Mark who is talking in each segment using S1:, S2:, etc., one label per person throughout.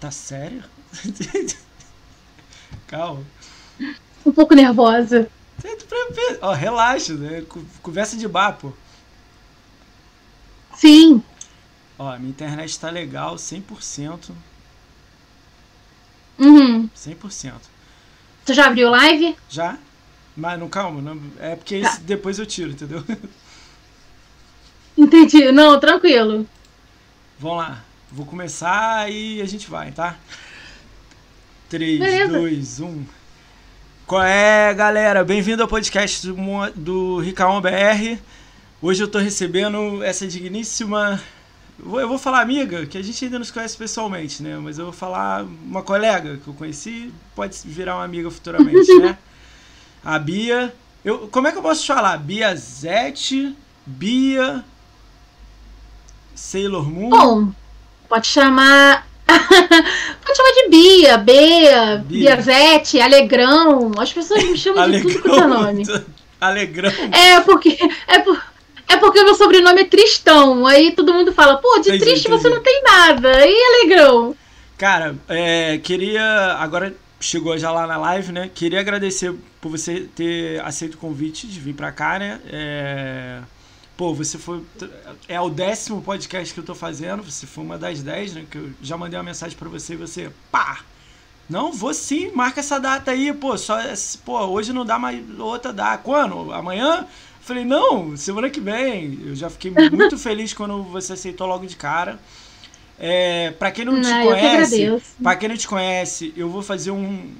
S1: Tá sério? Calma.
S2: Um pouco nervosa.
S1: Ó, relaxa, né? Conversa de bar, pô.
S2: Sim.
S1: Ó, minha internet tá legal, 100%.
S2: Uhum.
S1: 100%.
S2: Você já abriu live?
S1: Já? Mas não, calma, não, é porque tá. depois eu tiro, entendeu?
S2: Entendi. Não, tranquilo.
S1: Vamos lá. Vou começar e a gente vai, tá? 3, 2, 1. Qual é, galera? Bem-vindo ao podcast do, do Ricaon BR. Hoje eu tô recebendo essa digníssima. Eu vou falar amiga, que a gente ainda não se conhece pessoalmente, né? Mas eu vou falar uma colega que eu conheci, pode virar uma amiga futuramente, né? A Bia. Eu, como é que eu posso te falar? Bia Zete, Bia. Sailor Moon.
S2: Bom, pode chamar. pode chamar de Bia, Bea, Bia. Biazete, Alegrão. As pessoas me chamam de tudo com é nome.
S1: Alegrão.
S2: É porque. É por... É porque meu sobrenome é Tristão. Aí todo mundo fala, pô, de entendi, triste entendi. você não tem nada. E Alegrão?
S1: Cara, é, queria. Agora chegou já lá na live, né? Queria agradecer por você ter aceito o convite de vir pra cá, né? É Pô, você foi. É o décimo podcast que eu tô fazendo. Você foi uma das dez, né? Que eu já mandei uma mensagem para você e você. Pá! Não, vou sim, marca essa data aí, pô. Só, pô, hoje não dá mais outra data. Quando? Amanhã? Falei, não, semana que vem. Eu já fiquei muito feliz quando você aceitou logo de cara. É, para quem não, não te conhece, para quem não te conhece, eu vou fazer um.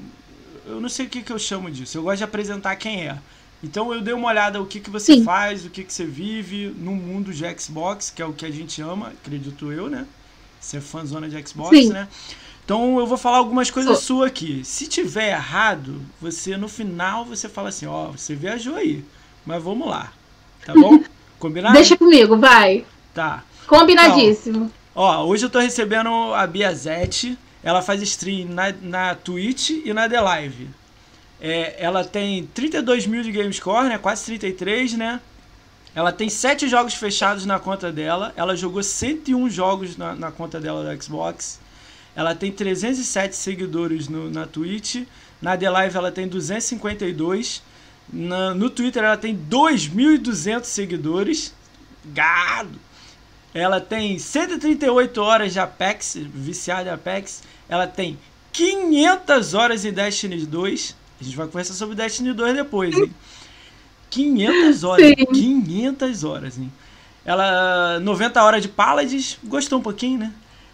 S1: Eu não sei o que, que eu chamo disso. Eu gosto de apresentar quem é. Então eu dei uma olhada o que, que você Sim. faz, o que, que você vive no mundo de Xbox, que é o que a gente ama, acredito eu, né? Você é fãzona de Xbox, Sim. né? Então eu vou falar algumas coisas oh. suas aqui. Se tiver errado, você no final você fala assim, ó, oh, você viajou aí. Mas vamos lá. Tá bom? Combinado?
S2: Deixa comigo, vai.
S1: Tá.
S2: Combinadíssimo. Então,
S1: ó, hoje eu tô recebendo a Biazete. Ela faz stream na, na Twitch e na The Live. É, ela tem 32 mil de game score, né? Quase 33, né? Ela tem 7 jogos fechados na conta dela. Ela jogou 101 jogos na, na conta dela do Xbox. Ela tem 307 seguidores no, na Twitch. Na The Live ela tem 252. Na, no Twitter ela tem 2.200 seguidores. Gado! Ela tem 138 horas de Apex, viciada em Apex. Ela tem 500 horas em Destiny 2. A gente vai conversar sobre Destiny 2 depois, hein? 500 horas. Sim. 500 horas, hein? Ela, 90 horas de Paladins, gostou um pouquinho, né?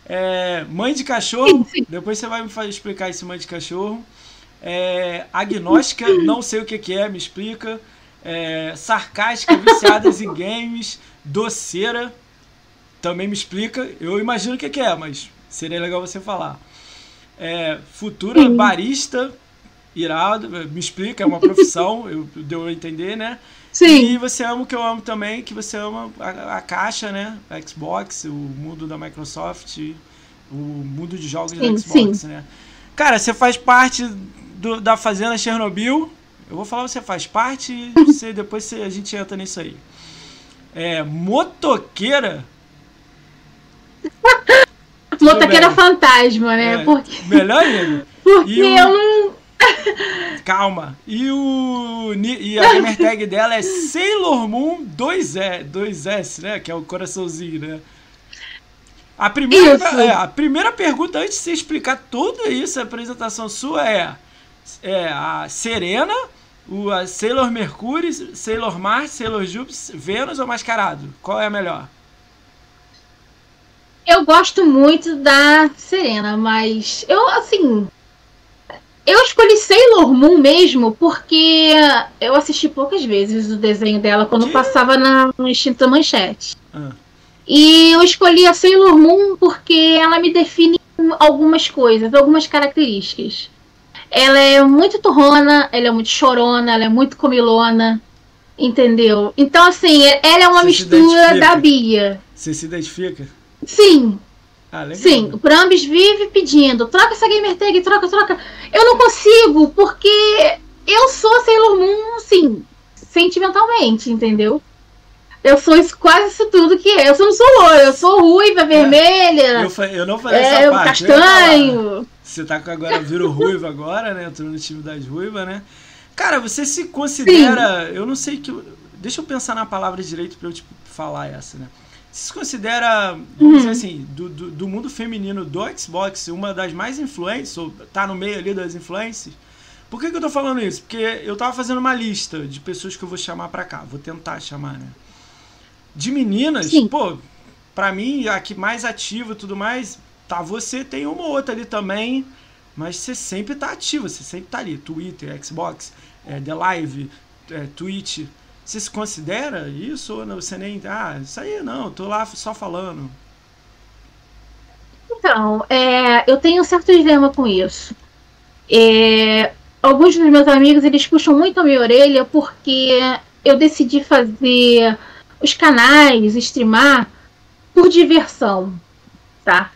S1: É, mãe de cachorro, depois você vai me explicar esse mãe de cachorro. É, agnóstica, não sei o que, que é, me explica. É, sarcástica, viciadas em games. Doceira, também me explica. Eu imagino o que, que é, mas seria legal você falar. É, futura Sim. barista, irado, me explica, é uma profissão, eu deu a entender, né?
S2: Sim.
S1: E você ama o que eu amo também, que você ama a, a caixa, né? A Xbox, o mundo da Microsoft, o mundo de jogos sim, da Xbox, sim. né? Cara, você faz parte do, da Fazenda Chernobyl. Eu vou falar, você faz parte, você, depois você, a gente entra nisso aí. É, motoqueira.
S2: motoqueira fantasma, né?
S1: É, Porque... Melhor ainda.
S2: Porque o... eu não
S1: Calma. E, o, e a gamer tag dela é Sailor Moon 2E, 2S, né? Que é o coraçãozinho, né? A primeira, é, a primeira pergunta, antes de você explicar tudo isso, a apresentação sua é, é a Serena, o a Sailor Mercúrio, Sailor Mars, Sailor Júpiter, Vênus ou Mascarado? Qual é a melhor?
S2: Eu gosto muito da Serena, mas eu, assim, eu escolhi Sailor Moon mesmo porque eu assisti poucas vezes o desenho dela quando passava na, no Instinto Manchete. Ah. E eu escolhi a Sailor Moon porque ela me define algumas coisas, algumas características. Ela é muito turrona, ela é muito chorona, ela é muito comilona, entendeu? Então, assim, ela é uma Você mistura da Bia.
S1: Você se identifica?
S2: Sim, ah, Sim, o Prambis vive pedindo, troca essa gamer tag, troca, troca. Eu não consigo, porque eu sou Sailor Moon, sim, sentimentalmente, entendeu? Eu sou isso, quase isso tudo que é. Eu não sou loira, eu sou ruiva, vermelha.
S1: Eu, eu não falei
S2: é,
S1: essa parte.
S2: castanho.
S1: Você tá com agora, virou ruiva agora, né? Entrou no time das ruivas, né? Cara, você se considera. Eu não sei que. Deixa eu pensar na palavra direito pra eu tipo, falar essa, né? Você se considera, vamos
S2: Uhum.
S1: dizer assim, do, do, do mundo feminino do Xbox, uma das mais influentes, ou tá no meio ali das influências? Por que, que eu tô falando isso? Porque eu tava fazendo uma lista de pessoas que eu vou chamar pra cá, vou tentar chamar, né? De meninas,
S2: Sim.
S1: pô, pra mim, a que mais ativa e tudo mais, tá, você tem uma ou outra ali também, mas você sempre tá ativa, você sempre tá ali. Twitter, Xbox, é, The Live, é, Twitch. Você se considera isso ou não? Você nem. Ah, isso aí não, tô lá só falando.
S2: Então, é, eu tenho um certo dilema com isso. É, alguns dos meus amigos, eles puxam muito a minha orelha porque eu decidi fazer os canais, streamar, por diversão, tá?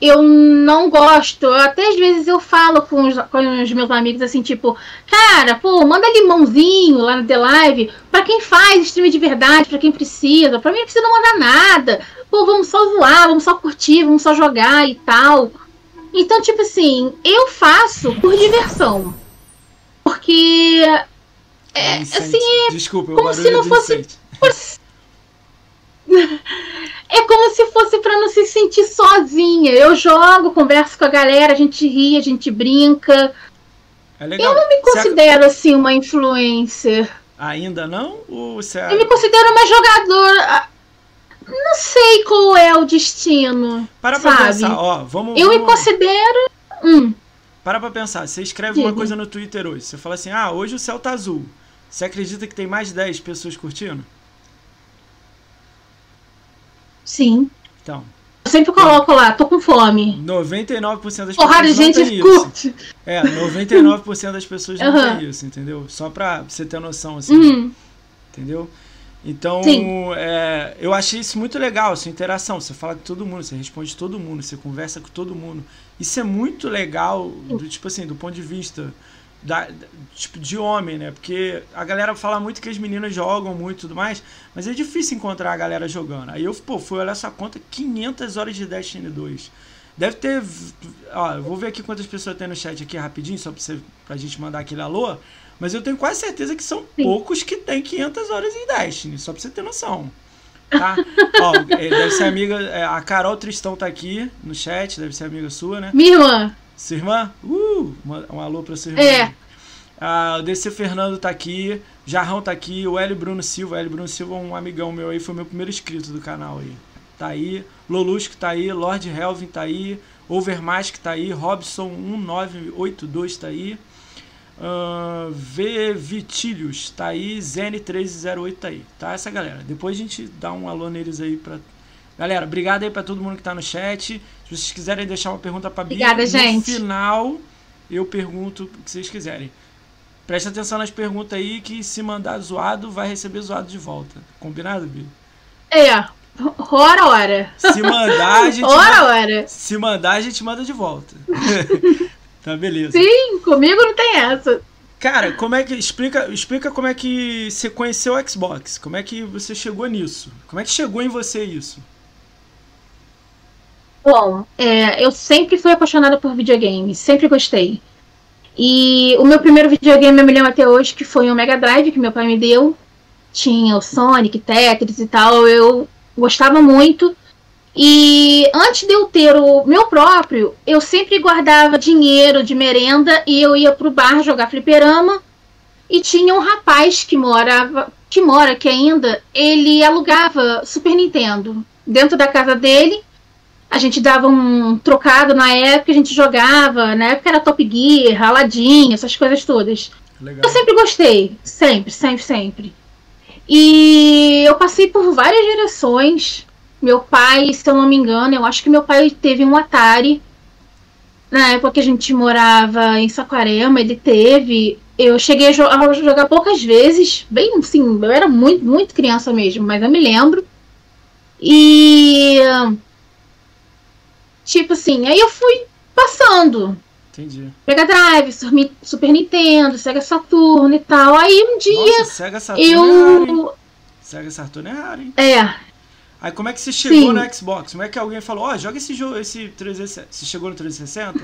S2: Eu não gosto, até às vezes eu falo com os, com os meus amigos assim, tipo, cara, pô, manda limãozinho lá no The Live pra quem faz stream de verdade, pra quem precisa. Pra mim não precisa mandar nada pô, vamos só zoar, vamos só curtir, vamos só jogar e tal. Então, tipo assim, eu faço por diversão. Porque. É,
S1: Vicente.
S2: assim,
S1: Desculpa, o
S2: como se não
S1: é do
S2: fosse-. É como se fosse pra não se sentir sozinha. Eu jogo, converso com a galera, a gente ri, a gente brinca.
S1: É.
S2: Eu não me considero, assim, uma influencer.
S1: Ainda não? Ou você.
S2: Eu me considero uma jogadora. Não sei qual é o destino.
S1: Para pra
S2: sabe?
S1: pensar, ó, vamos.
S2: Eu me
S1: vamos-
S2: considero. Hum.
S1: Para pra pensar, você escreve uma coisa no Twitter hoje, você fala assim, ah, hoje o céu tá azul. Você acredita que tem mais de 10 pessoas curtindo?
S2: Sim.
S1: Então,
S2: Eu sempre coloco lá, tô com fome.
S1: 99% das
S2: Porrada de
S1: pessoas não
S2: gente
S1: isso.
S2: curte.
S1: É, 99% das pessoas não
S2: Aham.
S1: tem isso, entendeu? Só pra você ter noção, assim,
S2: Uhum.
S1: entendeu? Então, é, eu achei isso muito legal, essa interação. Você fala com todo mundo, você responde todo mundo, você conversa com todo mundo. Isso é muito legal, do, tipo assim, do ponto de vista da, tipo, de homem, né? Porque a galera fala muito que as meninas jogam muito e tudo mais, mas é difícil encontrar a galera jogando. Aí eu, pô, fui olhar essa conta, 500 horas de Destiny 2. Deve ter. Ó, eu vou ver aqui quantas pessoas tem no chat aqui rapidinho, só pra, você, pra gente mandar aquele alô. Mas eu tenho quase certeza que são
S2: Sim.
S1: poucos que tem 500 horas em Destiny, só pra você ter noção. Tá? Ó, é, deve ser amiga. é, a Carol Tristão tá aqui no chat, deve ser amiga sua, né?
S2: Minha irmã.
S1: Sua irmã? Uh! Um alô pra sua irmã.
S2: É.
S1: Ah, o DC Fernando tá aqui, Jarrão tá aqui, o Hélio Bruno Silva. O Hélio Bruno Silva é um amigão meu aí, foi meu primeiro inscrito do canal aí. Tá aí. Lolusco tá aí, Lord Helvin tá aí, Overmask tá aí, Robson1982 tá aí. Uh, v Vitílios tá aí, Zen1308 tá aí, tá? Essa galera. Depois a gente dá um alô neles aí pra. Galera, obrigado aí pra todo mundo que tá no chat. Se vocês quiserem deixar uma pergunta pra Bia,
S2: Obrigada,
S1: no
S2: gente.
S1: final eu pergunto o que vocês quiserem. Preste atenção nas perguntas aí que se mandar zoado, vai receber zoado de volta. Combinado, Bia?
S2: É. Hora, hora.
S1: Se mandar, a gente
S2: Hora,
S1: manda,
S2: hora.
S1: se mandar, a gente manda de volta. tá beleza.
S2: Sim, comigo não tem essa.
S1: Cara, como é que explica, explica como é que você conheceu o Xbox? Como é que você chegou nisso? Como é que chegou em você isso?
S2: Bom, é, eu sempre fui apaixonada por videogames, sempre gostei. E o meu primeiro videogame eu me lembro até hoje que foi um Mega Drive que meu pai me deu. Tinha o Sonic, Tetris e tal. Eu gostava muito. E antes de eu ter o meu próprio, eu sempre guardava dinheiro de merenda e eu ia pro bar jogar fliperama. E tinha um rapaz que morava, que mora aqui ainda, ele alugava Super Nintendo dentro da casa dele. A gente dava um trocado na época, a gente jogava. Na época era Top Gear, Aladdin, essas coisas todas.
S1: Legal.
S2: Eu sempre gostei, sempre, sempre, sempre. E eu passei por várias gerações. Meu pai, se eu não me engano, eu acho que meu pai teve um Atari. Na época que a gente morava em Saquarema, ele teve. Eu cheguei a, jo- a jogar poucas vezes, bem assim, eu era muito, muito criança mesmo, mas eu me lembro. E. Tipo assim, aí eu fui passando.
S1: Entendi.
S2: Mega Drive, Super Nintendo, Sega Saturno e tal. Aí um dia
S1: Nossa, Sega Saturn. era-
S2: eu.
S1: Sega Saturn é raro, hein?
S2: É.
S1: Aí como é que você chegou
S2: Sim.
S1: no Xbox? Como é que alguém falou, ó, joga esse jogo, esse 360. Você chegou no 360?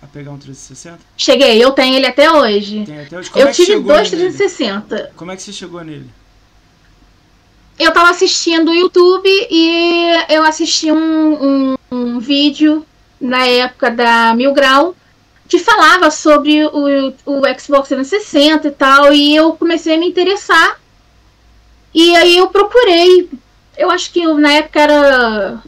S1: A pegar um 360?
S2: Cheguei, eu tenho ele até hoje.
S1: Tem até hoje. Como
S2: Eu
S1: é
S2: tive dois
S1: nele?
S2: 360.
S1: Como é que você chegou nele?
S2: Eu tava assistindo o YouTube e eu assisti um, um, um vídeo na época da Mil Grau que falava sobre o, o Xbox 360 e tal, e eu comecei a me interessar. E aí eu procurei. Eu acho que na época era.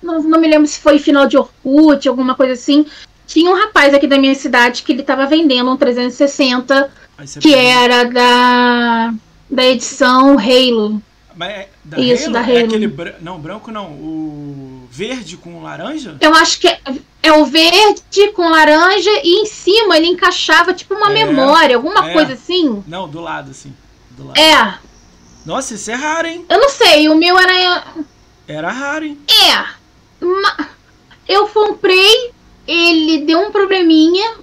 S2: Não, não me lembro se foi final de Orkut, alguma coisa assim. Tinha um rapaz aqui da minha cidade que ele tava vendendo um 360
S1: Aí você
S2: que
S1: pegou.
S2: era da, da edição Halo.
S1: É da
S2: Isso,
S1: Halo?
S2: da
S1: É
S2: Halo.
S1: aquele bran- não, branco não, o verde com laranja?
S2: Eu acho que é, é o verde com laranja e em cima ele encaixava tipo uma
S1: É,
S2: memória, alguma
S1: é.
S2: coisa assim.
S1: Não, do lado assim, do lado.
S2: É,
S1: Nossa, isso é raro, hein?
S2: eu não sei, o meu era.
S1: Era raro, hein?
S2: É. Eu comprei, ele deu um probleminha.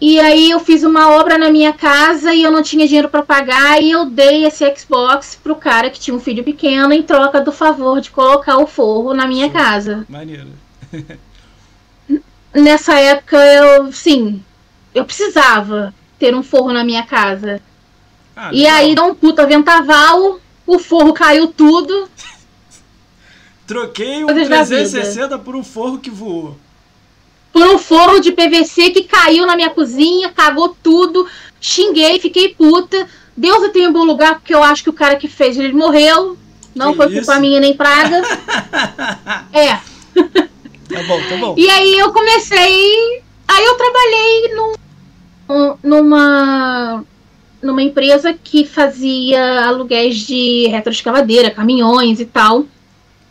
S2: E aí eu fiz uma obra na minha casa e eu não tinha dinheiro pra pagar e eu dei esse Xbox pro cara que tinha um filho pequeno em troca do favor de colocar o forro na minha casa.
S1: Maneiro.
S2: nessa época eu, sim, eu precisava ter um forro na minha casa.
S1: Ah,
S2: E
S1: legal.
S2: aí deu um puta ventaval, o forro caiu tudo.
S1: Troquei um
S2: Coisas da
S1: 360 por um forro que voou.
S2: Por um forro de PVC que caiu na minha cozinha, cagou tudo. Xinguei, fiquei puta. Deus eu tenho um bom lugar, porque eu acho que o cara que fez ele morreu. Não
S1: Que
S2: foi culpa
S1: isso?
S2: minha nem praga. é.
S1: Tá bom, tá bom.
S2: E aí eu comecei. Aí eu trabalhei num, um- numa, numa empresa que fazia aluguéis de retroescavadeira, caminhões e tal.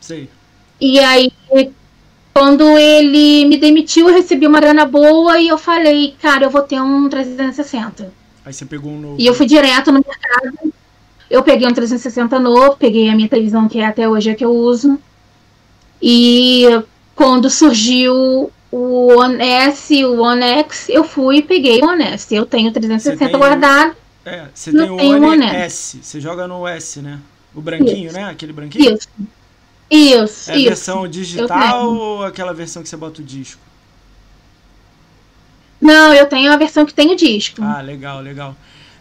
S1: Sei.
S2: E aí, quando ele me demitiu, eu recebi uma grana boa e eu falei, cara, eu vou ter um 360.
S1: Aí você pegou um novo.
S2: E eu fui direto no mercado. Eu peguei um 360 novo, peguei a minha televisão, que é até hoje a que eu uso. E quando surgiu o One S o One X, eu fui e peguei o One S. Eu tenho o 360
S1: Você tem o-
S2: guardado.
S1: É, você tem o
S2: o
S1: One
S2: One
S1: S. Você joga no S, né? O branquinho,
S2: Isso.
S1: né? Aquele branquinho.
S2: Isso. Isso,
S1: É a
S2: isso.
S1: versão digital ou aquela versão que você bota o disco?
S2: Não, eu tenho a versão que tem o disco.
S1: Ah, legal, legal.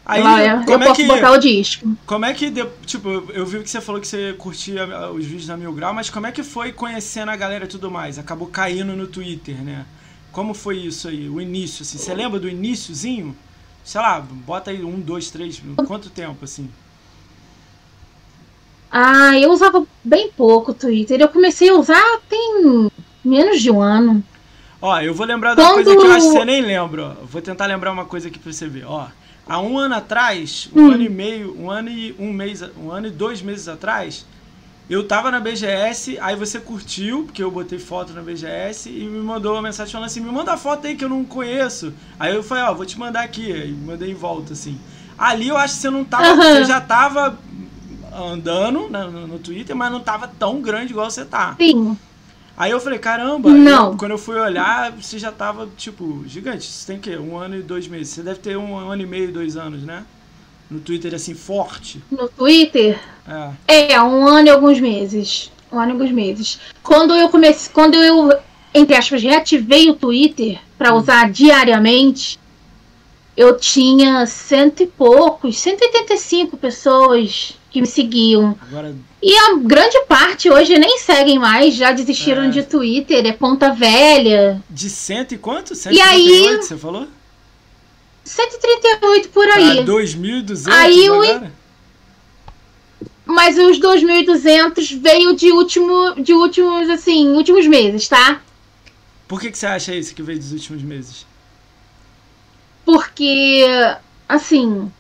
S1: Aí,
S2: eu
S1: como, é
S2: posso
S1: que,
S2: botar o disco.
S1: como é que, tipo, eu- eu vi que você falou que você curtia os vídeos da Mil Grau, mas como é que foi conhecendo a galera e tudo mais? Acabou caindo no Twitter, né? Como foi isso aí, o início, assim? Você lembra do iníciozinho? Sei lá, bota aí um, dois, três, quanto tempo, assim?
S2: Ah, eu usava bem pouco o Twitter. Eu comecei a usar tem menos de um ano.
S1: Ó, eu vou lembrar da
S2: Quando-
S1: coisa que eu acho que você nem lembra. Vou tentar lembrar uma coisa aqui pra você ver. Ó, há um ano atrás, um
S2: Hum.
S1: ano e meio, um ano e um mês, um ano e dois meses atrás, eu tava na BGS, aí você curtiu, porque eu botei foto na BGS e me mandou uma mensagem falando assim, me manda a foto aí que eu não conheço. Aí eu falei, ó, vou te mandar aqui, e mandei em volta, assim. Ali eu acho que você não tava,
S2: Aham.
S1: você já tava andando né, no, no Twitter, mas não tava tão grande igual você tá.
S2: Sim.
S1: Aí eu falei, caramba,
S2: Não.
S1: eu- quando eu fui olhar, você já tava, tipo, gigante. Você tem o quê? Um ano e dois meses. Você deve ter um ano e meio, dois anos, né? No Twitter, assim, forte.
S2: No Twitter,
S1: É.
S2: é, um ano e alguns meses. Um ano e alguns meses. Quando eu comecei, quando eu, entre aspas, reativei o Twitter para usar diariamente, eu tinha cento e poucos, 185 pessoas que me seguiam.
S1: Agora,
S2: E a grande parte hoje nem seguem mais, já desistiram
S1: É.
S2: de Twitter, é ponta velha.
S1: de cento e quanto?
S2: E
S1: 138,
S2: aí-
S1: você falou?
S2: 138 por aí.
S1: 2.200
S2: Aí
S1: agora?
S2: Mas os 2.200 veio de último, de últimos, assim, últimos meses, tá?
S1: Por que, que você acha isso que veio dos últimos meses?
S2: Porque, assim,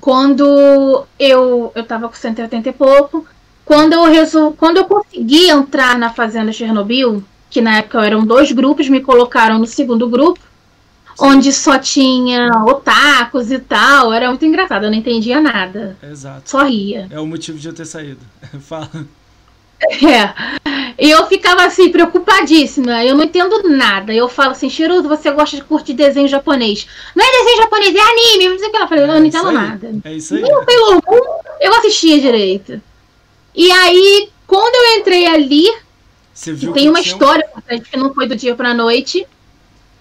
S2: quando eu, eu tava com 180 e pouco, quando eu, resol... quando eu consegui entrar na Fazenda Chernobyl, que na época eram dois grupos, me colocaram no segundo grupo, onde só tinha otakus e tal, era muito engraçado, eu não entendia nada,
S1: Exato.
S2: só ria.
S1: É o motivo de eu ter saído. Fala.
S2: É. E eu ficava assim, preocupadíssima. Eu não entendo nada. Eu falo assim, Shirudo, você gosta de curtir desenho japonês. Não é desenho japonês, é anime. Não sei o que ela falou, eu não entendo nada.
S1: É isso aí.
S2: Nem o Sailor Moon eu assistia direito. E aí, quando eu entrei ali,
S1: Você viu
S2: tem
S1: que
S2: uma
S1: um-
S2: história que não foi do dia pra noite.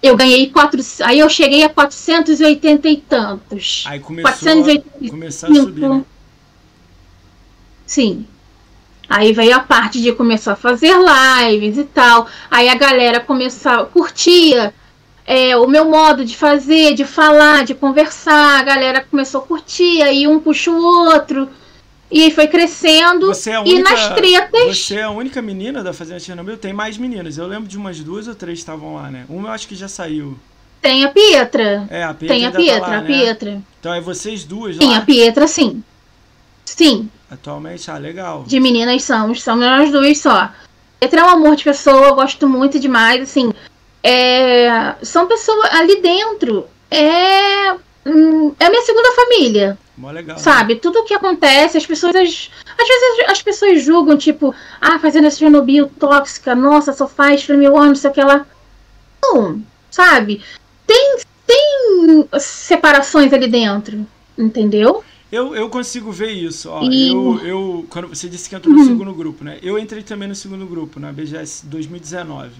S2: Eu ganhei quatro. Aí eu cheguei a 480 e tantos.
S1: Aí começou,
S2: 485.
S1: a, começar a subir, né?
S2: Sim. Aí veio a parte de começar a fazer lives e tal. Aí a galera começava, curtia é, o meu modo de fazer, de falar, de conversar. A galera começou a curtir, aí um puxa o outro. E aí foi crescendo.
S1: Você é a
S2: e
S1: única,
S2: nas tretas.
S1: Você é a única menina da Fazenda Chernobyl? Tem mais meninas. Eu lembro de umas duas ou três que estavam lá, né? Uma eu acho que já saiu.
S2: Tem a Pietra.
S1: É, a Pietra
S2: Tem a
S1: ainda tá
S2: Pietra,
S1: lá,
S2: a
S1: né?
S2: Pietra.
S1: Então é vocês duas lá?
S2: a Pietra, sim. Sim,
S1: Atualmente, ah, legal.
S2: de meninas somos, somos nós duas só. Pietra é um amor de pessoa, eu gosto muito demais, assim. É, são pessoas ali dentro. É, hum, é a minha segunda família,
S1: Mó legal. né?
S2: sabe? Tudo que acontece, as pessoas. Às vezes as pessoas julgam, tipo, ah, fazendo essa Chernobyl tóxica, nossa, só faz Flame War, não sei o que lá. Não, sabe? Tem, tem separações ali dentro, entendeu?
S1: Eu, eu consigo ver isso, ó.
S2: E-
S1: Eu, eu, quando você disse que entrou no
S2: Uhum.
S1: segundo grupo, né? Eu entrei também no segundo grupo, na BGS 2019.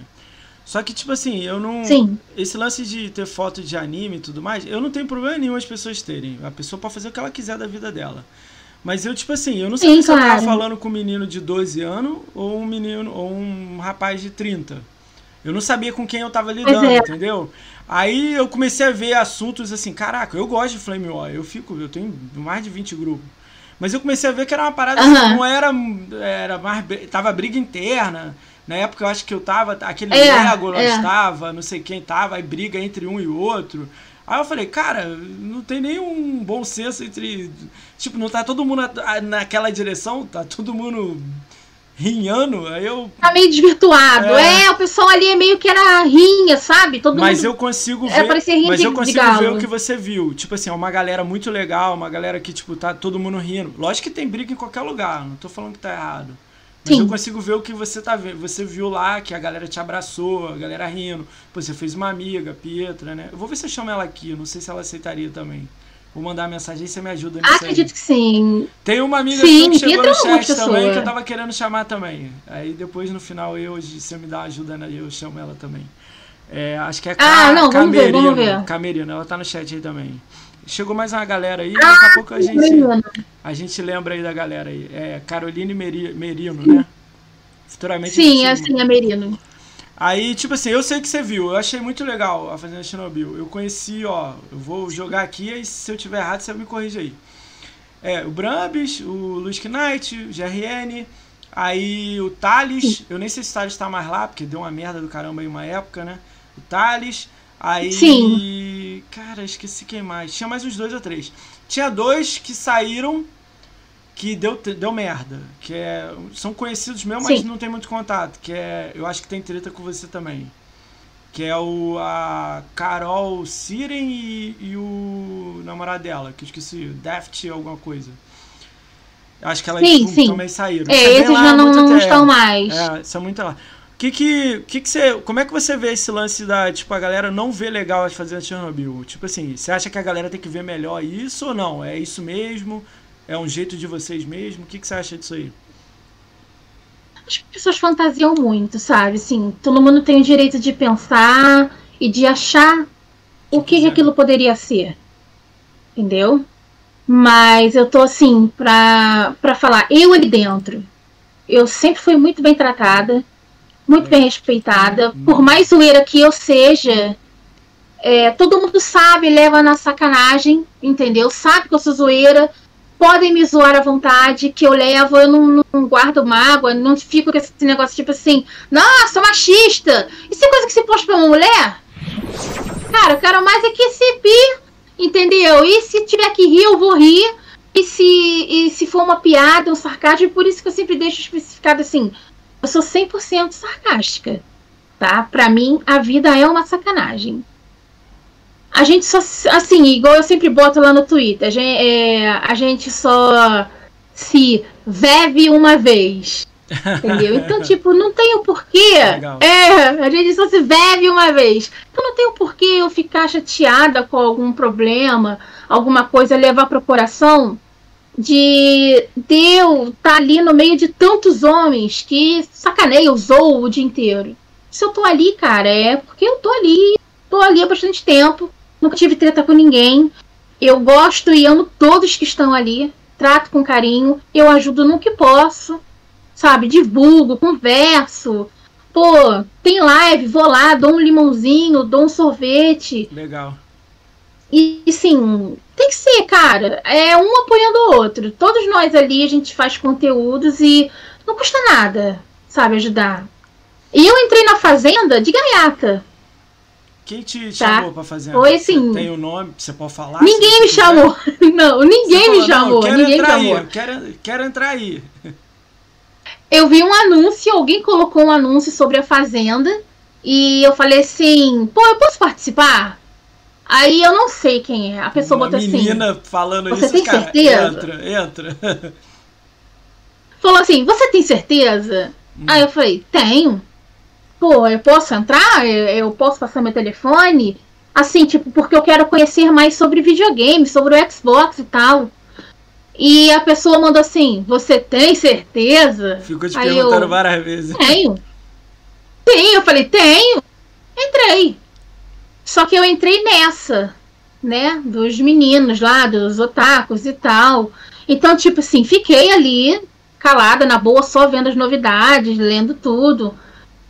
S1: Só que, tipo assim, eu não.
S2: Sim.
S1: Esse lance de ter foto de anime e tudo mais, eu não tenho problema nenhum as pessoas terem. A pessoa pode fazer o que ela quiser da vida dela. Mas eu, tipo assim, eu não sei
S2: Sim,
S1: se eu tava
S2: claro.
S1: falando com um menino de 12 anos ou um menino, ou um rapaz de 30. Eu não sabia com quem eu tava lidando,
S2: é.
S1: entendeu? Aí eu comecei a ver assuntos assim, caraca, eu gosto de Flame War, eu fico, eu tenho mais de 20 grupos. Mas eu comecei a ver que era uma parada assim,
S2: Aham.
S1: não era, era mais, tava briga interna. Na época eu acho que eu tava, aquele
S2: É,
S1: Legolas
S2: é.
S1: tava, não sei quem tava, aí briga entre um e outro. Aí eu falei, cara, não tem nenhum bom senso entre. Tipo, não tá todo mundo na- naquela direção, tá todo mundo rinhando. Aí eu.
S2: Tá meio desvirtuado.
S1: É.
S2: É. o pessoal ali é meio que era rinha, sabe? Todo
S1: Mas
S2: mundo.
S1: eu consigo
S2: É,
S1: ver.
S2: parecia rinha
S1: mas
S2: de-
S1: eu
S2: de
S1: consigo
S2: galo.
S1: ver o que você viu. Tipo assim, é uma galera muito legal, uma galera que, tipo, tá todo mundo rindo. Lógico que tem briga em qualquer lugar, não tô falando que tá errado. Mas
S2: Sim.
S1: eu consigo ver o que você tá vendo. Você viu lá que a galera te abraçou, a galera rindo. Pô, você fez uma amiga, Pietra, né? Eu vou ver se eu chamo ela aqui, não sei se ela aceitaria também. Vou mandar uma mensagem aí, você me ajuda nisso aí.
S2: Acredito que sim.
S1: Tem uma amiga
S2: Sim,
S1: sua que chegou no chat também que eu tava querendo chamar também. Aí depois no final eu, se você me dá uma ajuda, né, eu chamo ela também. É, acho que é
S2: Ah, não, vamos ver,
S1: Camerino.
S2: vamos ver.
S1: Camerino, ela tá no chat aí também. Chegou mais uma galera aí, daqui a pouco a gente,
S2: Menina.
S1: a gente lembra aí da galera aí. É Caroline Meri- Merino, né? Futuramente
S2: Sim, é assim, é Merino.
S1: Aí, tipo assim, eu sei que você viu, eu achei muito legal a Fazenda Chernobyl. Eu conheci, ó, eu vou jogar aqui e se eu tiver errado você me corrige aí. É, o Brambis, o Luiz Knight, o GRN, aí o Thales, eu nem sei se o Thales tá mais lá, porque deu uma merda do caramba aí uma época, né? O Thales, aí.
S2: Sim.
S1: Cara, esqueci quem mais. Tinha mais uns dois ou três. Tinha dois que saíram que deu, deu merda. Que é, são conhecidos mesmo, mas não tem muito contato. Que é. Eu acho que tem treta com você também. Que é o a Carol Siren e, e o namorado dela, que eu esqueci, Daft alguma coisa. Acho que elas
S2: Sim, sim.
S1: também saíram.
S2: É,
S1: bem
S2: esses
S1: lá,
S2: já não, não estão mais.
S1: É, são muito lá. Que que, que que você, como é que você vê esse lance da, tipo, a galera não vê legal as fazendas de Chernobyl? Tipo assim, você acha que a galera tem que ver melhor isso ou não? É isso mesmo? É um jeito de vocês mesmo? O que, que você acha disso aí?
S2: As pessoas fantasiam muito, sabe? Assim, todo mundo tem o direito de pensar e de achar o que, que
S1: quiser.
S2: aquilo poderia ser. Entendeu? Mas eu tô assim, pra, pra falar, eu ali dentro, eu sempre fui muito bem tratada, muito bem respeitada. Por mais zoeira que eu seja, é, todo mundo sabe, leva na sacanagem, entendeu? Sabe que eu sou zoeira, podem me zoar à vontade, que eu levo, eu não, não guardo mágoa, não fico com esse negócio tipo assim, nossa, machista! Isso é coisa que se posta pra uma mulher? Cara, eu quero mais é que rir, entendeu? E se tiver que rir, eu vou rir. E se, e se for uma piada, um sarcasmo, por isso que eu sempre deixo especificado assim, eu sou 100% sarcástica, tá? Pra mim, a vida é uma sacanagem. A gente só, assim, igual eu sempre boto lá no Twitter, a gente, é, a gente só se vive uma vez. Entendeu? Então, tipo, não tem o porquê. Legal. É, a gente só se vive uma vez. Então não tem o porquê eu ficar chateada com algum problema, alguma coisa levar pro coração de, de eu estar tá ali no meio de tantos homens que sacaneiam, zoam o dia inteiro. Se eu tô ali, cara, é porque eu tô ali, tô ali há bastante tempo, nunca tive treta com ninguém. Eu gosto e amo todos que estão ali, trato com carinho, eu ajudo no que posso sabe? Divulgo, converso. Pô, tem live, vou lá, dou um limãozinho, dou um sorvete.
S1: Legal.
S2: E, sim, tem que ser, cara. É um apoiando o outro. Todos nós ali, a gente faz conteúdos e não custa nada, sabe, ajudar. E eu entrei na Fazenda de gaiata.
S1: Quem te tá? chamou pra Fazenda?
S2: Foi assim.
S1: Tem o um nome, você pode falar?
S2: Ninguém me chamou. Não, ninguém falou, me chamou. Não, ninguém chamou.
S1: Aí, quero, quero entrar aí.
S2: eu vi um anúncio, alguém colocou um anúncio sobre a Fazenda. E eu falei assim, pô, eu posso participar? Aí eu não sei quem é. A pessoa
S1: Uma
S2: botou assim.
S1: menina falando
S2: você
S1: isso,
S2: tem
S1: cara,
S2: certeza?
S1: Entra, entra.
S2: Falou assim, você tem certeza? Hum. Aí eu falei, tenho. Pô, eu posso entrar? Eu, eu posso passar meu telefone? Assim, tipo, porque eu quero conhecer mais sobre videogame, sobre o Xbox e tal. E a pessoa mandou assim: Você tem certeza?
S1: Ficou te Aí perguntando eu, várias vezes.
S2: Tenho. Tenho. Eu falei: Tenho. Entrei. Só que eu entrei nessa, né? Dos meninos lá, dos otakus e tal. Então, tipo assim, fiquei ali, calada, na boa, só vendo as novidades, lendo tudo.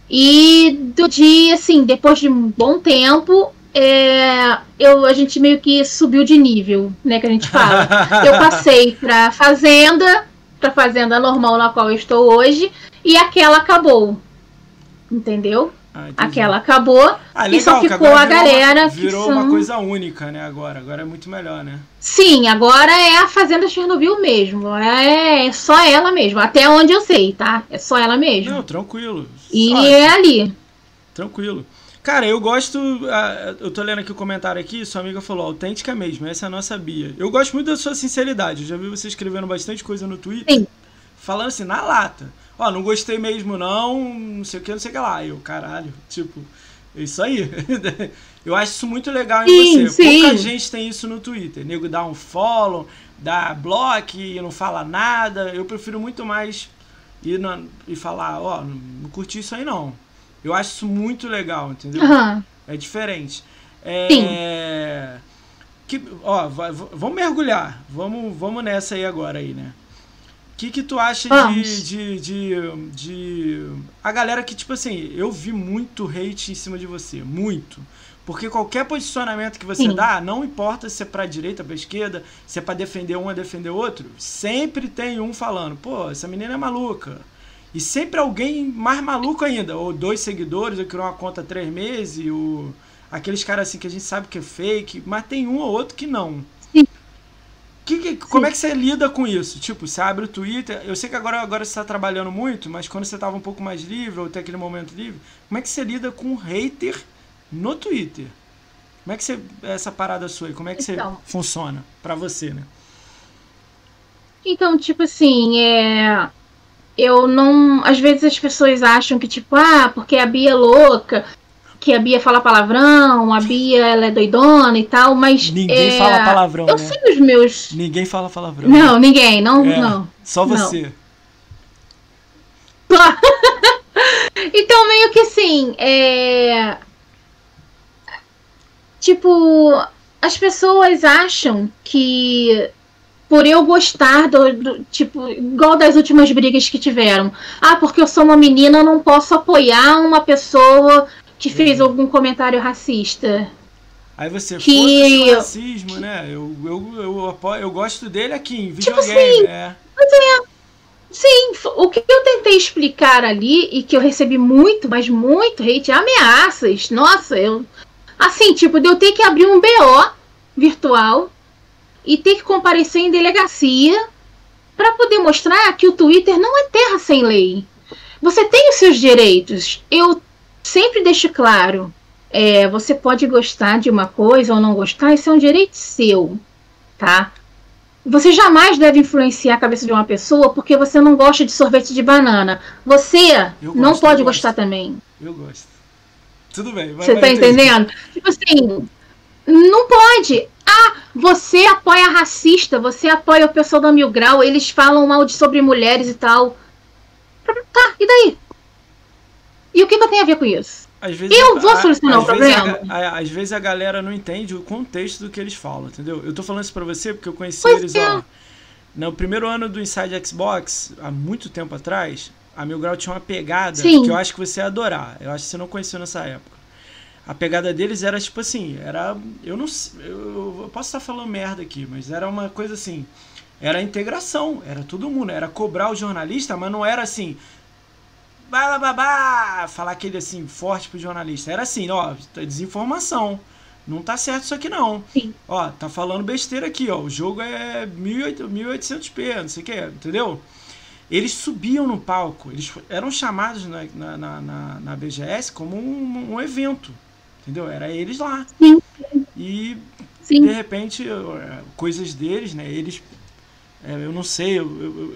S2: E do dia, assim, depois de um bom tempo, é, eu, a gente meio que subiu de nível, né? Que a gente fala. eu passei pra fazenda, pra fazenda normal na qual eu estou hoje, e aquela acabou. Entendeu? Ah, aquela acabou
S1: ah, legal,
S2: e só ficou a galera.
S1: Uma, virou
S2: são...
S1: uma coisa única, né? Agora. Agora é muito melhor, né?
S2: Sim, agora é a Fazenda Chernobyl mesmo. É, é só ela mesmo. Até onde eu sei, tá? É só ela mesmo.
S1: Não, tranquilo.
S2: E é ali.
S1: Tranquilo. Cara, eu gosto. Eu tô lendo aqui o comentário aqui, sua amiga falou, autêntica mesmo, essa é a nossa Bia. Eu gosto muito da sua sinceridade. Eu já vi você escrevendo bastante coisa no Twitter.
S2: Sim.
S1: Falando assim, na lata. Ó, não gostei mesmo, não, não sei o que, não sei o que lá. Eu, caralho, tipo, é isso aí. eu acho isso muito legal em sim, você. Sim. Pouca gente tem isso no Twitter. Nego dá um follow, dá bloco e não fala nada. Eu prefiro muito mais ir na, e falar, ó, não, não curti isso aí não. Eu acho isso muito legal, entendeu?
S2: Uhum.
S1: É diferente. É... Sim. Que, ó, vamos mergulhar. Vamos, vamos nessa aí agora aí, né? O que, que tu acha de, de, de, de. A galera que, tipo assim, eu vi muito hate em cima de você. Muito. Porque qualquer posicionamento que você Sim. dá, não importa se é pra direita, pra esquerda, se é pra defender um ou defender outro, sempre tem um falando, pô, essa menina é maluca. E sempre alguém mais maluco ainda, ou dois seguidores, ou criou uma conta há três meses, ou aqueles caras assim que a gente sabe que é fake, mas tem um ou outro que não. Que, que, como é que você lida com isso? Tipo, você abre o Twitter, eu sei que agora, agora você está trabalhando muito, mas quando você estava um pouco mais livre, ou tem aquele momento livre, como é que você lida com um hater no Twitter? Como é que você, essa parada sua aí, como é que então, você funciona para você, né?
S2: Então, tipo assim, é eu não. Às vezes as pessoas acham que, tipo, ah, porque a Bia é louca, que a Bia fala palavrão, a Bia ela é doidona e tal, mas.
S1: Ninguém
S2: é,
S1: fala palavrão.
S2: Eu
S1: né?
S2: sei os meus.
S1: Ninguém fala palavrão.
S2: Não, ninguém, não, é, não.
S1: Só você.
S2: Não. então, meio que assim, é. Tipo, as pessoas acham que por eu gostar do, do, tipo, igual das últimas brigas que tiveram. Ah, porque eu sou uma menina, eu não posso apoiar uma pessoa que fez uhum. algum comentário racista.
S1: Aí você, que... o racismo, né? Eu, eu, eu, eu, eu gosto dele aqui em tipo videogame. Tipo assim, é.
S2: É. Sim, o que eu tentei explicar ali e que eu recebi muito, mas muito hate, ameaças. Nossa, eu. Assim, tipo, de eu ter que abrir um BO virtual e ter que comparecer em delegacia para poder mostrar que o Twitter não é terra sem lei. Você tem os seus direitos. Eu sempre deixo claro. É, você pode gostar de uma coisa ou não gostar, isso é um direito seu, tá? você jamais deve influenciar a cabeça de uma pessoa porque você não gosta de sorvete de banana. Você
S1: Eu
S2: não
S1: gosto,
S2: pode gostar
S1: gosto.
S2: também.
S1: Eu gosto. Tudo bem, vai
S2: Você
S1: vai,
S2: tá entendendo? Tipo assim, não pode. Ah, você apoia racista, você apoia o pessoal da Mil Grau, eles falam mal de sobre mulheres e tal. Tá, e daí? E o que, que eu tenho a ver com isso? Eu
S1: a-
S2: vou solucionar o problema.
S1: a- às vezes a galera não entende o contexto do que eles falam, entendeu? Eu tô falando isso pra você porque eu conheci
S2: Pois
S1: eles,
S2: é.
S1: ó. No primeiro ano do Inside Xbox, há muito tempo atrás, a Mil Grau tinha uma pegada
S2: Sim.
S1: que eu acho que você ia adorar. Eu acho que você não conheceu nessa época. A pegada deles era tipo assim, era. Eu não. Eu, eu posso estar falando merda aqui, mas era uma coisa assim. Era a integração, era todo mundo, era cobrar o jornalista, mas não era assim. Bá, bá, bá, falar aquele assim, forte pro jornalista. Era assim, ó, tá desinformação. Não tá certo isso aqui não.
S2: Sim.
S1: Ó, tá falando besteira aqui, ó. O jogo é 1800 1800p, não sei o que, entendeu? Eles subiam no palco, eles eram chamados na, na, na, na- BGS como um, um evento, entendeu? Era eles lá.
S2: Sim.
S1: E
S2: Sim.
S1: de repente, coisas deles, né? Eles. É, eu não sei, eu,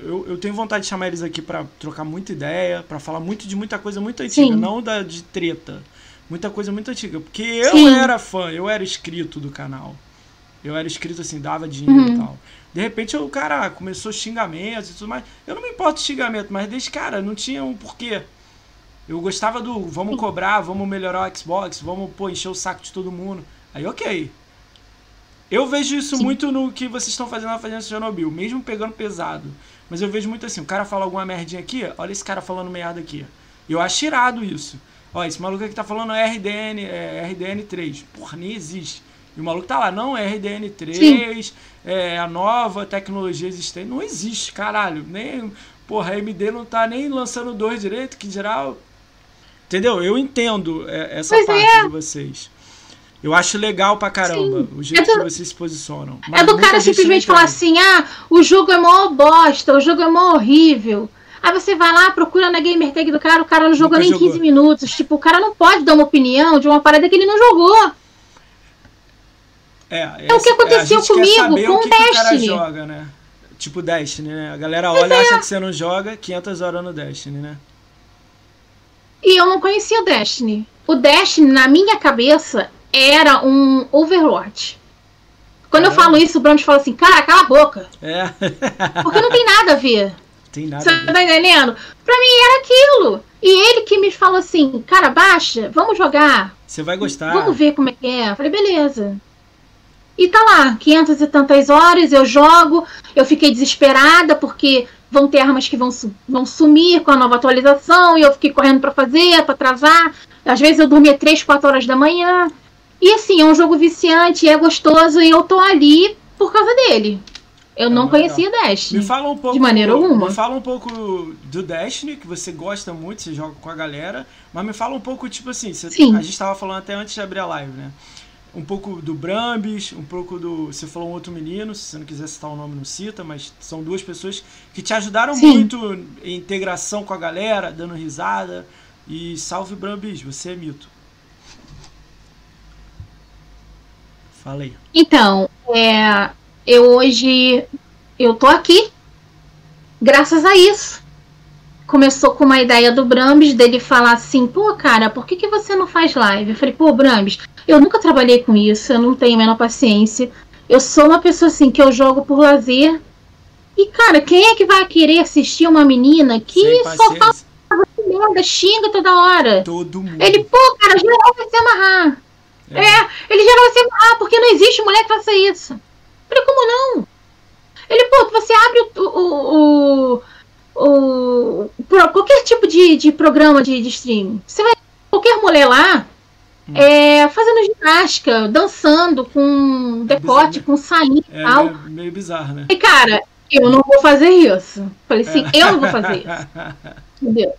S1: eu, eu, tenho vontade de chamar eles aqui pra trocar muita ideia, pra falar muito de muita coisa muito antiga,
S2: Sim.
S1: não da de treta. Muita coisa muito antiga. Porque eu
S2: Sim.
S1: era fã, eu era inscrito do canal. Eu era inscrito assim, dava dinheiro
S2: Uhum.
S1: e tal. De repente o cara começou xingamentos e tudo mais. Eu não me importo de xingamento, mas desde cara, não tinha um porquê. Eu gostava do vamos cobrar, vamos melhorar o Xbox, vamos pô, encher o saco de todo mundo. Aí ok. Eu vejo isso
S2: Sim.
S1: muito no que vocês estão fazendo na Fazenda Chernobyl, mesmo pegando pesado. Mas eu vejo muito assim, o cara fala alguma merdinha aqui, olha esse cara falando merda aqui. Eu acho irado isso. Ó, esse maluco aqui tá falando RDN, é, RDN3. Porra, nem existe. E o maluco tá lá, não, é RDN3, é a nova tecnologia existente. Não existe, caralho. Nem, porra, a AMD não tá nem lançando dois direito, que geral. Entendeu? Eu entendo é, essa
S2: Pois
S1: parte
S2: é.
S1: de vocês. Eu acho legal pra caramba o jeito
S2: É do-
S1: que vocês se posicionam.
S2: É do cara simplesmente falar assim: ah, o jogo é mó bosta, o jogo é mó horrível. Aí você vai lá, procura na gamer tag do cara, o cara não jogou
S1: Nunca
S2: nem
S1: jogou.
S2: 15 minutos. Tipo, o cara não pode dar uma opinião de uma parada que ele não jogou.
S1: É,
S2: É o que aconteceu
S1: a gente quer
S2: comigo com
S1: o que, que o cara
S2: Destiny.
S1: joga, né? Tipo Destiny, né? A galera olha e acha que você não joga 500 horas no Destiny, né?
S2: E eu não conhecia o Destiny. O Destiny, na minha cabeça, era um Overwatch. Quando eu
S1: Caramba.
S2: falo isso, o Brams fala assim, cara, cala a boca.
S1: É.
S2: Porque não tem nada a ver.
S1: Tem nada.
S2: Você
S1: a ver.
S2: tá entendendo? Pra mim era aquilo. E ele que me falou assim, cara, baixa, vamos jogar.
S1: Você vai gostar.
S2: Vamos ver como é que é. Eu falei, beleza. E tá lá, 500 e tantas horas, eu jogo. Eu fiquei desesperada porque vão ter armas que vão, vão sumir com a nova atualização. E eu fiquei correndo pra fazer, pra atrasar. Às vezes eu dormia 3, 4 horas da manhã. E assim, é um jogo viciante, é gostoso. E eu tô ali por causa dele. Eu não
S1: legal.
S2: conhecia Destiny.
S1: Me fala um pouco.
S2: De maneira alguma.
S1: Me fala um pouco do Destiny, que você gosta muito, você joga com a galera. Mas me fala um pouco, tipo assim, você- a gente tava falando até antes de abrir a live, né? Um pouco do Brambis, um pouco do. Você falou um outro menino, se você não quiser citar o nome, não cita, mas são duas pessoas que te ajudaram
S2: Sim.
S1: muito em integração com a galera, dando risada. E salve Brambis, você é mito. Fala aí.
S2: Então, é, eu hoje eu tô aqui graças a isso. Começou com uma ideia do Brambis dele falar assim, pô, cara, por que, que você não faz live? Eu falei, pô, Brambis, eu nunca trabalhei com isso, eu não tenho a menor paciência. Eu sou uma pessoa assim que eu jogo por lazer. E, cara, quem é que vai querer assistir uma menina que só fala merda, xinga toda hora?
S1: Todo mundo.
S2: Ele, pô, cara, geral vai se amarrar.
S1: É.
S2: É, ele geral vai se amarrar, porque não existe mulher que faça isso. Falei, como não? Ele, pô, você abre o. o, o, o- qualquer tipo de, de programa de, de streaming. Você vai qualquer mulher lá
S1: Hum.
S2: é, fazendo ginástica, dançando com decote,
S1: bizarro.
S2: com sainha e
S1: É
S2: tal.
S1: meio, meio bizarro, né?
S2: E, cara, eu não vou fazer isso. Falei assim, eu não vou fazer isso. Entendeu?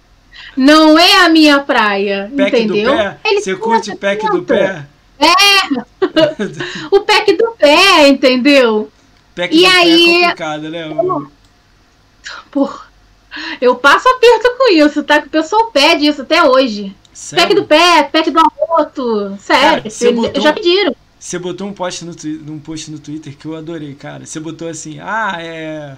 S2: Não é a minha praia,
S1: Pack
S2: entendeu?
S1: do pé?
S2: Ele
S1: Você curte
S2: essa
S1: pack do
S2: tenta.
S1: Pé?
S2: O pack do pé, entendeu?
S1: Pack
S2: E
S1: do pé
S2: aí-
S1: é complicado, né? O-
S2: Pô, eu passo aperto com isso, tá? Que o pessoal pede isso até hoje.
S1: Sério?
S2: Pack do pé, pack do arroto. Sério,
S1: Cara, botou-
S2: já pediram.
S1: Você botou um post no, um post no Twitter que eu adorei, cara. Você botou assim, ah, é.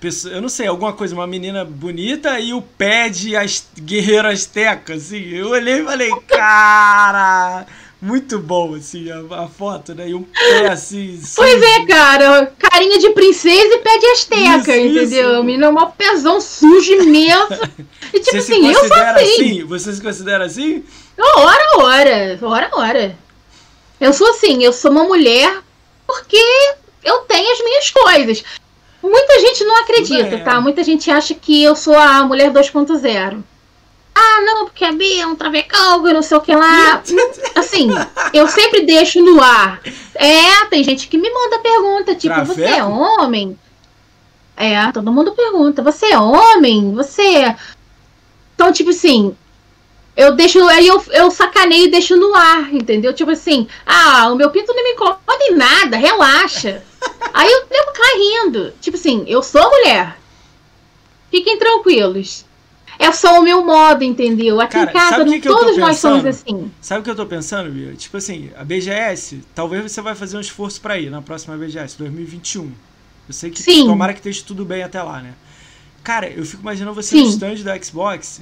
S1: Pessoa, eu não sei, alguma coisa, uma menina bonita e o pé de as, guerreiro asteca, assim. Eu olhei e falei, cara, muito bom, assim, a, a, foto, né? E um pé assim.
S2: Pois é, cara, carinha de princesa e pé de asteca, isso, entendeu? Isso. Menina, um pezão sujo imenso. E tipo
S1: você
S2: assim, eu sou assim.
S1: assim. Você se considera assim?
S2: Ora, ora, ora, ora. Eu sou assim, eu sou uma mulher porque eu tenho as minhas coisas. Muita gente não acredita, é. tá? Muita gente acha que eu sou a mulher 2.0. Ah, não, porque a Bia é um travecão e não sei o que lá. Assim, eu sempre deixo no ar. É, tem gente que me manda pergunta, tipo, Traveco? você é homem? É, todo mundo pergunta, você é homem? Você. É? Então, tipo assim, eu deixo, aí eu, eu sacaneio e deixo no ar, entendeu? Tipo assim, ah, o meu pinto não me incomoda em nada, relaxa. aí eu devo cair rindo. Tipo assim, eu sou mulher. Fiquem tranquilos. É só o meu modo, entendeu? Aqui Cara, em casa, não, que todos nós somos assim.
S1: Sabe o que eu tô pensando, Bia? Tipo assim, a BGS, talvez você vai fazer um esforço para ir na próxima BGS, 2021. Eu sei que Sim. tomara que esteja tudo bem até lá, né? Cara, eu fico imaginando você Sim. no stand da Xbox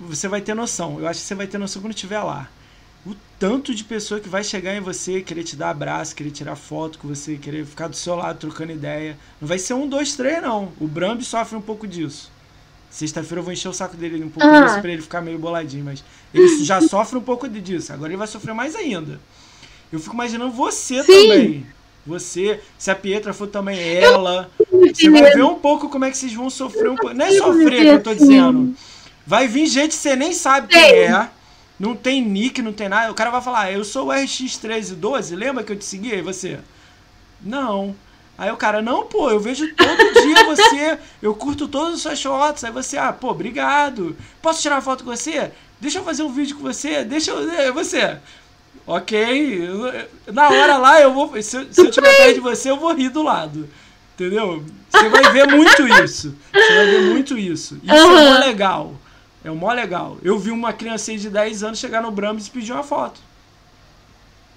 S1: você vai ter noção. Eu acho que você vai ter noção quando estiver lá. O tanto de pessoa que vai chegar em você, querer te dar abraço, querer tirar foto com você, querer ficar do seu lado trocando ideia. Não vai ser um, dois, três, não. O Brambi sofre um pouco disso. Sexta-feira eu vou encher o saco dele um pouco ah. disso pra ele ficar meio boladinho, mas ele já sofre um pouco disso. Agora ele vai sofrer mais ainda. Eu fico imaginando você Sim. também. Você, se a Pietra for também ela. Você vai ver um pouco como é que vocês vão sofrer um pouco. Não é sofrer que eu tô dizendo Vai vir gente que você nem sabe quem é. Não tem nick, não tem nada. O cara vai falar, eu sou o RX1312, lembra que eu te segui? E você? Não. Aí o cara, não, pô, eu vejo todo dia você, eu curto todas as suas fotos. Aí você, ah, pô, obrigado. Posso tirar uma foto com você? Deixa eu fazer um vídeo com você? Deixa eu. É, você. Ok. Na hora lá, eu vou. Se, se eu tiver perto de você, eu vou rir do lado. Entendeu? Você vai ver muito isso. Você vai ver muito isso. Isso uhum. é legal. É o mó legal. Eu vi uma criança de 10 anos chegar no Brahms e pedir uma foto.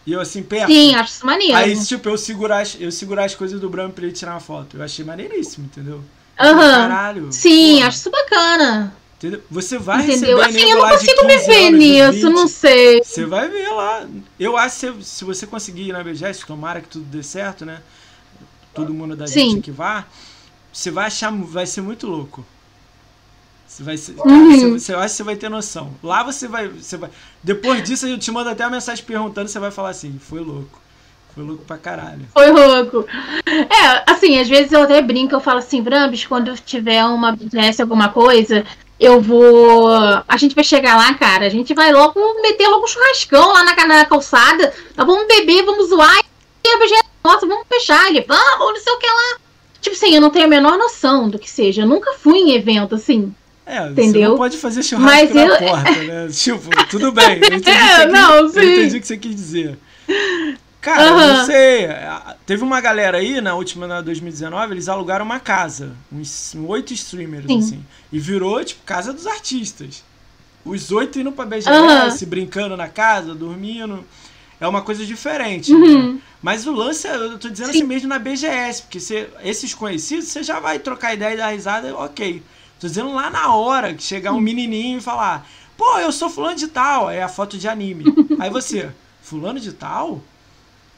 S1: E eu assim, perto.
S2: Sim, acho isso maneiro.
S1: Aí, tipo, eu segurar, as, eu segurar as coisas do Brahms pra ele tirar uma foto. Eu achei maneiríssimo, entendeu?
S2: Aham. Uhum. Caralho. Sim, pô. acho isso bacana.
S1: Entendeu? Você vai entendeu?
S2: receber assim, eu não consigo me ver nisso, não sei.
S1: Você vai ver lá. Eu acho que se você conseguir ir na BGS, tomara que tudo dê certo, né? Todo mundo da Sim. gente que vá, você vai achar, vai ser muito louco. Você vai ser, uhum. você, você, acha que você vai ter noção. Lá você vai, você vai. Depois disso, eu te mando até uma mensagem perguntando, você vai falar assim, foi louco. Foi louco pra caralho.
S2: Foi louco. É, assim, às vezes eu até brinco, eu falo assim, Brambis, quando tiver uma BGS, alguma coisa, eu vou. A gente vai chegar lá, cara. A gente vai logo meter logo um churrascão lá na, na calçada. Tá, vamos beber, vamos zoar. E a BGS, nossa, vamos fechar. Ele, vamos, não sei o que lá. Tipo assim, eu não tenho a menor noção do que seja. Eu nunca fui em evento assim.
S1: É, Entendeu? você não pode fazer churrasco Mas na eu... porta, né? tipo, tudo bem. Eu entendi, é,
S2: não,
S1: eu entendi o que você quis dizer. Cara, uhum. não sei. Teve uma galera aí, na última, na 2019, eles alugaram uma casa. Uns oito streamers, sim. assim. E virou, tipo, casa dos artistas. Os oito indo pra BGS, uhum. brincando na casa, dormindo. É uma coisa diferente. Uhum. Né? Mas o lance, eu tô dizendo Sim. assim mesmo na BGS, porque você, esses conhecidos, você já vai trocar ideia e dar risada, ok. Tô dizendo lá na hora que chegar um menininho e falar: pô, eu sou fulano de tal. É a foto de anime. Aí você, fulano de tal?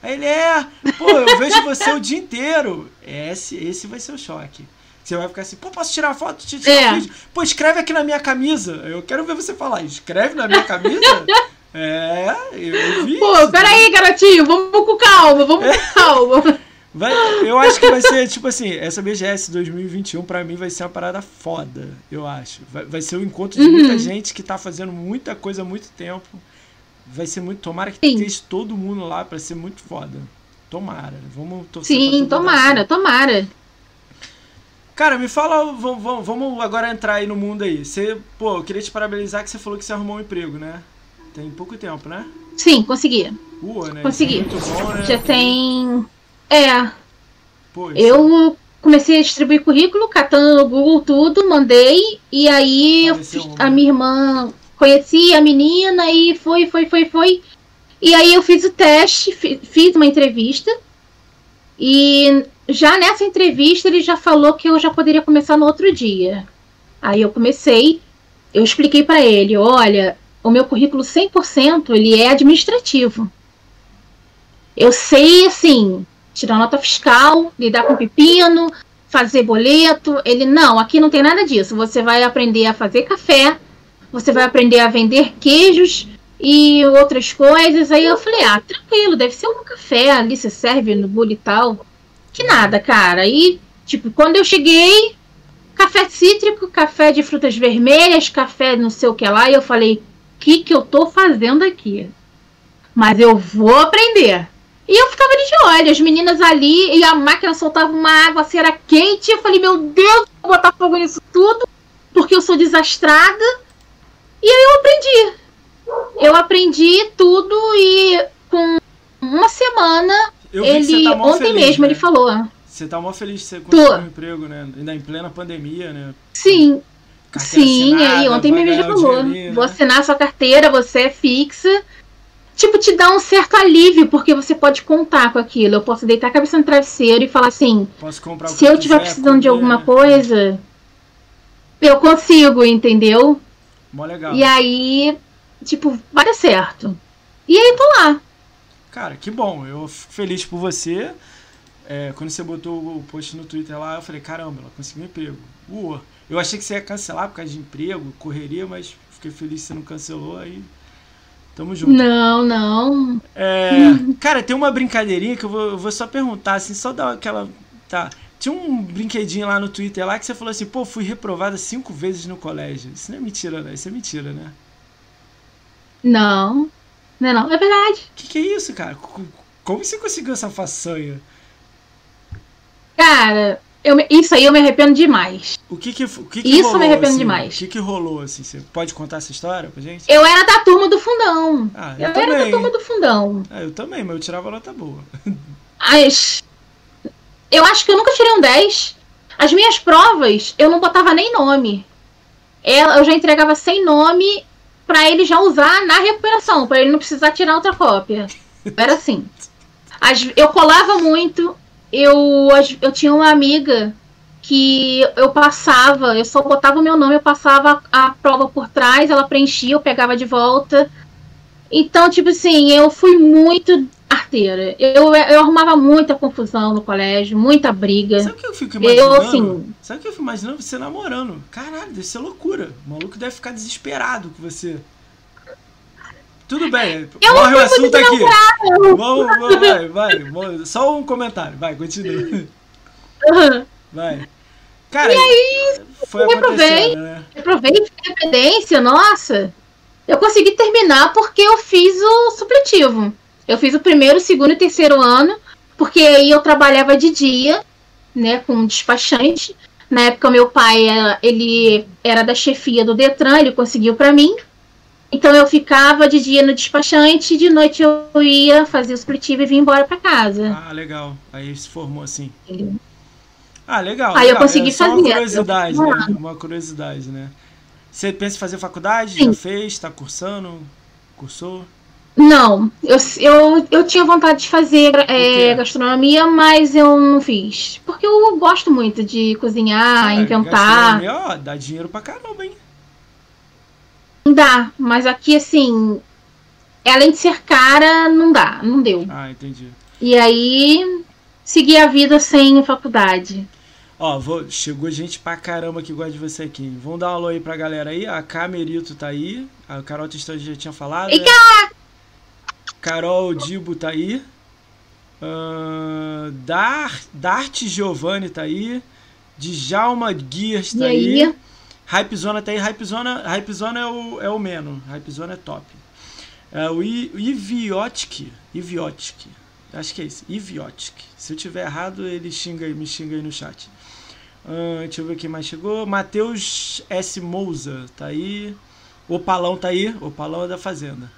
S1: Aí ele é, pô, eu vejo você o dia inteiro. Esse, esse vai ser o choque. Você vai ficar assim, pô, posso tirar foto? Tirar é. vídeo? Pô, escreve aqui na minha camisa. Eu quero ver você falar, escreve na minha camisa? é, eu vi.
S2: Pô, peraí, garotinho, vamos com calma, vamos com calma.
S1: Vai, eu acho que vai ser, tipo assim, essa BGS 2021 para mim vai ser uma parada foda, eu acho. Vai, vai ser o um encontro de muita uhum. gente que tá fazendo muita coisa há muito tempo. Vai ser muito. Tomara que Sim. esteja todo mundo lá para ser muito foda. Tomara. Vamos
S2: torcer Sim, tomara, tomara.
S1: Cara, me fala, vamos, vamos agora entrar aí no mundo aí. Você, pô, eu queria te parabenizar que você falou que você arrumou um emprego, né? Tem pouco tempo, né?
S2: Sim, consegui.
S1: Boa, né?
S2: Consegui. Bom, né? Já tem é. Pois. Eu comecei a distribuir currículo, catando no Google tudo, mandei, e aí a minha irmã conhecia a menina e foi, foi, foi, foi. E aí eu fiz o teste, fiz uma entrevista. E já nessa entrevista ele já falou que eu já poderia começar no outro dia. Aí eu comecei, eu expliquei para ele, olha, o meu currículo 100% ele é administrativo. Eu sei, assim, tirar nota fiscal, lidar com pepino, fazer boleto. Ele, não, aqui não tem nada disso. Você vai aprender a fazer café, você vai aprender a vender queijos e outras coisas. Aí eu falei, ah, tranquilo, deve ser um café ali, se serve no bolo e tal. Que nada, cara. E, tipo, quando eu cheguei, café cítrico, café de frutas vermelhas, café não sei o que lá, e eu falei, o que que eu tô fazendo aqui? Mas eu vou aprender. E eu ficava ali de olho, as meninas ali, e a máquina soltava uma água, assim, era quente. Eu falei, meu Deus, vou botar fogo nisso tudo, porque eu sou desastrada. E aí eu aprendi. Eu aprendi tudo e com uma semana, ele tá ontem feliz, mesmo né? ele falou.
S1: Você tá mó feliz de você conseguir um emprego, né? Ainda em plena pandemia, né?
S2: Sim. Carteira Sim, assinada, aí ontem mesmo ele falou. Vou assinar sua carteira, você é fixa tipo, te dá um certo alívio, porque você pode contar com aquilo. Eu posso deitar a cabeça no travesseiro e falar assim: se eu estiver precisando de alguma coisa, eu consigo, entendeu?
S1: Mó legal.
S2: E aí, tipo, vai dar certo. E aí, tô lá.
S1: Cara, que bom. Eu fico feliz por você. É, quando você botou o post no Twitter lá, eu falei: caramba, ela conseguiu um emprego. Ua. Eu achei que você ia cancelar por causa de emprego, correria, mas fiquei feliz que você não cancelou aí. Tamo junto.
S2: Não, não.
S1: É, cara, tem uma brincadeirinha que eu vou, eu vou só perguntar, assim, só dar aquela. Tá. Tinha um brinquedinho lá no Twitter lá que você falou assim, pô, fui reprovada cinco vezes no colégio. Isso não é mentira, né? Isso é mentira, né?
S2: Não. Não é não, é verdade.
S1: Que que é isso, cara? Como você conseguiu essa façanha?
S2: Cara, eu, isso aí eu me arrependo demais.
S1: O que que, o que, que
S2: Isso
S1: rolou,
S2: me arrependo
S1: assim?
S2: demais.
S1: O que que rolou, assim? Você pode contar essa história pra gente?
S2: Eu era da turma do fundão.
S1: Ah, eu,
S2: eu
S1: também.
S2: era da turma do fundão.
S1: Ah, eu também, mas eu tirava nota boa.
S2: As... Eu acho que eu nunca tirei um 10. As minhas provas, eu não botava nem nome. Eu já entregava sem nome para ele já usar na recuperação, para ele não precisar tirar outra cópia. Era assim. As... Eu colava muito, eu, eu tinha uma amiga que eu passava, eu só botava o meu nome, eu passava a prova por trás, ela preenchia, eu pegava de volta. Então, tipo assim, eu fui muito arteira. Eu, eu arrumava muita confusão no colégio, muita briga.
S1: Sabe o que eu fico imaginando? Eu, assim, Sabe o que eu fico imaginando? Você namorando. Caralho, deve ser loucura. O maluco deve ficar desesperado com você. Tudo bem,
S2: eu
S1: morre o assunto aqui. Vamos, vamos, vai, vai. Só um comentário, vai, continua.
S2: Uhum.
S1: Vai. Cara,
S2: e aí,
S1: foi
S2: eu reprovei,
S1: né?
S2: reprovei, independência, nossa. Eu consegui terminar porque eu fiz o supletivo. Eu fiz o primeiro, segundo e terceiro ano, porque aí eu trabalhava de dia, né, com despachante. Na época, meu pai, ele era da chefia do Detran, ele conseguiu para mim. Então eu ficava de dia no despachante e de noite eu ia fazer o supletivo e vinha embora para casa.
S1: Ah, legal. Aí se formou assim. Ah, legal.
S2: Aí
S1: legal.
S2: eu consegui
S1: é só
S2: fazer.
S1: Uma curiosidade, né? Uma curiosidade, né? Você pensa em fazer faculdade? Sim. Já fez? Está cursando? Cursou?
S2: Não, eu, eu, eu tinha vontade de fazer é, gastronomia, mas eu não fiz. Porque eu gosto muito de cozinhar, Cara, inventar.
S1: Gastronomia, ó, dá dinheiro pra caramba, hein?
S2: Dá, mas aqui assim, além de ser cara, não dá, não deu.
S1: Ah, entendi.
S2: E aí, segui a vida sem faculdade.
S1: Ó, vou, chegou gente pra caramba que gosta de você aqui. Vamos dar um alô aí pra galera aí. A Camerito tá aí. A Carol Testão já tinha falado.
S2: E
S1: né? Carol Dibo tá aí. Uh, Dar, Dart Giovanni tá aí. Djalma Guias tá aí. aí. Hypezona tá aí. Hypezona, Hypezona é o, é o Meno. Hypezona é top. Uh, o Iviotic. Iviotic. Acho que é isso. Iviotic. Se eu tiver errado, ele xinga aí, me xinga aí no chat. Uh, deixa eu ver quem mais chegou. Matheus S. Mouza tá aí. Opalão tá aí. Opalão é da Fazenda.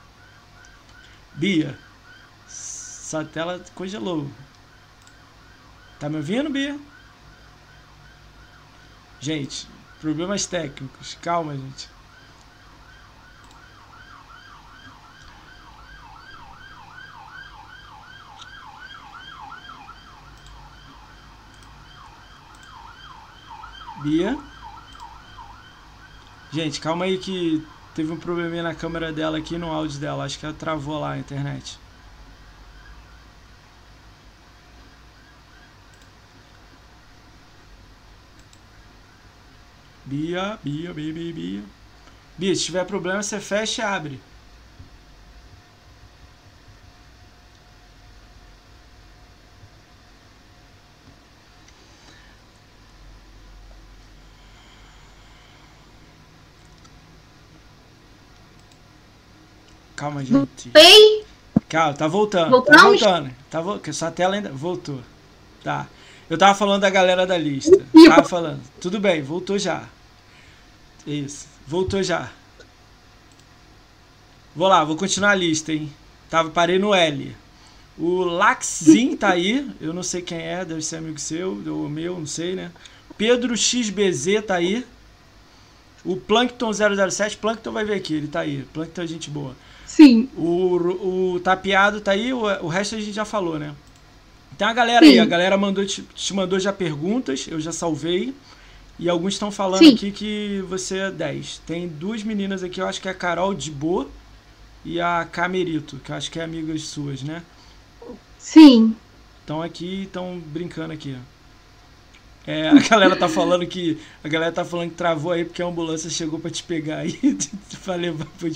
S1: Bia. Sua tela congelou. Tá me ouvindo, Bia? Gente, Problemas técnicos. Calma, gente. Bia. Gente, calma aí que teve um probleminha na câmera dela aqui no áudio dela. Acho que ela travou lá a internet. Bia, Bia, Bia, Bia, Bia. Bia, se tiver problema, você fecha e abre. Calma, gente.
S2: Ei!
S1: Calma, tá voltando.
S2: Voltamos?
S1: Tá voltando. Tá vo... Sua tela ainda. Voltou. Tá. Eu tava falando da galera da lista. Tava falando. Tudo bem, voltou já. Isso. Voltou já. Vou lá, vou continuar a lista, hein? Tava, parei no L. O Laxin tá aí. Eu não sei quem é, deve ser amigo seu, ou meu, não sei, né? Pedro XBZ tá aí. O Plankton 007, Plankton vai vir aqui, ele tá aí. Plankton é gente boa.
S2: Sim.
S1: O, o Tapeado tá aí, o, o resto a gente já falou, né? Tem a galera aí,
S2: Sim.
S1: a galera mandou, te, te mandou já perguntas, eu já salvei. E alguns estão falando
S2: Sim.
S1: aqui que você é 10. Tem duas meninas aqui, eu acho que é a Carol de Boa e a Camerito, que eu acho que é amigas suas, né?
S2: Sim.
S1: Estão aqui, estão brincando aqui. É, a galera tá falando que. A galera tá falando que travou aí porque a ambulância chegou pra te pegar aí pra levar pro.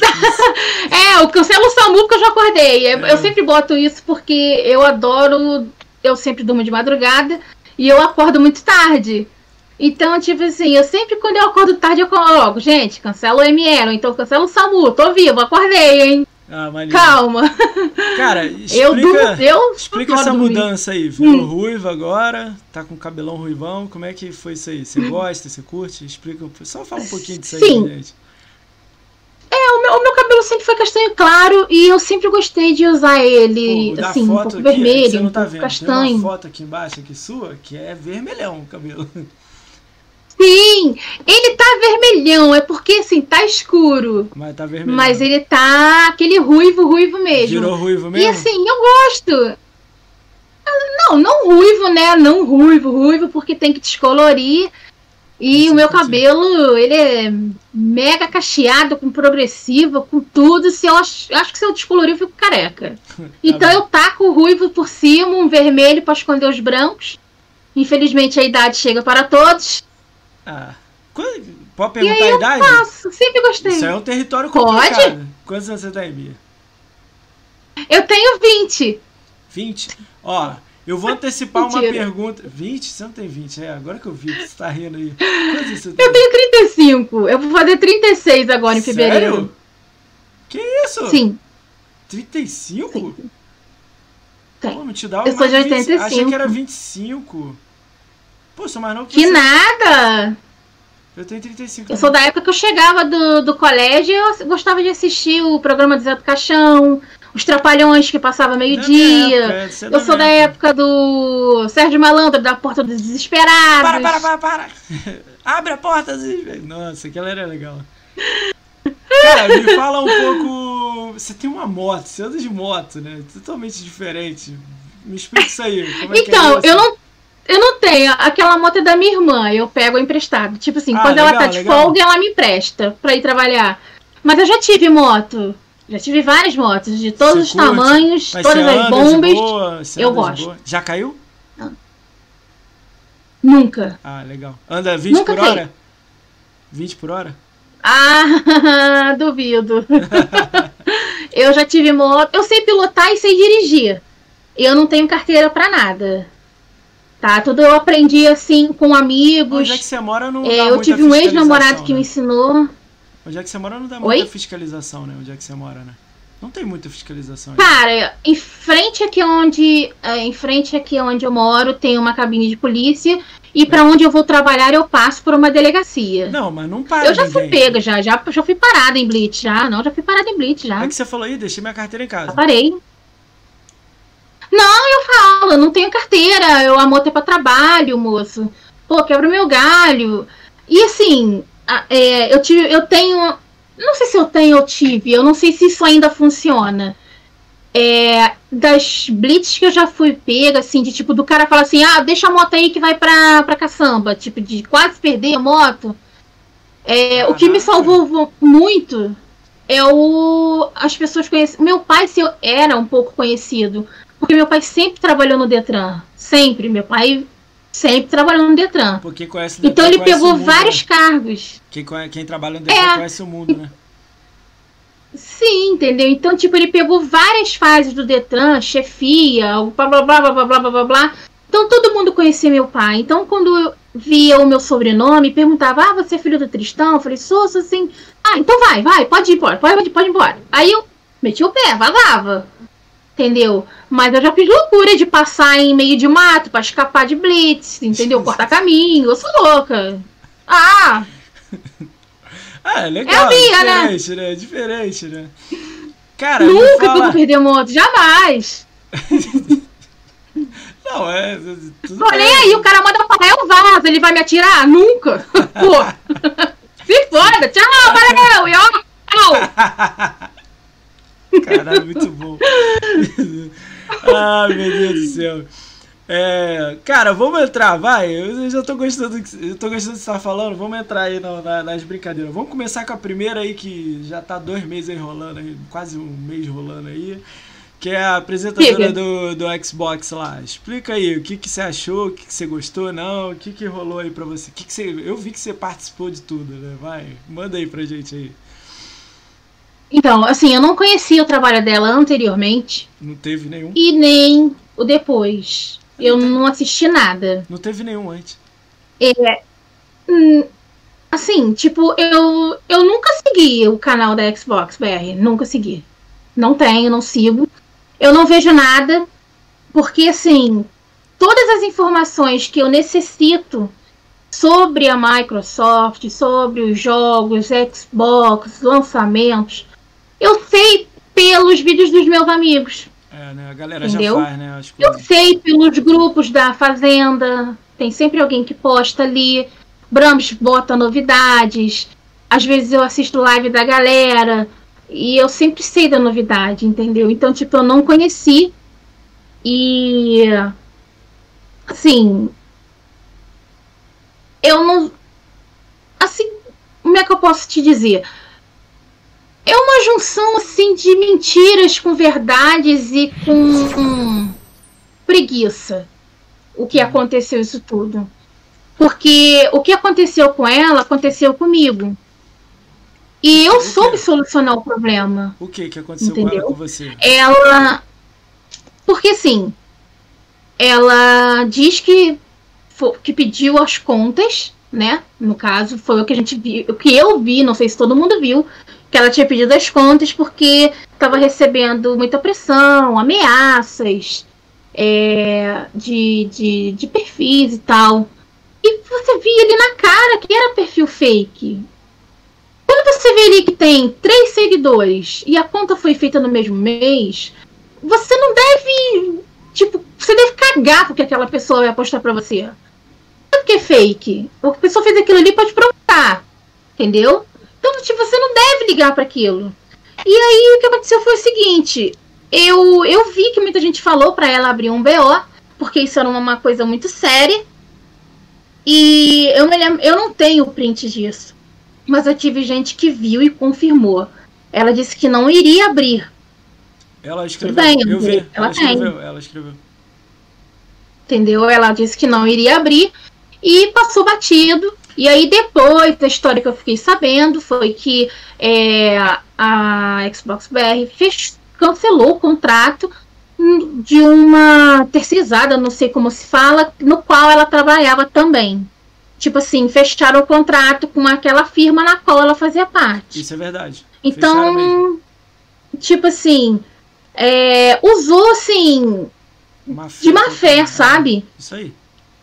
S2: É, o cancela o SAMU que eu já acordei. Eu,
S1: É.
S2: eu sempre boto isso porque eu adoro. Eu sempre durmo de madrugada e eu acordo muito tarde. Então, tipo assim, eu sempre quando eu acordo tarde, eu coloco, gente, cancela o ML, então cancela o SAMU, tô vivo, acordei, hein?
S1: Ah.
S2: Calma.
S1: Cara,
S2: Eu durmo,
S1: explica,
S2: eu
S1: explica
S2: adoro
S1: essa
S2: dormir.
S1: mudança aí. Virou ruiva agora, tá com cabelão ruivão. Como é que foi isso aí? Você gosta, você curte? Explica, um- só fala um pouquinho disso aí,
S2: Sim.
S1: gente.
S2: É, o meu, o meu cabelo sempre foi castanho claro e eu sempre gostei de usar ele,
S1: Pô,
S2: assim, um pouco
S1: aqui, você
S2: vermelho,
S1: não
S2: um
S1: tá
S2: pouco
S1: vendo. Tem
S2: castanho.
S1: uma foto aqui embaixo, aqui sua, que é vermelhão o cabelo.
S2: Sim, ele tá vermelhão, é porque assim, tá escuro.
S1: Mas tá vermelhão.
S2: Mas ele tá aquele ruivo, ruivo mesmo.
S1: Virou ruivo
S2: E
S1: mesmo?
S2: assim, eu gosto. Não, não ruivo, né? Não ruivo, ruivo, porque tem que descolorir. E
S1: Sim,
S2: o meu
S1: sim.
S2: cabelo, ele é mega cacheado, com progressiva, com tudo. Se eu acho, acho que se eu descolorir, eu fico careca. Então
S1: bom.
S2: eu taco o ruivo por cima, um vermelho pra esconder os brancos. Infelizmente a idade chega para todos.
S1: Ah. Pode perguntar a
S2: eu
S1: idade?
S2: faço, sempre gostei.
S1: Isso é um território
S2: Pode?
S1: complicado. Quantos anos você tem, Bia?
S2: Eu tenho 20.
S1: 20? Ó, eu vou antecipar uma pergunta. 20? Você não tem 20, é? Agora que eu vi que você tá rindo aí. Quantos anos você tem?
S2: Eu tenho 35. Eu vou fazer 36 agora em fevereiro.
S1: Sério? Que isso?
S2: Sim,
S1: 35?
S2: Sim.
S1: Pô, não te dava
S2: Eu sou de
S1: 20 Achei
S2: 85.
S1: que era 25. Pô, sou mais novo que
S2: que
S1: você.
S2: nada.
S1: Eu tenho 35.
S2: Eu sou da época que eu chegava do, do colégio e eu gostava de assistir o programa do Zé do Caixão, os Trapalhões que passava meio-dia.
S1: época, é
S2: Eu sou da
S1: minha
S2: época do Sérgio Malandro, da Porta dos Desesperados.
S1: Para, para, para, para! Abre a porta, Zé. Nossa, aquela era legal. Cara, me fala um pouco. Você tem uma moto, você anda de moto, né? Totalmente diferente. Me explica isso aí. É é
S2: Então,
S1: isso?
S2: eu não, eu não tenho. Aquela moto é da minha irmã, eu pego emprestado. Tipo assim,
S1: Ah,
S2: quando ela
S1: legal,
S2: tá de
S1: legal.
S2: folga, ela me empresta pra ir trabalhar. Mas eu já tive moto. Já tive várias motos, de todos
S1: Você
S2: os
S1: curte?
S2: tamanhos, todas as bombas.
S1: boa,
S2: Eu gosto.
S1: boa? Já caiu?
S2: Nunca.
S1: Ah, legal. Anda 20
S2: Nunca
S1: por
S2: caí.
S1: hora? 20 por hora?
S2: Ah, duvido. eu já tive moto. Eu sei pilotar e sei dirigir. Eu não tenho carteira pra nada. Tá? Tudo eu aprendi assim com amigos.
S1: Onde é que você mora não
S2: É, eu tive um ex-namorado
S1: fiscalização,
S2: que
S1: né?
S2: me ensinou.
S1: Onde é que você mora não dá
S2: Oi?
S1: muita fiscalização, né? Onde é que você mora, né? Não tem muita fiscalização.
S2: Cara, em frente aqui onde, é, em frente aqui onde eu moro tem uma cabine de polícia e pra onde eu vou trabalhar eu passo por uma delegacia.
S1: Não, mas não para
S2: eu já fui
S1: ninguém.
S2: pega já, já, já fui parada em blitz já, não, já fui parada em blitz já.
S1: É que você falou aí, deixei minha carteira em casa.
S2: Já parei. Não, eu falo, eu não tenho carteira, eu a moto é pra trabalho, moço. Pô, quebra meu galho. E assim, é, eu, tive, eu tenho. Não sei se eu tenho ou tive, eu não sei se isso ainda funciona. É, das blitz que eu já fui pega, assim, de tipo, do cara falar assim, ah, deixa a moto aí que vai pra, pra caçamba. Tipo, de quase perder a moto. É, o que me salvou muito é o. As pessoas conhecem. Meu pai se eu, era um pouco conhecido. Porque meu pai sempre trabalhou no Detran. Sempre. Meu pai sempre trabalhou no Detran.
S1: Porque conhece o Detran,
S2: Então ele pegou
S1: mundo,
S2: vários
S1: né?
S2: cargos.
S1: Quem, quem trabalha no Detran
S2: É.
S1: conhece o mundo, né?
S2: Sim, entendeu? Então, tipo, ele pegou várias fases do Detran, chefia, blá blá blá blá blá blá blá blá. Então todo mundo conhecia meu pai. Então, quando eu via o meu sobrenome, perguntava, ah, você é filho do Tristão? Eu falei, sou, sou assim. Ah, então vai, vai, pode ir embora, pode, pode ir embora. Aí eu meti o pé, vazava. Entendeu? Mas eu já fiz loucura de passar em meio de mato pra escapar de blitz, entendeu? Cortar caminho, eu sou louca. Ah,
S1: Ah, é legal.
S2: É a minha, né?
S1: diferente, né? Diferente, né? Cara,
S2: nunca que eu
S1: fala...
S2: vou perder moto, jamais.
S1: Não, é... Tudo
S2: Olha
S1: bem.
S2: aí, o cara manda falar, eu vazo, ele vai me atirar? Nunca. Pô. Se foda, tchau, valeu, e ó, tchau.
S1: Caralho, muito bom. ah, meu Deus do céu. É, cara, vamos entrar, vai. Eu já tô gostando, do que- eu tô gostando do que você tá falando. Vamos entrar aí na- na- nas brincadeiras. Vamos começar com a primeira aí que já tá dois meses aí rolando aí, quase um mês rolando aí. Que é a apresentadora do, do Xbox lá. Explica aí o que, que você achou, o que, que você gostou, não, o que, que rolou aí pra você. O que, que você. Eu vi que você participou de tudo, né? Vai, manda aí pra gente aí.
S2: Então, assim, eu não conhecia o trabalho dela anteriormente
S1: Não teve nenhum.
S2: e nem o depois. Eu não assisti nada.
S1: Não teve nenhum antes.
S2: Hum, Assim, tipo, eu, eu nunca segui o canal da Xbox BR. Nunca segui. Não tenho, não sigo. Eu não vejo nada. Porque, assim, todas as informações que eu necessito sobre a Microsoft, sobre os jogos, Xbox, lançamentos, eu sei pelos vídeos dos meus amigos.
S1: É, né? A galera
S2: Entendeu?
S1: já faz, né? As
S2: Eu
S1: coisas.
S2: sei pelos grupos da Fazenda. Tem sempre alguém que posta ali. Brams bota novidades. Às vezes eu assisto live da galera. E eu sempre sei da novidade, entendeu? Então, tipo, eu não conheci. E. Assim. Eu não. Assim. Como é que eu posso te dizer? É uma junção, assim, de mentiras com verdades e com hum, preguiça. O que aconteceu isso tudo. Porque o que aconteceu com ela, aconteceu comigo. E eu soube solucionar o problema.
S1: O que que aconteceu com ela
S2: Entendeu?
S1: com você?
S2: Ela. Porque assim. Ela diz que, que pediu as contas, né? No caso, foi o que a gente viu. O que eu vi, não sei se todo mundo viu, que ela tinha pedido as contas porque estava recebendo muita pressão, ameaças é, de, de, de perfis e tal. E você via ali na cara que era perfil fake. Quando você vê ali que tem três seguidores e a conta foi feita no mesmo mês, você não deve. Tipo, você deve cagar porque aquela pessoa vai apostar pra você. Não é porque é fake. A pessoa fez aquilo ali te provocar. Entendeu? Então, tipo, você não deve ligar pra aquilo. E aí o que aconteceu foi o seguinte: eu, eu vi que muita gente falou pra ela abrir um BO, porque isso era uma coisa muito séria. E eu me lembro, eu não tenho print disso. Mas eu tive gente que viu e confirmou. Ela disse que não iria abrir.
S1: Ela escreveu.
S2: bem,
S1: eu vi.
S2: ela
S1: Ela
S2: tem.
S1: escreveu. Ela escreveu.
S2: Entendeu? Ela disse que não iria abrir e passou batido. E aí, depois da história que eu fiquei sabendo, foi que é, a Xbox BR fez, cancelou o contrato de uma terceirizada, não sei como se fala, no qual ela trabalhava também. Tipo assim, fecharam o contrato com aquela firma na qual ela fazia parte.
S1: Isso é verdade.
S2: Então, tipo assim, é, usou assim,
S1: Má
S2: de má fé, sabe?
S1: Isso aí.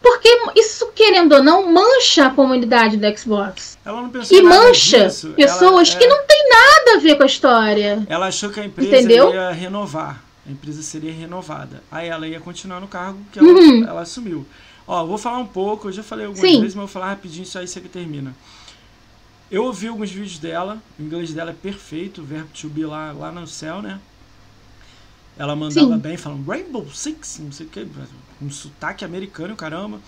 S2: Porque isso, querendo ou não, mancha a comunidade do Xbox.
S1: Ela não pensou
S2: E mancha
S1: disso.
S2: pessoas
S1: Ela,
S2: que
S1: é,
S2: não tem nada a ver com a história.
S1: Ela achou que a empresa
S2: Entendeu?
S1: ia renovar. A empresa seria renovada. Aí ela ia continuar no cargo que ela,
S2: Uhum.
S1: ela assumiu. Ó, vou falar um pouco, eu já falei algumas
S2: Sim.
S1: vezes, mas vou falar rapidinho, isso aí você que termina. Eu ouvi alguns vídeos dela, o inglês dela é perfeito, o verbo to be lá, lá no céu, né? Ela mandava Sim. bem, falando Rainbow Six, não sei o que, um sotaque americano, caramba.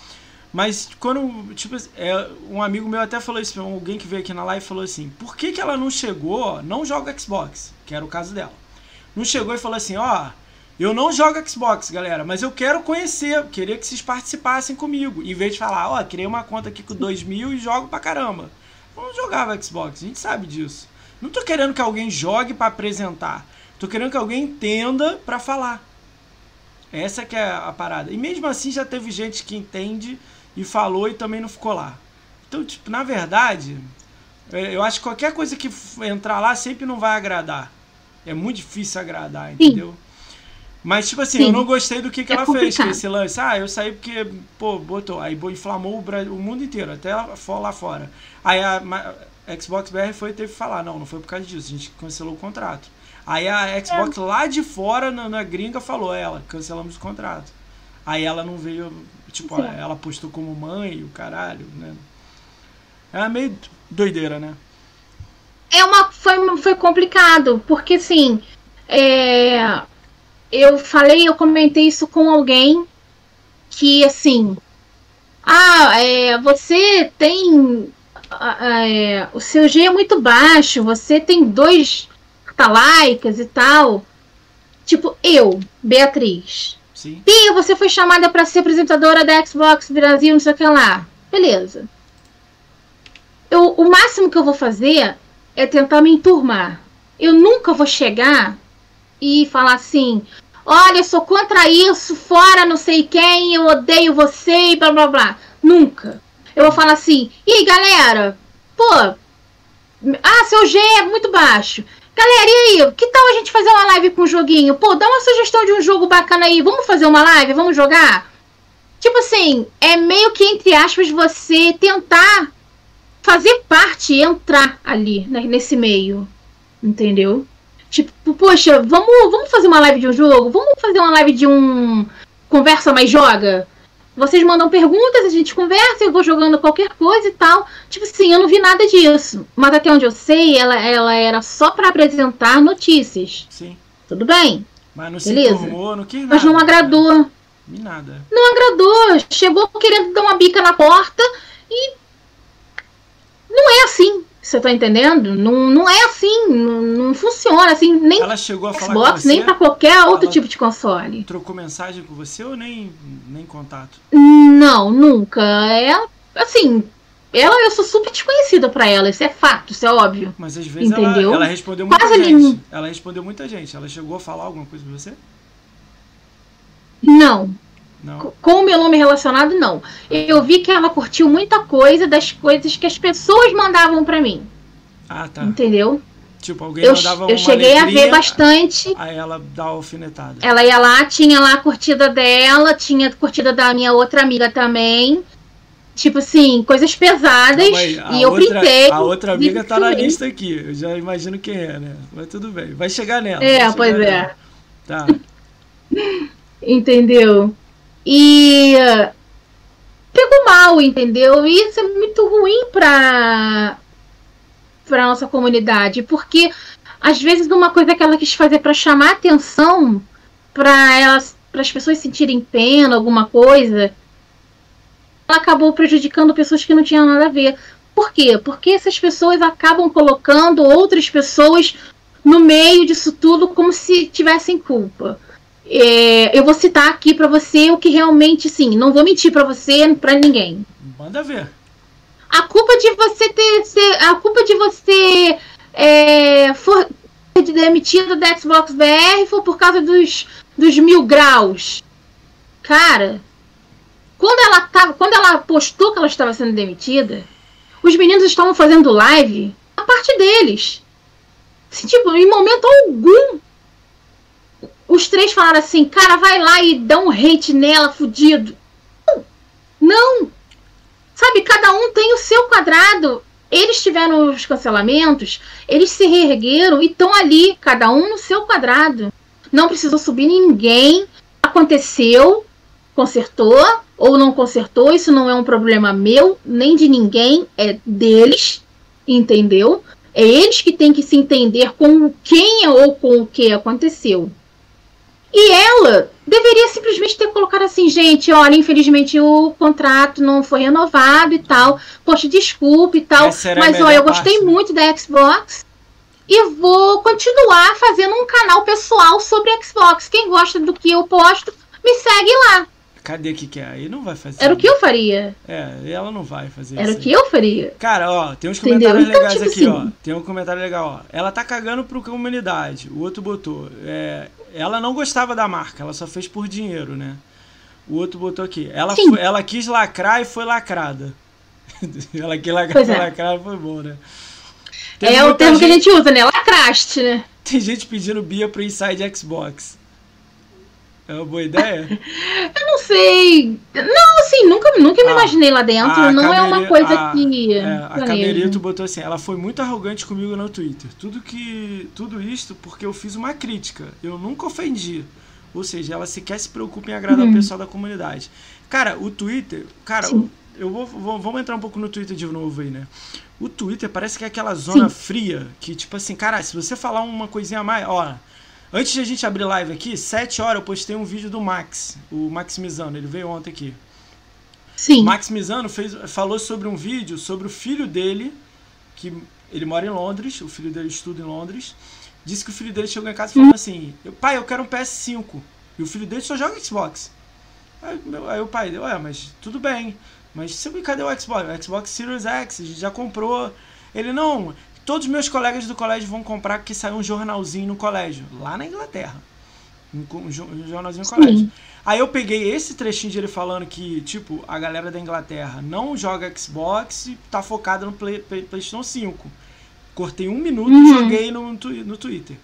S1: Mas quando, tipo, é, um amigo meu até falou isso, alguém que veio aqui na live falou assim: por que, que ela não chegou, não joga Xbox, que era o caso dela. Não chegou e falou assim: ó, eu não jogo Xbox, galera, mas eu quero conhecer, queria que vocês participassem comigo. Em vez de falar, ó, criei uma conta aqui com 2000 e jogo pra caramba. Eu não jogava Xbox, a gente sabe disso. Não tô querendo que alguém jogue para apresentar. Tô querendo que alguém entenda para falar. Essa que é a parada. E mesmo assim já teve gente que entende e falou e também não ficou lá. Então, tipo, na verdade, é, eu acho que qualquer coisa que entrar lá sempre não vai agradar. É muito difícil agradar, entendeu? Sim. Mas, tipo assim, Sim. eu não gostei do que, que é ela complicado. fez, que esse lance. Ah, eu saí porque, pô, botou. Aí inflamou o, Brasil, o mundo inteiro, até lá fora. Aí a, a Xbox BR foi teve que falar: não, não foi por causa disso, a gente cancelou o contrato. Aí a Xbox é. lá de fora, na, na, gringa, falou: ela, cancelamos o contrato. Aí ela não veio, tipo, é. ela postou como mãe, o caralho, né? É meio doideira, né?
S2: É uma. Foi, foi complicado, porque assim. É, eu falei, eu comentei isso com alguém que assim. Ah, é, você tem. É, o seu G é muito baixo, você tem dois laicas e tal. Tipo, eu, Beatriz.
S1: Sim.
S2: Pia, você foi chamada para ser apresentadora da Xbox Brasil, não sei o que lá. Beleza. Eu, o máximo que eu vou fazer é tentar me enturmar. Eu nunca vou chegar e falar assim: olha, eu sou contra isso, fora não sei quem, eu odeio você e blá blá blá. Nunca. Eu vou falar assim: e galera? Pô, ah, seu G é muito baixo. Galera, e aí? Que tal a gente fazer uma live com um joguinho? Pô, dá uma sugestão de um jogo bacana aí. Vamos fazer uma live? Vamos jogar? Tipo assim, é meio que entre aspas você tentar fazer parte, entrar ali né, nesse meio. Entendeu? Tipo, poxa, vamos, vamos fazer uma live de um jogo? Vamos fazer uma live de um conversa mais joga? Vocês mandam perguntas, a gente conversa, eu vou jogando qualquer coisa e tal. Tipo assim, eu não vi nada disso. Mas até onde eu sei, ela, ela era só para apresentar notícias.
S1: Sim.
S2: Tudo bem.
S1: Mas não Beleza. se informou, não quis nada.
S2: Mas não agradou.
S1: Nada.
S2: Não agradou. Chegou querendo dar uma bica na porta e. Não é assim. Você tá entendendo? Não, não é assim, não, não funciona assim, nem
S1: ela chegou a falar
S2: Xbox,
S1: com você?
S2: nem para qualquer outro tipo de console.
S1: Trocou mensagem com você ou nem, nem contato?
S2: Não, nunca. Ela, assim, ela eu sou super desconhecida para ela, isso é fato, isso é óbvio.
S1: Mas às vezes Entendeu? Ela, ela respondeu muita Quase gente. Ela respondeu muita gente. Ela chegou a falar alguma coisa pra você?
S2: Não.
S1: Não.
S2: Com o meu nome relacionado, não. Eu vi que ela curtiu muita coisa das coisas que as pessoas mandavam para mim.
S1: Ah, tá.
S2: Entendeu?
S1: Tipo, alguém
S2: eu,
S1: mandava
S2: Eu cheguei a ver bastante.
S1: Aí ela dá alfinetada.
S2: Ela ia lá, tinha lá a curtida dela, tinha a curtida da minha outra amiga também. Tipo assim, coisas pesadas. Aí, e eu
S1: outra,
S2: printei.
S1: A outra amiga tá na lista aqui. Eu já imagino quem é, né? Mas tudo bem. Vai chegar nela.
S2: É, pois é.
S1: Nela. Tá.
S2: Entendeu? E pegou mal, entendeu? E isso é muito ruim para para nossa comunidade, porque às vezes uma coisa que ela quis fazer para chamar atenção, para elas, para as pessoas sentirem pena, alguma coisa, ela acabou prejudicando pessoas que não tinham nada a ver. Por quê? Porque essas pessoas acabam colocando outras pessoas no meio disso tudo como se tivessem culpa. É, eu vou citar aqui para você o que realmente, sim, não vou mentir para você, para ninguém.
S1: Manda ver.
S2: A culpa de você ter, ser, a culpa de você é, for demitido da Xbox BR foi por causa dos, dos mil graus. Cara, quando ela tava, quando ela postou que ela estava sendo demitida, os meninos estavam fazendo live a parte deles. Assim, tipo, em momento algum os três falaram assim, cara, vai lá e dá um hate nela, fudido. Não. não. Sabe, cada um tem o seu quadrado. Eles tiveram os cancelamentos, eles se reergueram e estão ali, cada um no seu quadrado. Não precisou subir ninguém. Aconteceu, consertou ou não consertou, isso não é um problema meu, nem de ninguém, é deles, entendeu? É eles que têm que se entender com quem ou com o que aconteceu. E ela deveria simplesmente ter colocado assim, gente, olha, infelizmente o contrato não foi renovado e tal. Poxa, desculpe e tal. Mas olha, eu gostei parte. muito da Xbox e vou continuar fazendo um canal pessoal sobre Xbox. Quem gosta do que eu posto, me segue lá.
S1: Cadê que que é? Aí não vai fazer.
S2: Era o que eu faria.
S1: É, ela não vai fazer
S2: Era o que eu faria.
S1: Cara, ó, tem uns comentários então, legais tipo aqui, assim... ó. Tem um comentário legal, ó. Ela tá cagando pro comunidade. O outro botou. É, ela não gostava da marca, ela só fez por dinheiro, né? O outro botou aqui. Ela, foi, ela quis lacrar e foi lacrada. ela quis lacrar, e é. lacrada, foi bom, né?
S2: Teve é o termo gente... que a gente usa, né? Lacraste, né?
S1: Tem gente pedindo Bia pro Inside Xbox. É uma boa ideia?
S2: eu não sei. Não, assim, nunca, nunca me ah, imaginei lá dentro. Não é uma coisa a, que.
S1: É, a Camerito botou assim: ela foi muito arrogante comigo no Twitter. Tudo que. Tudo isto porque eu fiz uma crítica. Eu nunca ofendi. Ou seja, ela sequer se preocupa em agradar uhum. o pessoal da comunidade. Cara, o Twitter. Cara, Sim. eu vou, vou. Vamos entrar um pouco no Twitter de novo aí, né? O Twitter parece que é aquela zona Sim. fria que, tipo assim, cara, se você falar uma coisinha a mais. Ó, Antes de a gente abrir live aqui, 7 horas eu postei um vídeo do Max, o Maximizano, ele veio ontem aqui.
S2: Sim.
S1: O Maximizano fez, falou sobre um vídeo sobre o filho dele, que ele mora em Londres, o filho dele estuda em Londres. Disse que o filho dele chegou em casa e falou hum. assim: Pai, eu quero um PS5. E o filho dele só joga Xbox. Aí, aí o pai deu: Ué, mas tudo bem. Mas cadê o Xbox? O Xbox Series X, a gente já comprou. Ele não, Todos os meus colegas do colégio vão comprar porque saiu um jornalzinho no colégio, lá na Inglaterra. Um, jornalzinho no colégio. Aí eu peguei esse trechinho de ele falando que, tipo, a galera da Inglaterra não joga Xbox e tá focada no Play, Play, PlayStation 5. Cortei um minuto uhum. e joguei no, no Twitter.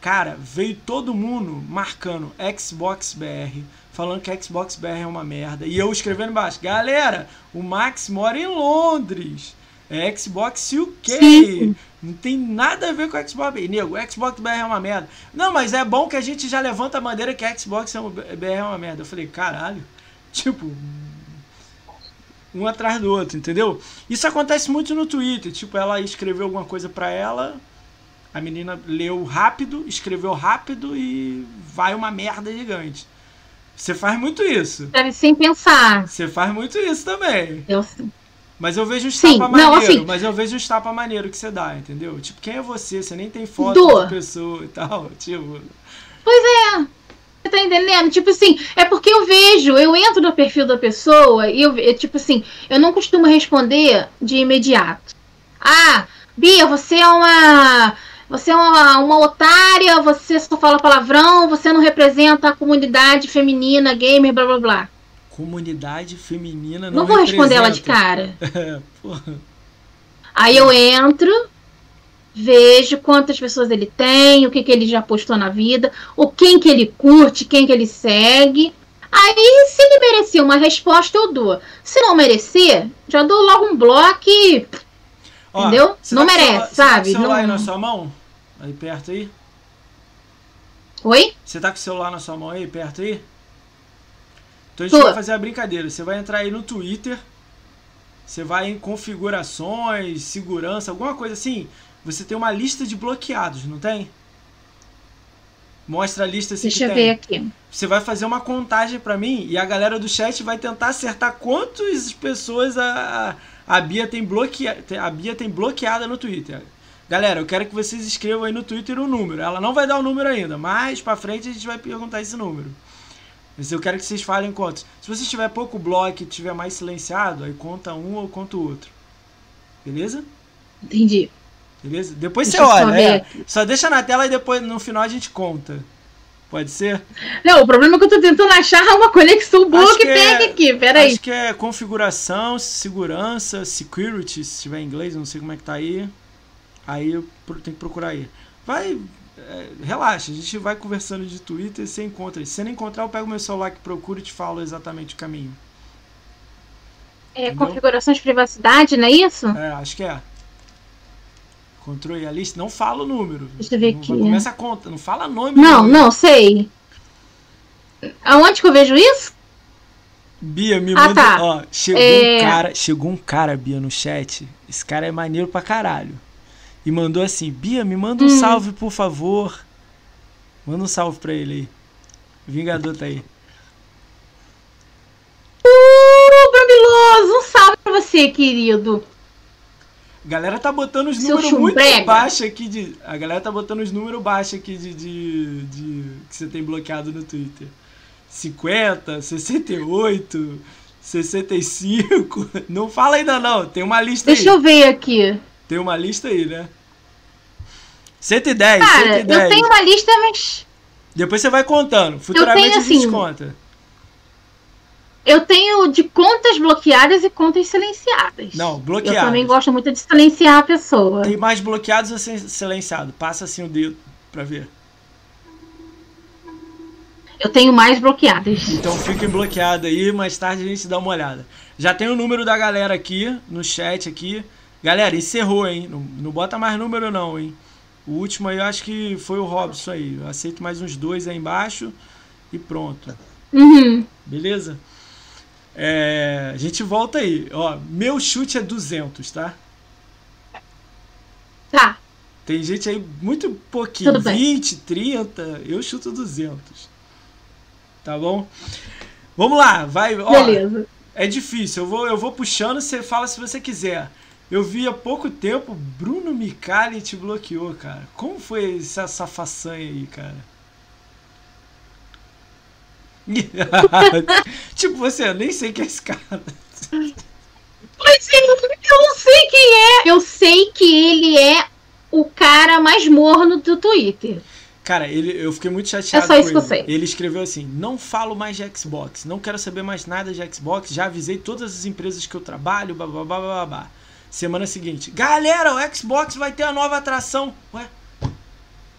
S1: Cara, veio todo mundo marcando Xbox BR, falando que Xbox BR é uma merda. E eu escrevendo embaixo, galera, o Max mora em Londres. É Xbox UK. Sim. Não tem nada a ver com o Xbox BR. Nego, o Xbox BR é uma merda. Não, mas é bom que a gente já levanta a bandeira que a Xbox BR é uma merda. Eu falei, caralho. Tipo, um atrás do outro, entendeu? Isso acontece muito no Twitter. Tipo, ela escreveu alguma coisa pra ela, a menina leu rápido, escreveu rápido e vai uma merda gigante. Você faz muito isso.
S2: Deve sem pensar.
S1: Você faz muito isso também.
S2: Eu sim.
S1: Mas eu vejo os tapa maneiro, não, assim, mas eu vejo os tapa maneiro que você dá, entendeu? Tipo, quem é você? Você nem tem foto do... da pessoa e tal, tipo...
S2: Pois é, você tá entendendo? Tipo assim, é porque eu vejo, eu entro no perfil da pessoa e eu, tipo assim, eu não costumo responder de imediato. Ah, Bia, você é uma... Você é uma, uma otária, você só fala palavrão, você não representa a comunidade feminina, gamer, blá blá blá
S1: comunidade feminina não
S2: Não vou responder ela de cara. É, Aí eu entro, vejo quantas pessoas ele tem, o que, que ele já postou na vida, o quem que ele curte, quem que ele segue. Aí, se ele merecer uma resposta, eu dou. Se não merecer, já dou logo um bloco e. Ó, entendeu? Não merece, sabe?
S1: Você tá com o celular
S2: não...
S1: aí na sua mão? Aí perto aí?
S2: Oi?
S1: Você tá com o celular na sua mão aí, perto aí? Então a gente Tô. vai fazer a brincadeira. Você vai entrar aí no Twitter, você vai em configurações, segurança, alguma coisa assim. Você tem uma lista de bloqueados, não tem? Mostra a lista assim
S2: Deixa eu ver aqui.
S1: Você vai fazer uma contagem para mim e a galera do chat vai tentar acertar quantas pessoas a, a, Bia tem bloqueada, a Bia tem bloqueada no Twitter. Galera, eu quero que vocês escrevam aí no Twitter o um número. Ela não vai dar o um número ainda, mas para frente a gente vai perguntar esse número. Mas eu quero que vocês falem quantos. Se você tiver pouco bloco e tiver mais silenciado, aí conta um ou conta o outro. Beleza?
S2: Entendi.
S1: Beleza? Depois Deixa você olha. É, só deixa na tela e depois no final a gente conta. Pode ser?
S2: Não, o problema é que eu tô tentando achar uma conexão boa que, que pega é, aqui. Pera aí.
S1: Acho que é configuração, segurança, security, se tiver em inglês, não sei como é que tá aí. Aí eu tenho que procurar aí. Vai, é, relaxa, a gente vai conversando de Twitter e você encontra. Se você não encontrar, eu pego meu celular que procura e te falo exatamente o caminho.
S2: É Entendeu? configuração de privacidade, não é isso?
S1: É, acho que é. Controle a lista, não fala o número.
S2: Deixa eu ver aqui.
S1: Começa a conta, não fala nome.
S2: Não, nome. não, sei. Aonde que eu vejo isso?
S1: Bia, me ah, manda. Tá. Ó, chegou é... um cara, chegou um cara, Bia, no chat. Esse cara é maneiro pra caralho e mandou assim: Bia, me manda um hum. salve, por favor. Manda um salve pra ele aí. Vingador tá aí.
S2: Uh, Brambiloso, um salve pra você, querido.
S1: A galera tá botando os números muito baixos aqui de. A galera tá botando os números baixos aqui de, de, de. que você tem bloqueado no Twitter. 50, 68, 65. Não fala ainda não, tem uma lista
S2: Deixa aí. Deixa eu ver aqui.
S1: Tem uma lista aí, né? 110,
S2: Cara, 110. eu tenho uma lista, mas.
S1: Depois você vai contando. Futuramente tenho, assim, a gente conta.
S2: Eu tenho de contas bloqueadas e contas silenciadas.
S1: Não, bloqueadas.
S2: Eu também gosto muito de silenciar a pessoa.
S1: Tem mais bloqueados ou silenciado? Passa assim o dedo pra ver.
S2: Eu tenho mais bloqueadas.
S1: Então fiquem bloqueados aí, mais tarde a gente dá uma olhada. Já tem o número da galera aqui, no chat aqui. Galera, encerrou, hein? Não, não bota mais número não, hein? O último aí eu acho que foi o Robson aí. Eu aceito mais uns dois aí embaixo e pronto.
S2: Uhum.
S1: Beleza? É, a gente volta aí. Ó, meu chute é 200, tá?
S2: Tá.
S1: Tem gente aí muito pouquinho. Tudo 20, 30. Eu chuto 200. Tá bom? Vamos lá, vai. Ó,
S2: Beleza.
S1: É difícil. Eu vou, eu vou puxando, você fala se você quiser. Eu vi há pouco tempo Bruno Micali te bloqueou, cara. Como foi essa, façanha aí, cara? tipo, você, eu nem sei quem é esse cara.
S2: Pois é, eu não sei quem é. Eu sei que ele é o cara mais morno do Twitter.
S1: Cara, ele, eu fiquei muito chateado.
S2: É só isso que eu sei.
S1: Ele escreveu assim: não falo mais de Xbox, não quero saber mais nada de Xbox, já avisei todas as empresas que eu trabalho, blá blá blá blá blá. Semana seguinte, galera, o Xbox vai ter a nova atração. Ué?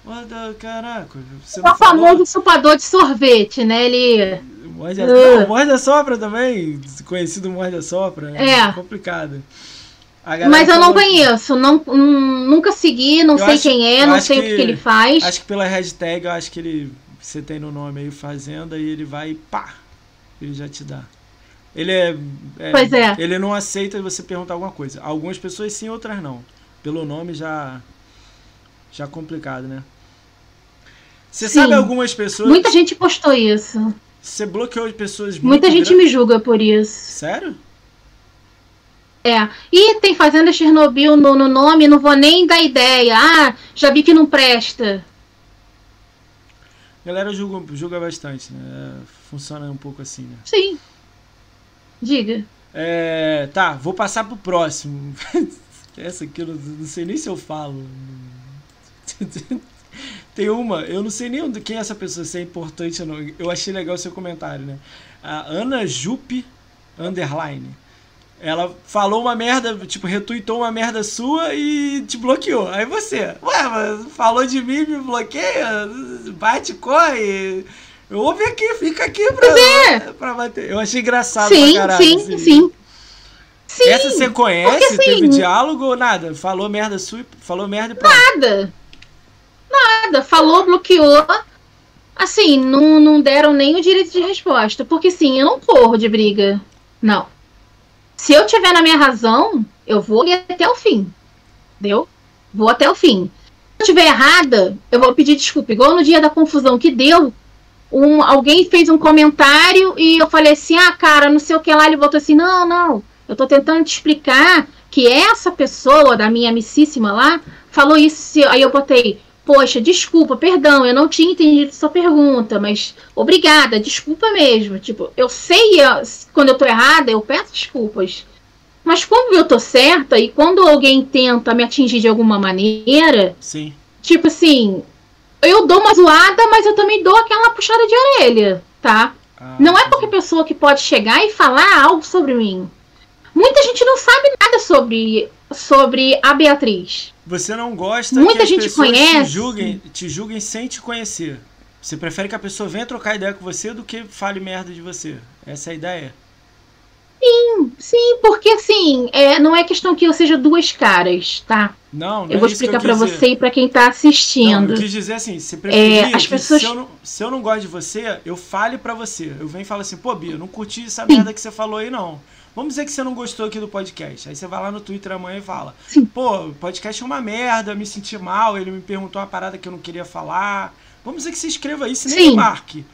S1: What caraca.
S2: Você é o famoso supador de sorvete, né? Ele.
S1: Morde a, uh. não, morde a sopra também. Conhecido morde a sopra.
S2: É. é
S1: complicado.
S2: Mas eu não conheço, não, nunca segui, não eu sei acho, quem é, não sei que, o que ele faz.
S1: Acho que pela hashtag, eu acho que ele. Você tem no nome aí Fazenda e ele vai pá! Ele já te dá. Ele é, é,
S2: Pois é.
S1: Ele não aceita você perguntar alguma coisa. Algumas pessoas sim, outras não. Pelo nome já. Já é complicado, né? Você sabe algumas pessoas.
S2: Muita gente postou isso.
S1: Você bloqueou pessoas
S2: Muita gente grandes. me julga por isso.
S1: Sério?
S2: É. E tem Fazenda Chernobyl no, no nome, não vou nem dar ideia. Ah, já vi que não presta.
S1: A galera julga, julga bastante, né? Funciona um pouco assim, né?
S2: Sim. Diga.
S1: É, tá, vou passar pro próximo. Essa aqui eu não, não sei nem se eu falo. Tem uma, eu não sei nem quem é essa pessoa, se é importante ou não. Eu achei legal o seu comentário, né? A Ana Jupe Underline. Ela falou uma merda, tipo, retweetou uma merda sua e te bloqueou. Aí você, ué, mas falou de mim, me bloqueia, bate, corre. Ouve aqui, fica aqui pra, é. pra bater. Eu achei engraçado
S2: sim,
S1: pra caralho.
S2: Sim, assim. sim. Sim.
S1: Essa você conhece? Porque, Teve assim, diálogo ou nada? Falou merda sua, falou merda e
S2: pronto. Nada. Nada. Falou, bloqueou. Assim, não, não deram nem o direito de resposta. Porque sim, eu não corro de briga. Não. Se eu tiver na minha razão, eu vou ir até o fim. Entendeu? Vou até o fim. Se eu estiver errada, eu vou pedir desculpa. Igual no dia da confusão que deu, um, alguém fez um comentário e eu falei assim, ah, cara, não sei o que lá. Ele voltou assim, não, não. Eu tô tentando te explicar que essa pessoa da minha amicíssima lá falou isso. Aí eu botei, Poxa, desculpa, perdão, eu não tinha entendido sua pergunta, mas obrigada, desculpa mesmo. Tipo, eu sei quando eu tô errada, eu peço desculpas. Mas quando eu tô certa e quando alguém tenta me atingir de alguma maneira,
S1: Sim.
S2: tipo assim, eu dou uma zoada, mas eu também dou aquela puxada de orelha, tá? Ah, não é qualquer pessoa que pode chegar e falar algo sobre mim. Muita gente não sabe nada sobre, sobre a Beatriz.
S1: Você não gosta
S2: Muita que as gente pessoas conhece.
S1: Te, julguem, te julguem sem te conhecer. Você prefere que a pessoa venha trocar ideia com você do que fale merda de você. Essa é a ideia?
S2: Sim, sim, porque assim, é, não é questão que eu seja duas caras, tá?
S1: Não, não
S2: Eu vou
S1: é
S2: explicar
S1: para
S2: você e para quem tá assistindo. Não,
S1: eu quis dizer assim, você preferia
S2: é, as pessoas...
S1: se, eu não, se eu não gosto de você, eu fale para você. Eu venho e falo assim, pô, Bia, não curti essa sim. merda que você falou aí, não. Vamos dizer que você não gostou aqui do podcast. Aí você vai lá no Twitter amanhã e fala:
S2: Sim.
S1: Pô, o podcast é uma merda, me senti mal, ele me perguntou uma parada que eu não queria falar. Vamos dizer que você escreva isso e nem me marque.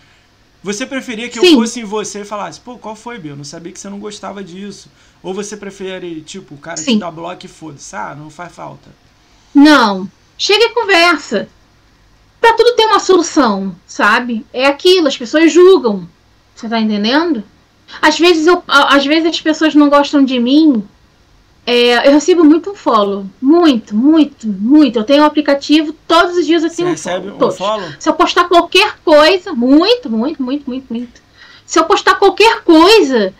S1: Você preferia que
S2: Sim.
S1: eu fosse em você e falasse, pô, qual foi, Bia? Eu não sabia que você não gostava disso. Ou você prefere, tipo, o cara
S2: Sim.
S1: te dá bloco e foda-se. Ah, não faz falta.
S2: Não. Chega e conversa. Pra tudo ter uma solução, sabe? É aquilo, as pessoas julgam. Você tá entendendo? Às vezes, eu, às vezes as pessoas não gostam de mim. É, eu recebo muito um follow. Muito, muito, muito. Eu tenho um aplicativo, todos os dias eu
S1: Você
S2: tenho um
S1: recebe
S2: follow.
S1: um follow?
S2: Se eu postar qualquer coisa, muito, muito, muito, muito, muito. Se eu postar qualquer coisa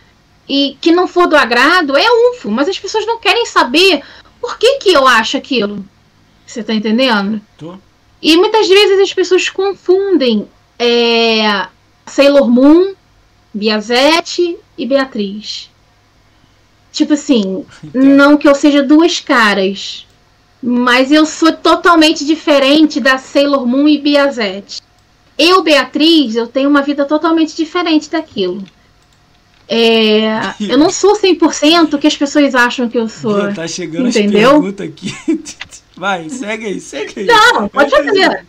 S2: e que não for do agrado, é UFO, mas as pessoas não querem saber por que, que eu acho aquilo. Você tá entendendo?
S1: Tô.
S2: E muitas vezes as pessoas confundem é, Sailor Moon, Biazete e Beatriz. Tipo assim, não que eu seja duas caras, mas eu sou totalmente diferente da Sailor Moon e Biazete. Eu, Beatriz, eu tenho uma vida totalmente diferente daquilo. É, eu não sou 100% o que as pessoas acham que eu sou.
S1: Bia, tá chegando
S2: Entendeu?
S1: as perguntas aqui. Vai, segue aí, segue aí.
S2: Não, pode fazer.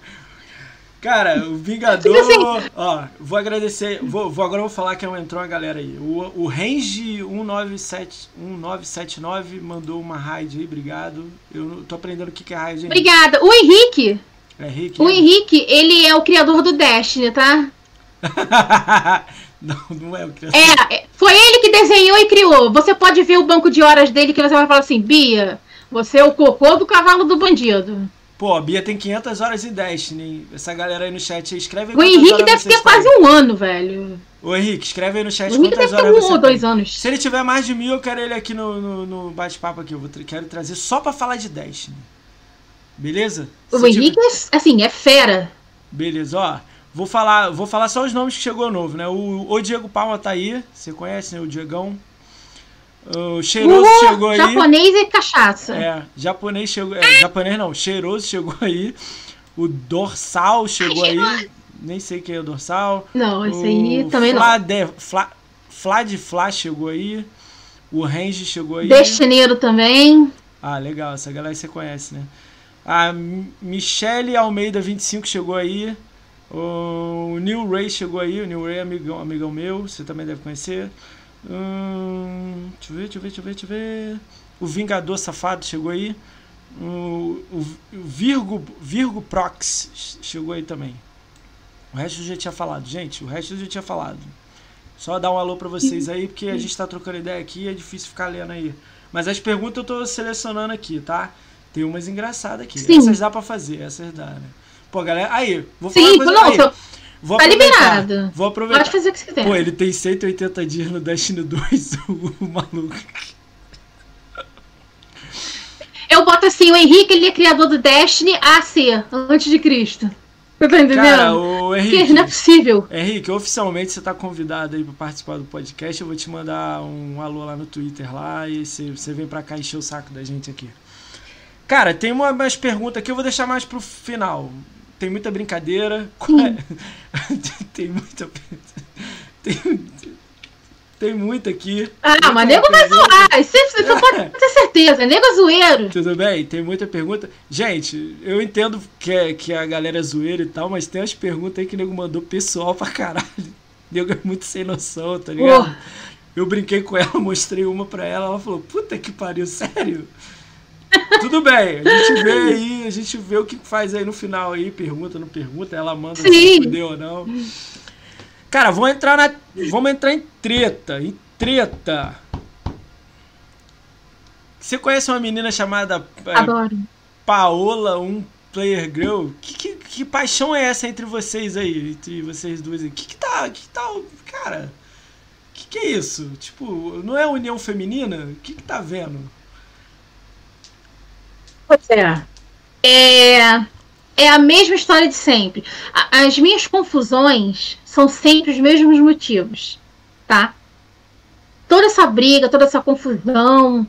S1: Cara, o Vingador.
S2: Tipo assim-
S1: Ó, vou agradecer. Vou, vou- agora eu vou falar que entrou uma galera aí. O, o Range 197, 1979 mandou uma raid aí, obrigado. Eu tô aprendendo o que que é raid?
S2: Obrigada. O Henrique,
S1: É Rick?
S2: o
S1: né?
S2: Henrique, ele é o criador do Destiny, tá?
S1: não, não é o criador.
S2: É, é, foi ele que desenhou e criou. Você pode ver o banco de horas dele que você vai falar assim, Bia, você é o cocô do cavalo do bandido.
S1: Pô, a Bia tem 500 horas em Destiny. hein? Essa galera aí no chat aí, escreve aí
S2: O Henrique deve ter quase um ano, velho.
S1: Ô Henrique, escreve aí no chat
S2: O Henrique
S1: quantas
S2: deve ter
S1: horas
S2: um
S1: você
S2: ou dois
S1: tem.
S2: anos.
S1: Se ele tiver mais de mil, eu quero ele aqui no, no, no bate-papo aqui. Eu vou quero trazer só pra falar de Destiny. Beleza?
S2: O
S1: Se
S2: Henrique, é, assim, é fera.
S1: Beleza, ó. Vou falar, vou falar só os nomes que chegou novo, né? O, o Diego Palma tá aí. Você conhece, né? O Diegão. O Cheiroso
S2: Uh,
S1: chegou aí.
S2: japonês e cachaça.
S1: É, japonês chegou. É, japonês não, cheiroso chegou aí. O dorsal chegou aí. Nem sei quem é o dorsal.
S2: Não, esse aí também não.
S1: Flade, Fla, Flad Fla chegou aí. O Range chegou aí.
S2: Destineiro também.
S1: Ah, legal, essa galera você conhece, né? A M- Michele Almeida 25 chegou aí. O Neil Ray chegou aí. O Neil Ray é amigão, amigão meu, você também deve conhecer. Hum, deixa eu ver, deixa eu ver, deixa eu ver, deixa eu ver. O Vingador Safado chegou aí. O, o, o Virgo, Virgo Prox chegou aí também. O resto eu já tinha falado, gente. O resto eu já tinha falado. Só dar um alô pra vocês aí, porque a gente tá trocando ideia aqui e é difícil ficar lendo aí. Mas as perguntas eu tô selecionando aqui, tá? Tem umas engraçadas aqui.
S2: Sim.
S1: Essas dá pra fazer, essas dá, né? Pô, galera, aí, vou falar
S2: Sim,
S1: uma coisa.
S2: não,
S1: aí,
S2: seu-
S1: vou
S2: tá liberado.
S1: Vou aproveitar.
S2: pode fazer o que você quiser.
S1: Pô, ele tem 180 dias no Destiny 2, o maluco.
S2: Eu boto assim, o Henrique, ele é criador do Destiny AC, antes de Cristo. Você tá entendendo?
S1: Cara, o
S2: Porque
S1: Henrique.
S2: não é possível.
S1: Henrique, oficialmente você tá convidado aí pra participar do podcast. Eu vou te mandar um alô lá no Twitter lá e você, você vem pra cá encher o saco da gente aqui. Cara, tem uma, umas perguntas aqui, eu vou deixar mais pro final. Tem muita brincadeira. É- tem muita. Tem, tem muita aqui.
S2: Ah, mas nego vai zoar. Isso você você pode ter certeza. Nego é zoeiro.
S1: Tudo bem? Tem muita pergunta. Gente, eu entendo que, é- que a galera é zoeira e tal, mas tem umas perguntas aí que o nego mandou pessoal pra caralho. O nego é muito sem noção, tá ligado?
S2: Porra.
S1: Eu brinquei com ela, mostrei uma pra ela, ela falou, puta que pariu, sério? Tudo bem, a gente vê aí, a gente vê o que faz aí no final aí, pergunta, não pergunta, ela manda se
S2: Sim.
S1: fudeu ou não. Cara, vamos entrar na. Vamos entrar em treta. Em treta. Você conhece uma menina chamada é. Paola, um player girl? Que, que, que paixão é essa entre vocês aí? Entre vocês duas aí? Que que tá. Que tá. Cara. Que que é isso? Tipo, não é união feminina? O que que tá vendo?
S2: Pois é. É, é a mesma história de sempre. As minhas confusões são sempre os mesmos motivos, tá? Toda essa briga, toda essa confusão,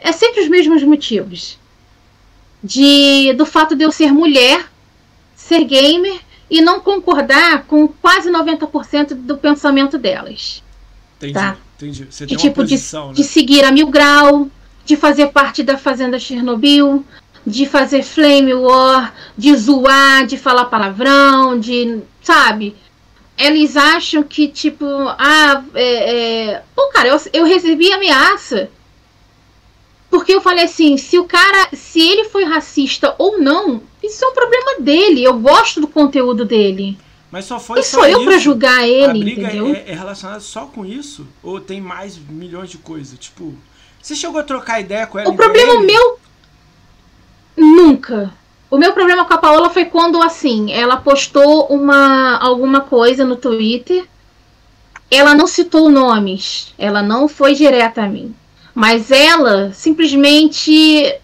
S2: é sempre os mesmos motivos. De, do fato de eu ser mulher, ser gamer e não concordar com quase 90% do pensamento delas.
S1: Entendi,
S2: Tá.
S1: entendi. Você
S2: De
S1: tem uma
S2: tipo de,
S1: posição,
S2: de
S1: né?
S2: seguir a mil grau, de fazer parte da Fazenda Chernobyl, de fazer flame war, de zoar, de falar palavrão, de. sabe? eles acham que, tipo, ah, é, é... pô, cara, eu, eu recebi ameaça. Porque eu falei assim, se o cara, se ele foi racista ou não, isso é um problema dele. Eu gosto do conteúdo dele.
S1: Mas só foi
S2: e sou eu para julgar ele,
S1: A briga
S2: entendeu?
S1: É, é relacionada só com isso? Ou tem mais milhões de coisas? Tipo, você chegou a trocar ideia com ela?
S2: O problema meu nunca. O meu problema com a Paola foi quando assim, ela postou uma alguma coisa no Twitter. Ela não citou nomes, ela não foi direta a mim. Mas ela simplesmente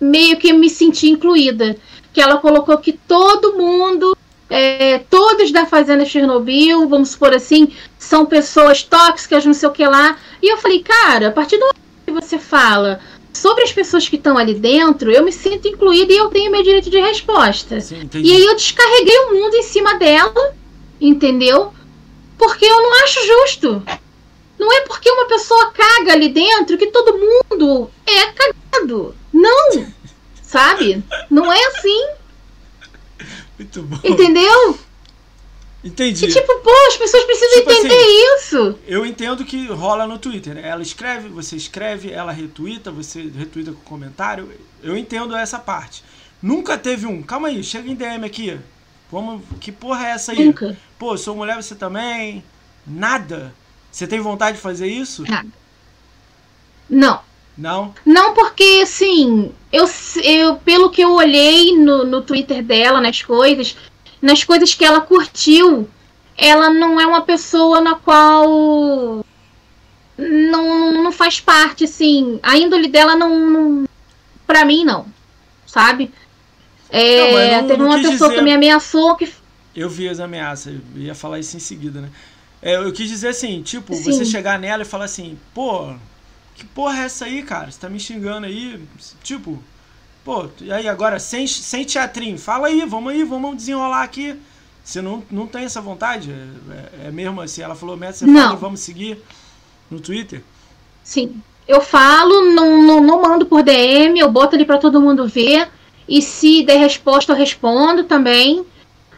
S2: meio que me senti incluída. Que ela colocou que todo mundo é, todos da Fazenda Chernobyl, vamos supor assim, são pessoas tóxicas, não sei o que lá. E eu falei, cara, a partir do você fala sobre as pessoas que estão ali dentro, eu me sinto incluída e eu tenho meu direito de resposta.
S1: Sim,
S2: e aí eu descarreguei o mundo em cima dela, entendeu? Porque eu não acho justo. Não é porque uma pessoa caga ali dentro que todo mundo é cagado. Não! Sabe? Não é assim.
S1: Muito bom.
S2: Entendeu?
S1: Entendi.
S2: E tipo, pô, as pessoas precisam
S1: Tipo
S2: entender
S1: assim,
S2: isso.
S1: Eu entendo que rola no Twitter. né? Ela escreve, você escreve, ela retuita, você retuita com comentário. Eu entendo essa parte. Nunca teve um. Calma aí, chega em DM aqui. Vamos, que porra é essa aí?
S2: Nunca.
S1: Pô, sou mulher, você também? Nada. Você tem vontade de fazer isso?
S2: Nada. Não.
S1: Não?
S2: Não, porque assim, eu, eu pelo que eu olhei no, no Twitter dela, nas coisas, nas coisas que ela curtiu, ela não é uma pessoa na qual não, não faz parte, assim. A índole dela não. não pra mim, não. Sabe? É,
S1: Não,
S2: teve uma pessoa
S1: dizer-
S2: que me ameaçou que.
S1: Eu vi as ameaças, eu ia falar isso em seguida, né? É, eu quis dizer assim, tipo,
S2: Sim.
S1: você chegar nela e falar assim, pô, que porra é essa aí, cara? Você tá me xingando aí? Tipo, pô, e aí agora, sem, sem teatrinho, fala aí, vamos aí, vamos desenrolar aqui. Você não, não tem essa vontade? É, é- é mesmo assim, ela falou, Meta, você
S2: Não.
S1: fala vamos seguir no Twitter?
S2: Sim. Eu falo, não, não, não mando por DM, eu boto ali pra todo mundo ver. E se der resposta, eu respondo também.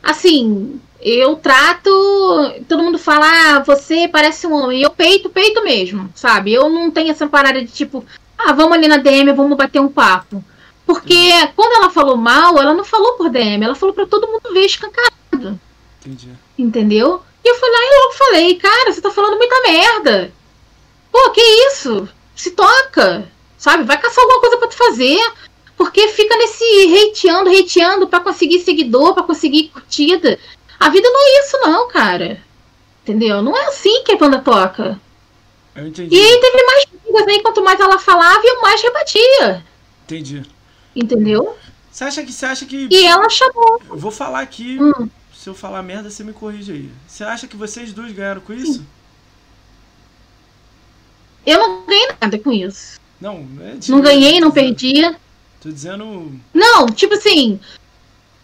S2: Assim, eu trato. Todo mundo fala, ah, você parece um homem. Eu peito, peito mesmo, sabe? Eu não tenho essa parada de tipo, ah, vamos ali na DM, vamos bater um papo. Porque quando ela falou mal, ela não falou por DM, ela falou pra todo mundo ver escancarado.
S1: Entendi.
S2: Entendeu? E eu fui lá e logo falei, cara, você tá falando muita merda. Pô, que isso? Se toca. Sabe? Vai caçar alguma coisa pra tu fazer. Porque fica nesse hateando, hateando pra conseguir seguidor, pra conseguir curtida. A vida não é isso, não, cara. Entendeu? Não é assim que a banda toca.
S1: Eu entendi.
S2: E aí teve mais brigas aí, quanto mais ela falava, eu mais rebatia.
S1: Entendi.
S2: Entendeu?
S1: Você acha que você acha que.
S2: E ela chamou.
S1: Eu vou falar aqui.
S2: Hum.
S1: Se eu falar merda, você me corrige aí. Você acha que vocês dois ganharam com isso?
S2: Eu não ganhei nada com isso.
S1: Não, é de-
S2: Não ganhei, não perdi.
S1: Tô dizendo.
S2: Não, tipo assim,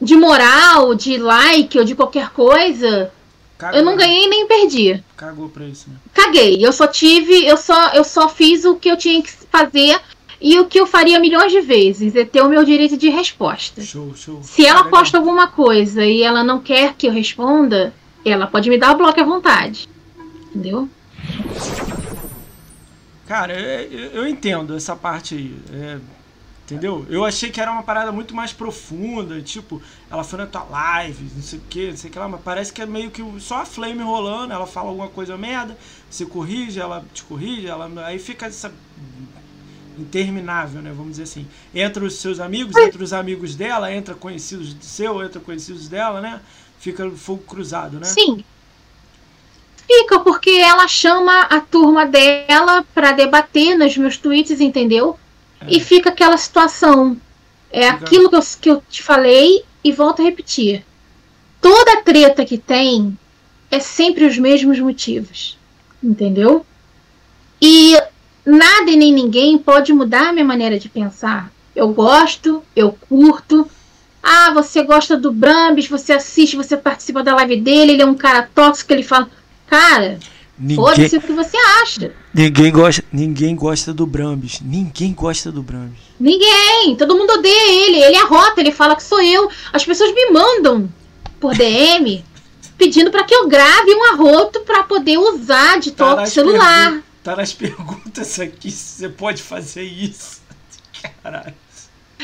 S2: de moral, de like ou de qualquer coisa,
S1: Cagou,
S2: eu não ganhei nem perdi.
S1: Cagou pra isso, né?
S2: Caguei. Eu só tive, eu só, eu só fiz o que eu tinha que fazer e o que eu faria milhões de vezes, é ter o meu direito de resposta.
S1: Show, show.
S2: Se ela
S1: legal.
S2: posta alguma coisa e ela não quer que eu responda, ela pode me dar o bloco à vontade. Entendeu?
S1: Cara, eu, eu- eu entendo essa parte aí. é, entendeu? Eu achei que era uma parada muito mais profunda. Tipo, ela foi na tua live, não sei o que, não sei o que lá, mas parece que é meio que só a flame rolando. Ela fala alguma coisa merda, você corrige, ela te corrige, ela, aí fica essa. Interminável, né? Vamos dizer assim. Entra os seus amigos, entra os amigos dela, entra conhecidos seu, entra conhecidos dela, né? Fica fogo cruzado, né?
S2: Sim. Fica porque ela chama a turma dela pra debater nos meus tweets, entendeu? E fica aquela situação. É
S1: Fica-
S2: aquilo que eu, que eu te falei e volto a repetir. Toda treta que tem é sempre os mesmos motivos. Entendeu? E nada e nem ninguém pode mudar a minha maneira de pensar. Eu gosto, eu curto. Ah, você gosta do Brambis, você assiste, você participa da live dele, ele é um cara tóxico, ele fala. Cara,
S1: Ninguém,
S2: foda-se o que você acha.
S1: ninguém, gosta, ninguém gosta do Brambis. Ninguém gosta do Brambis.
S2: Ninguém, todo mundo odeia ele, ele arrota, ele fala que sou eu. As pessoas me mandam por DM pedindo para que eu grave um arroto para poder usar de toque celular.
S1: Tá nas perguntas aqui se você pode fazer isso. Caralho.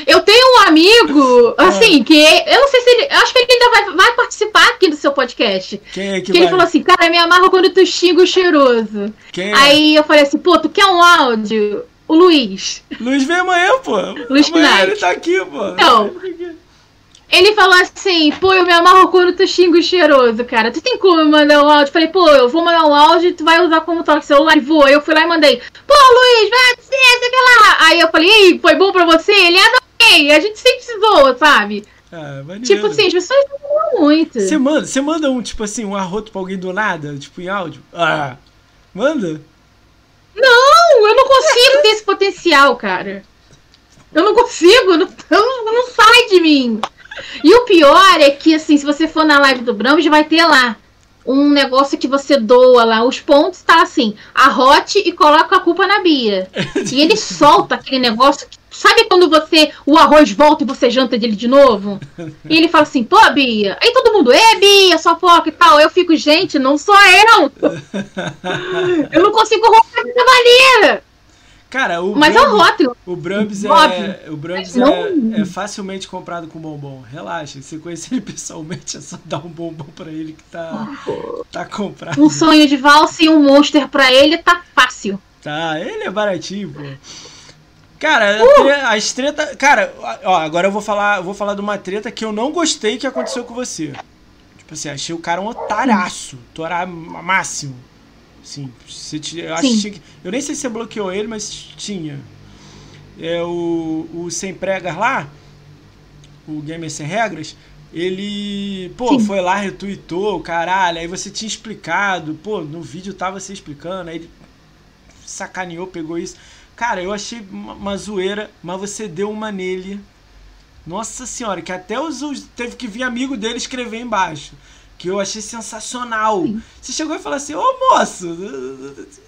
S2: Eu tenho um amigo,
S1: Ah.
S2: assim, que eu não sei se ele. Eu acho que ele ainda vai, vai participar aqui do seu podcast.
S1: Quem é que,
S2: Que ele
S1: vai?
S2: falou assim, cara, me amarra quando tu xinga o cheiroso.
S1: Quem é?
S2: Aí eu falei assim, pô, tu quer um áudio? O Luiz.
S1: Luiz vem amanhã, pô.
S2: Luiz
S1: amanhã
S2: Knight.
S1: ele tá aqui, pô.
S2: Então. Ele falou assim, pô, eu me amarro quando tu xinga o cheiroso, cara. Tu tem como mandar um áudio? Falei, pô, eu vou mandar um áudio e tu vai usar como toque celular e vou. Aí eu fui lá e mandei, pô, Luiz, vai dizer, sei lá. Aí eu falei, ei, foi bom pra você? Ele adorei. A gente sempre se zoa, sabe?
S1: Ah.
S2: Tipo assim, as pessoas não muito.
S1: Você manda, você manda um, tipo assim, um arroto pra alguém do nada, tipo em áudio? Ah, manda?
S2: Não, eu não consigo ter esse potencial, cara. Eu não consigo, não, não sai de mim. E o pior é que, assim, se você for na live do Brahms, vai ter lá um negócio que você doa lá, os pontos, tá assim, arrote e coloca a culpa na Bia. E ele solta aquele negócio. que- Sabe quando você, o arroz volta e você janta dele de novo? E ele fala assim, pô, Bia. Aí todo mundo, é, Bia, sua foca e tal. Eu fico, gente, não sou eu. Eu não consigo romper a cavaleira.
S1: Cara, o
S2: Mas é o rótulo.
S1: o Brahms é, o Brahms
S2: Não.
S1: é, é facilmente comprado com bombom. Relaxa, se conhecer ele pessoalmente é só dar um bombom pra ele que tá, tá comprado.
S2: Um sonho de valsa e um monster pra ele tá fácil.
S1: Tá, ele é baratinho, pô. Cara,
S2: Uh!
S1: as treta. Cara, ó, agora eu vou falar, vou falar de uma treta que eu não gostei que aconteceu com você. Tipo assim, achei o cara um otalhaço. Torar máximo. Sim, você ti- eu, acho que tinha eu nem sei se você bloqueou ele, mas tinha. É o, o Sem Pregas lá, o Gamer Sem Regras, ele, pô,
S2: Sim.
S1: foi lá, retweetou, caralho, aí você tinha explicado, pô, no vídeo tava você explicando, aí ele sacaneou, pegou isso. Cara, eu achei uma, uma zoeira, mas você deu uma nele. Nossa senhora, que até os, os- teve que vir amigo dele escrever embaixo. Que eu achei sensacional. Você chegou e falou assim, ô moço.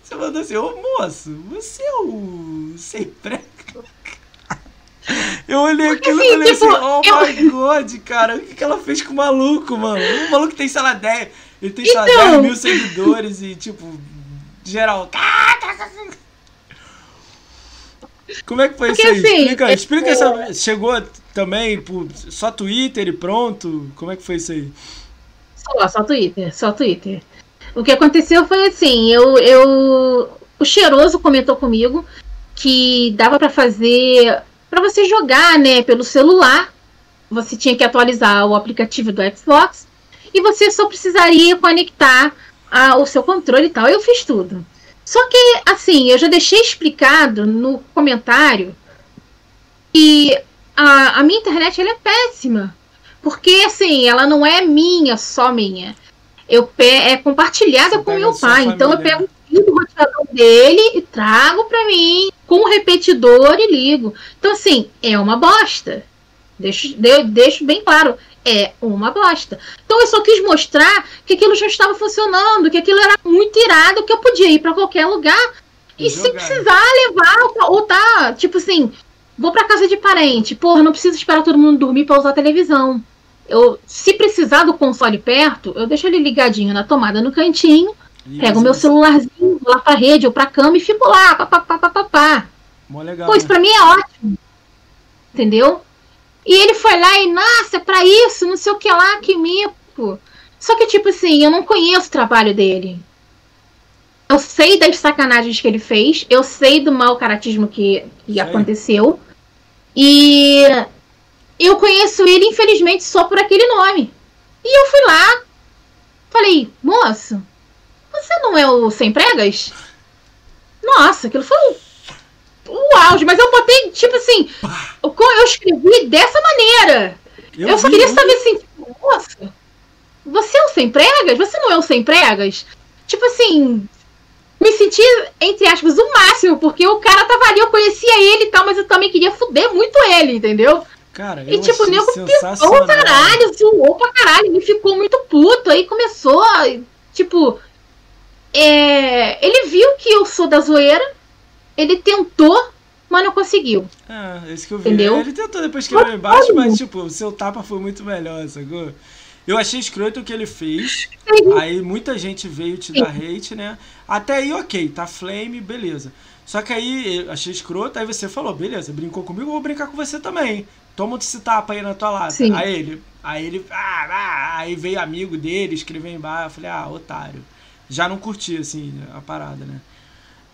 S1: Você mandou assim, ô moço, você é o sem prega? Eu olhei aquilo e
S2: assim,
S1: falei
S2: tipo,
S1: assim, oh
S2: eu-
S1: my god, cara, o que, que ela fez com o maluco, mano? O maluco tem, sei lá, 10. Ele tem, sei lá,
S2: Então.
S1: 10 mil seguidores e, tipo, geral. Como é que foi
S2: Porque,
S1: isso aí?
S2: assim,
S1: explica,
S2: é-
S1: explica essa. Chegou também por só Twitter e pronto? Como é que foi isso aí?
S2: Só, só Twitter, só Twitter. O que aconteceu foi assim, eu, eu o cheiroso comentou comigo que dava pra fazer pra você jogar, né, pelo celular. Você tinha que atualizar o aplicativo do Xbox e você só precisaria conectar a- o seu controle e tal. Eu fiz tudo. Só que assim, eu já deixei explicado no comentário que a, a minha internet ela é péssima. Porque, assim, ela não é minha, só minha. Eu pe é compartilhada
S1: Você
S2: com meu pai. Então eu pego do roteador dele e trago pra mim com o repetidor e ligo. Então, assim, é uma bosta. Deixo, de- deixo bem claro. É uma bosta. Então eu só quis mostrar que aquilo já estava funcionando, que aquilo era muito irado, que eu podia ir pra qualquer lugar e se
S1: Jogar.
S2: precisar levar ou- tá, tipo assim, vou pra casa de parente, porra, não preciso esperar todo mundo dormir pra usar a televisão. Eu, se precisar do console perto, eu deixo ele ligadinho na tomada no cantinho, pego o meu celularzinho, vou lá pra rede ou pra cama e fico lá, papapá, papapá.
S1: Legal.
S2: Pô, isso
S1: né?
S2: pra mim é ótimo. Entendeu? E ele foi lá e, nossa, pra isso, não sei o que lá, que mico. Só que, tipo assim, eu não conheço o trabalho dele. Eu sei das sacanagens que ele fez, eu sei do mau caratismo que, que aconteceu. E eu conheço ele, infelizmente, só por aquele nome. E eu fui lá, falei, moço, você não é o Sem Pregas? Nossa, aquilo foi um o auge, mas eu botei, tipo assim, eu, eu escrevi dessa maneira. Eu, só
S1: vi,
S2: queria
S1: vi.
S2: saber assim, tipo, moça, você é o sem pregas? Você não é o sem pregas? Tipo assim, me senti, entre aspas, o máximo, porque o cara tava ali, eu conhecia ele e tal, mas eu também queria fuder muito ele, entendeu?
S1: Cara,
S2: E
S1: eu
S2: tipo, o nego pisou caralho, zoou pra caralho, ele ficou muito puto, aí começou, tipo, é, ele viu que eu sou da zoeira, ele tentou, mas não conseguiu.
S1: É, esse que eu vi.
S2: Entendeu?
S1: Ele tentou depois escrever embaixo, mas tipo, o seu tapa foi muito melhor, sacou? Eu achei escroto o que ele fez. Aí muita gente veio te dar hate, né? Até aí, ok, tá flame, beleza. Só que aí eu achei escroto, aí você falou, beleza, brincou comigo, eu vou brincar com você também. Toma esse tapa aí na tua lata.
S2: Sim.
S1: Aí ele, aí ele, ah, ah, aí veio amigo dele, escreveu embaixo, eu falei, ah, otário. Já não curti, assim, a parada, né?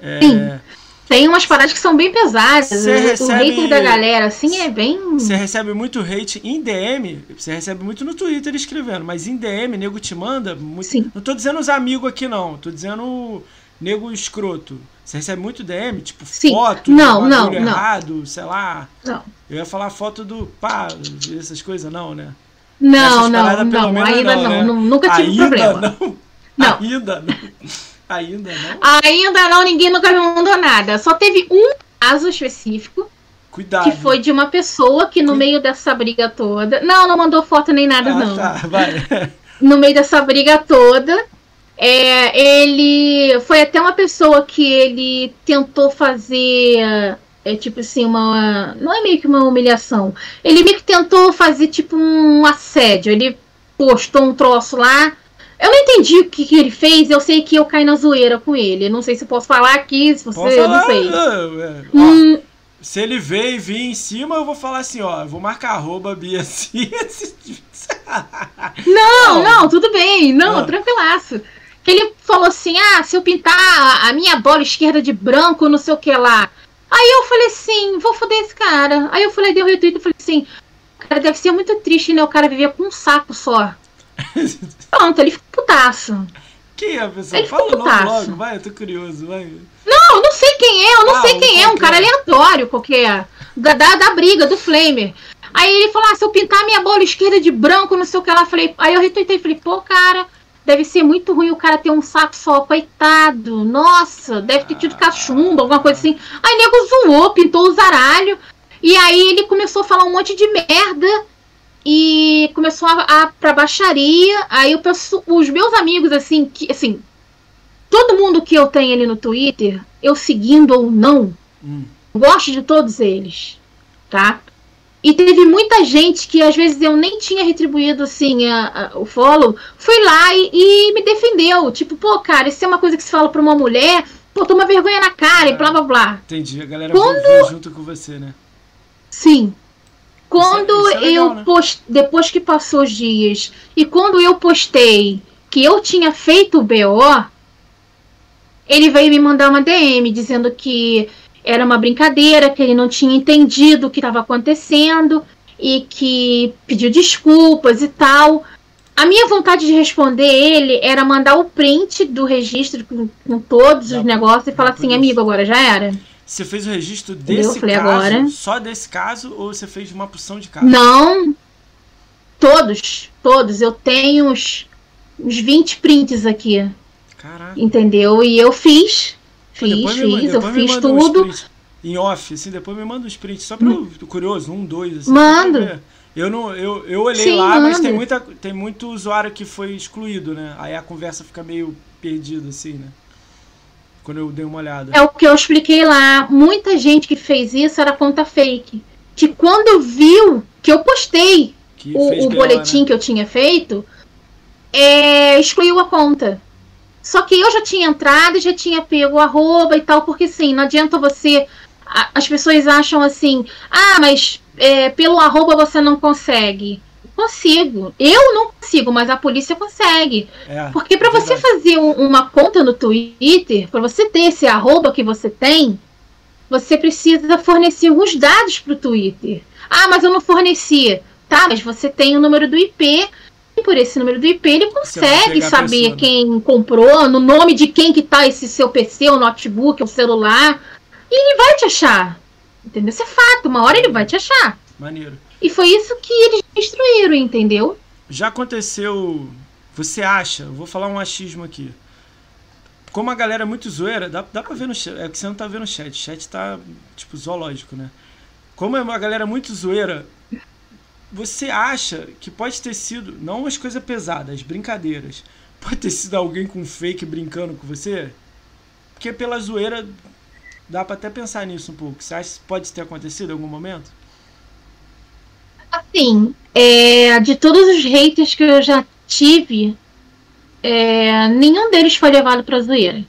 S1: É,
S2: Sim. Tem umas paradas que são bem pesadas. O
S1: recebe-
S2: hater da galera, assim, é bem.
S1: Você recebe muito hate em DM, você recebe muito no Twitter escrevendo, mas em DM, nego te manda. Muito...
S2: Sim.
S1: Não tô dizendo os amigos aqui, não. Tô dizendo nego escroto. Você recebe muito DM, tipo
S2: Sim.
S1: foto
S2: Não, não, não.
S1: errado, sei lá.
S2: Não,
S1: Eu ia falar foto do pá, essas coisas, não, né?
S2: não,
S1: Essas
S2: não, não,
S1: menos,
S2: ainda
S1: não,
S2: não,
S1: né?
S2: nu- nunca tive
S1: Ainda
S2: problema.
S1: Não.
S2: Não.
S1: Ainda não. Ainda não.
S2: Ainda não, ninguém nunca me mandou nada. Só teve um caso específico,
S1: Cuidado.
S2: que foi de uma pessoa que no meio dessa briga toda. Não, não mandou foto nem nada,
S1: ah,
S2: não.
S1: tá, vai.
S2: no meio dessa briga toda. É, ele foi até uma pessoa que ele tentou fazer. É tipo assim, uma. Não é meio que uma humilhação. Ele meio que tentou fazer tipo um assédio. Ele postou um troço lá. Eu não entendi o que, que ele fez. Eu sei que eu caí na zoeira com ele. Não sei se eu posso falar aqui, se você.
S1: Falar,
S2: não sei.
S1: é, é. Ó,
S2: Hum,
S1: Se ele veio e vir em cima, eu vou falar assim, ó, eu vou marcar arroba Bia.
S2: Não,
S1: Não.
S2: não, tudo bem. Não,
S1: Ah.
S2: tranquilaço. Ele falou assim: ah, se eu pintar a minha bola esquerda de branco, não sei o que lá. Aí eu falei assim: vou foder esse cara. Aí eu falei, dei um retweet e falei assim: cara, deve ser muito triste, né? O cara viver com um saco só. Pronto, ele ficou putaço.
S1: Quem é a pessoa?
S2: Ele
S1: Fala o nome logo, vai, eu tô curioso, vai.
S2: Não, eu não sei quem é, eu não
S1: Ah,
S2: sei quem é, um cara aleatório qualquer. Da, da, da briga, do Flamer. Aí ele falou: ah, se eu pintar minha bola esquerda de branco, não sei o que lá. Falei, aí eu retuitei e falei, pô, cara, deve ser muito ruim o cara ter um saco só, coitado. Nossa, deve ter tido cachumba, alguma coisa assim. Aí nego zoou, pintou o zaralho. E aí ele começou a falar um monte de merda. E começou a, a pra baixaria. Aí eu penso, os meus amigos, assim, que assim, todo mundo que eu tenho ali no Twitter, eu seguindo ou não,
S1: Hum.
S2: gosto de todos eles, tá? E teve muita gente que às vezes eu nem tinha retribuído assim a- a- o follow, foi lá e, e me defendeu. Tipo, pô, cara, isso é uma coisa que se fala pra uma mulher, pô, toma vergonha na cara e blá blá blá.
S1: Entendi, a galera
S2: Quando-
S1: junto com você, né?
S2: Sim. Quando
S1: isso é legal,
S2: eu
S1: né?
S2: post... depois que passou os dias e quando eu postei que eu tinha feito o BO, ele veio me mandar uma DM dizendo que era uma brincadeira, que ele não tinha entendido o que estava acontecendo e que pediu desculpas e tal. A minha vontade de responder ele era mandar o print do registro com, com todos
S1: Da-
S2: os negócios e falar assim, amigo, agora já era.
S1: Você fez o registro desse
S2: Falei,
S1: caso,
S2: agora.
S1: só desse caso, ou você fez uma porção de casos?
S2: Não. Todos, todos. Eu tenho uns, uns 20 prints aqui,
S1: Caraca.
S2: entendeu? E eu fiz. Fiz,
S1: me
S2: fiz, eu fiz tudo.
S1: prints Em off, assim, depois me manda uns prints, só pra eu, tô curioso, um, dois, assim.
S2: Mando.
S1: Eu, não, eu, eu olhei
S2: Sim,
S1: lá, mas
S2: manda.
S1: tem, muita, tem muito usuário que foi excluído, né? Aí a conversa fica meio perdida, assim, né? Quando eu dei uma olhada.
S2: É o que eu expliquei lá. Muita gente que fez isso era conta fake. Que quando viu que eu postei
S1: que
S2: o, o
S1: BO,
S2: boletim
S1: né?
S2: que eu tinha feito, é, excluiu a conta. Só que eu já tinha entrado e já tinha pego arroba e tal, porque sim, não adianta você. As pessoas acham assim, ah, mas é, pelo arroba você não consegue. Consigo. Eu não consigo, mas a polícia consegue.
S1: É,
S2: Porque para
S1: é
S2: você fazer um- uma conta no Twitter, para você ter esse arroba que você tem, você precisa fornecer alguns dados para o Twitter. Ah, mas eu não forneci. Tá, mas você tem o número do IP. Por esse número do IP ele consegue saber
S1: pessoa, né?
S2: quem comprou, no nome de quem que tá esse seu PC, o notebook, o celular. E ele vai te achar. Entendeu? Isso é fato. Uma hora ele vai te achar.
S1: Maneiro.
S2: E foi isso que eles destruíram, entendeu?
S1: Já aconteceu. Você acha? Eu vou falar um achismo aqui. Como a galera é muito zoeira, dá, dá pra ver no chat. É que você não tá vendo o chat. O chat tá, tipo, zoológico, né? Como é uma galera muito zoeira, você acha que pode ter sido. Não as coisas pesadas, as brincadeiras. Pode ter sido alguém com fake brincando com você? Porque pela zoeira dá pra até pensar nisso um pouco. Você acha que pode ter acontecido em algum momento?
S2: Assim, É, de todos os haters que eu já tive, é, nenhum deles foi levado pra zoeira.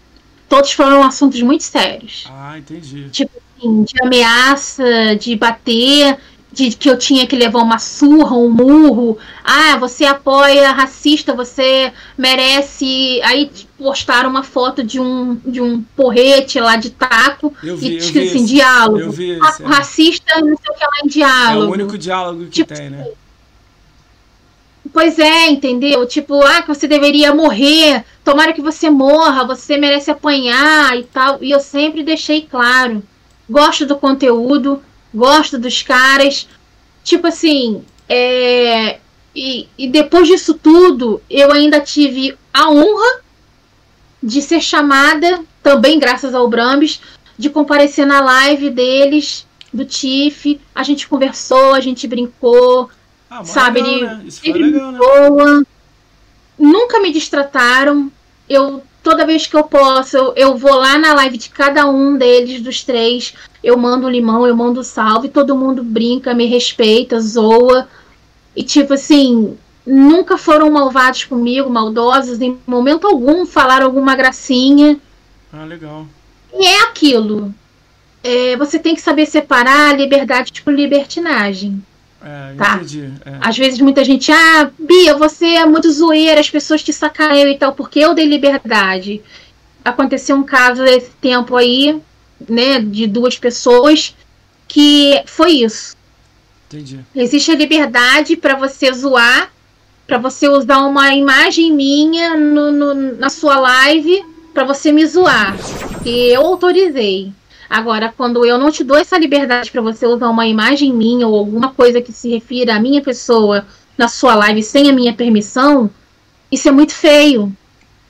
S2: Todos foram assuntos muito sérios.
S1: Ah, entendi.
S2: Tipo assim, de ameaça, de bater, de que eu tinha que levar uma surra, um murro. Ah, você apoia racista, você merece. Aí postaram uma foto de um, de um porrete lá de taco
S1: vi,
S2: e escrito assim,
S1: esse.
S2: diálogo.
S1: Eu vi
S2: Ah,
S1: esse. é.
S2: Racista, não sei o que lá em
S1: É
S2: diálogo.
S1: o único diálogo que
S2: Tipo,
S1: tem, né?
S2: Pois é, entendeu? Tipo, ah, que você deveria morrer, tomara que você morra, você merece apanhar e tal. E eu sempre deixei claro. Gosto do conteúdo, gosto dos caras. Tipo assim, é. E, e depois disso tudo, eu ainda tive a honra de ser chamada, também graças ao Brambis, de comparecer na live deles, do Tiff. A gente conversou, a gente brincou,
S1: Ah,
S2: sabe,
S1: legal,
S2: ele-
S1: né? Isso foi legal, né?
S2: boa. Nunca me distrataram. Eu toda vez que eu posso, eu, eu vou lá na live de cada um deles, dos três. Eu mando limão, eu mando salve, todo mundo brinca, me respeita, zoa. E tipo assim, nunca foram malvados comigo, maldosos, em momento algum falaram alguma gracinha.
S1: Ah, legal.
S2: E é aquilo. É, você tem que saber separar liberdade com libertinagem.
S1: É,
S2: Tá.
S1: entendi. É.
S2: Às vezes muita gente, ah, Bia, você é muito zoeira, as pessoas te sacaneiam e tal, porque eu dei liberdade. Aconteceu um caso esse tempo aí, né, de duas pessoas, que foi isso.
S1: Entendi.
S2: Existe a liberdade para você zoar, para você usar uma imagem minha no, no- na sua live para você me zoar. Que eu autorizei. Agora, quando eu não te dou essa liberdade para você usar uma imagem minha ou alguma coisa que se refira à minha pessoa na sua live sem a minha permissão, isso é muito feio,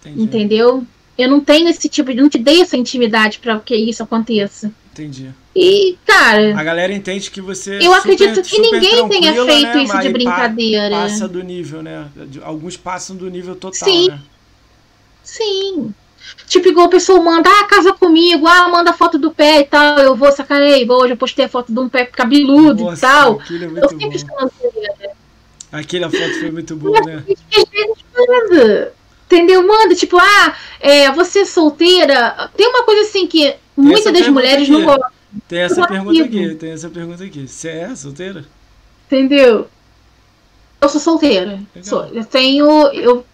S1: Entendi.
S2: entendeu? Eu não tenho esse tipo de. não te dei essa intimidade para que isso aconteça.
S1: Entendi.
S2: E, cara,
S1: A galera entende que você.
S2: eu
S1: super-
S2: acredito que ninguém tenha
S1: tranquila,
S2: feito
S1: né,
S2: isso de brincadeira.
S1: Passa do nível, né? Alguns passam do nível total,
S2: Sim.
S1: né?
S2: Sim. Tipo, igual a pessoa manda, ah, casa comigo, ah, manda foto do pé e tal, eu vou, sacanei, vou, hoje eu postei a foto de um pé cabeludo e
S1: Nossa,
S2: tal.
S1: aquilo é
S2: Eu
S1: muito
S2: sempre
S1: bom.
S2: zoeira.
S1: Aquela foto foi muito boa, né?
S2: E às vezes manda. Entendeu? Manda, tipo, ah, é, você é solteira. Tem uma coisa assim que muitas das mulheres
S1: aqui.
S2: não gostam,
S1: Tem essa pergunta aqui, tem essa pergunta aqui. Você é solteira?
S2: entendeu? Eu sou solteira.
S1: Legal.
S2: Sou, eu tenho. Eu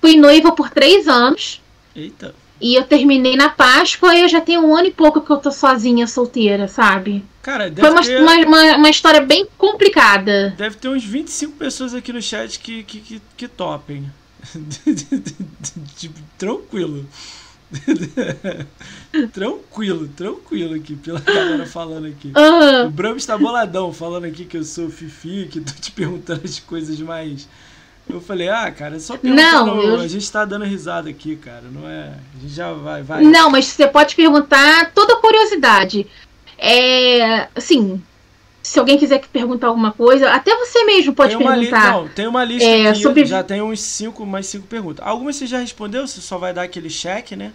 S2: fui noiva por três anos.
S1: Eita.
S2: E eu terminei na Páscoa e eu já tenho um ano e pouco que eu tô sozinha, solteira, sabe?
S1: Cara, deve
S2: Foi uma,
S1: ter,
S2: uma, uma, uma história bem complicada.
S1: deve ter uns 25 pessoas aqui no chat que, que, que, que topem. tipo, tranquilo. tranquilo, tranquilo aqui, pela galera falando aqui.
S2: Ah,
S1: O Bram está boladão falando aqui que eu sou Fifi, que tô te perguntando as coisas mais. Eu falei, ah, cara, é só perguntando.
S2: Não, eu-
S1: A gente tá dando risada aqui, cara. Não é. A gente já vai, vai.
S2: não, mas você pode perguntar toda curiosidade. É. Assim, se alguém quiser que perguntar alguma coisa, até você mesmo pode
S1: tem
S2: perguntar.
S1: Não, tem uma lista
S2: É,
S1: aqui,
S2: sobre-
S1: já tem uns cinco, mais cinco perguntas. Algumas você já respondeu, você só vai dar aquele cheque, né?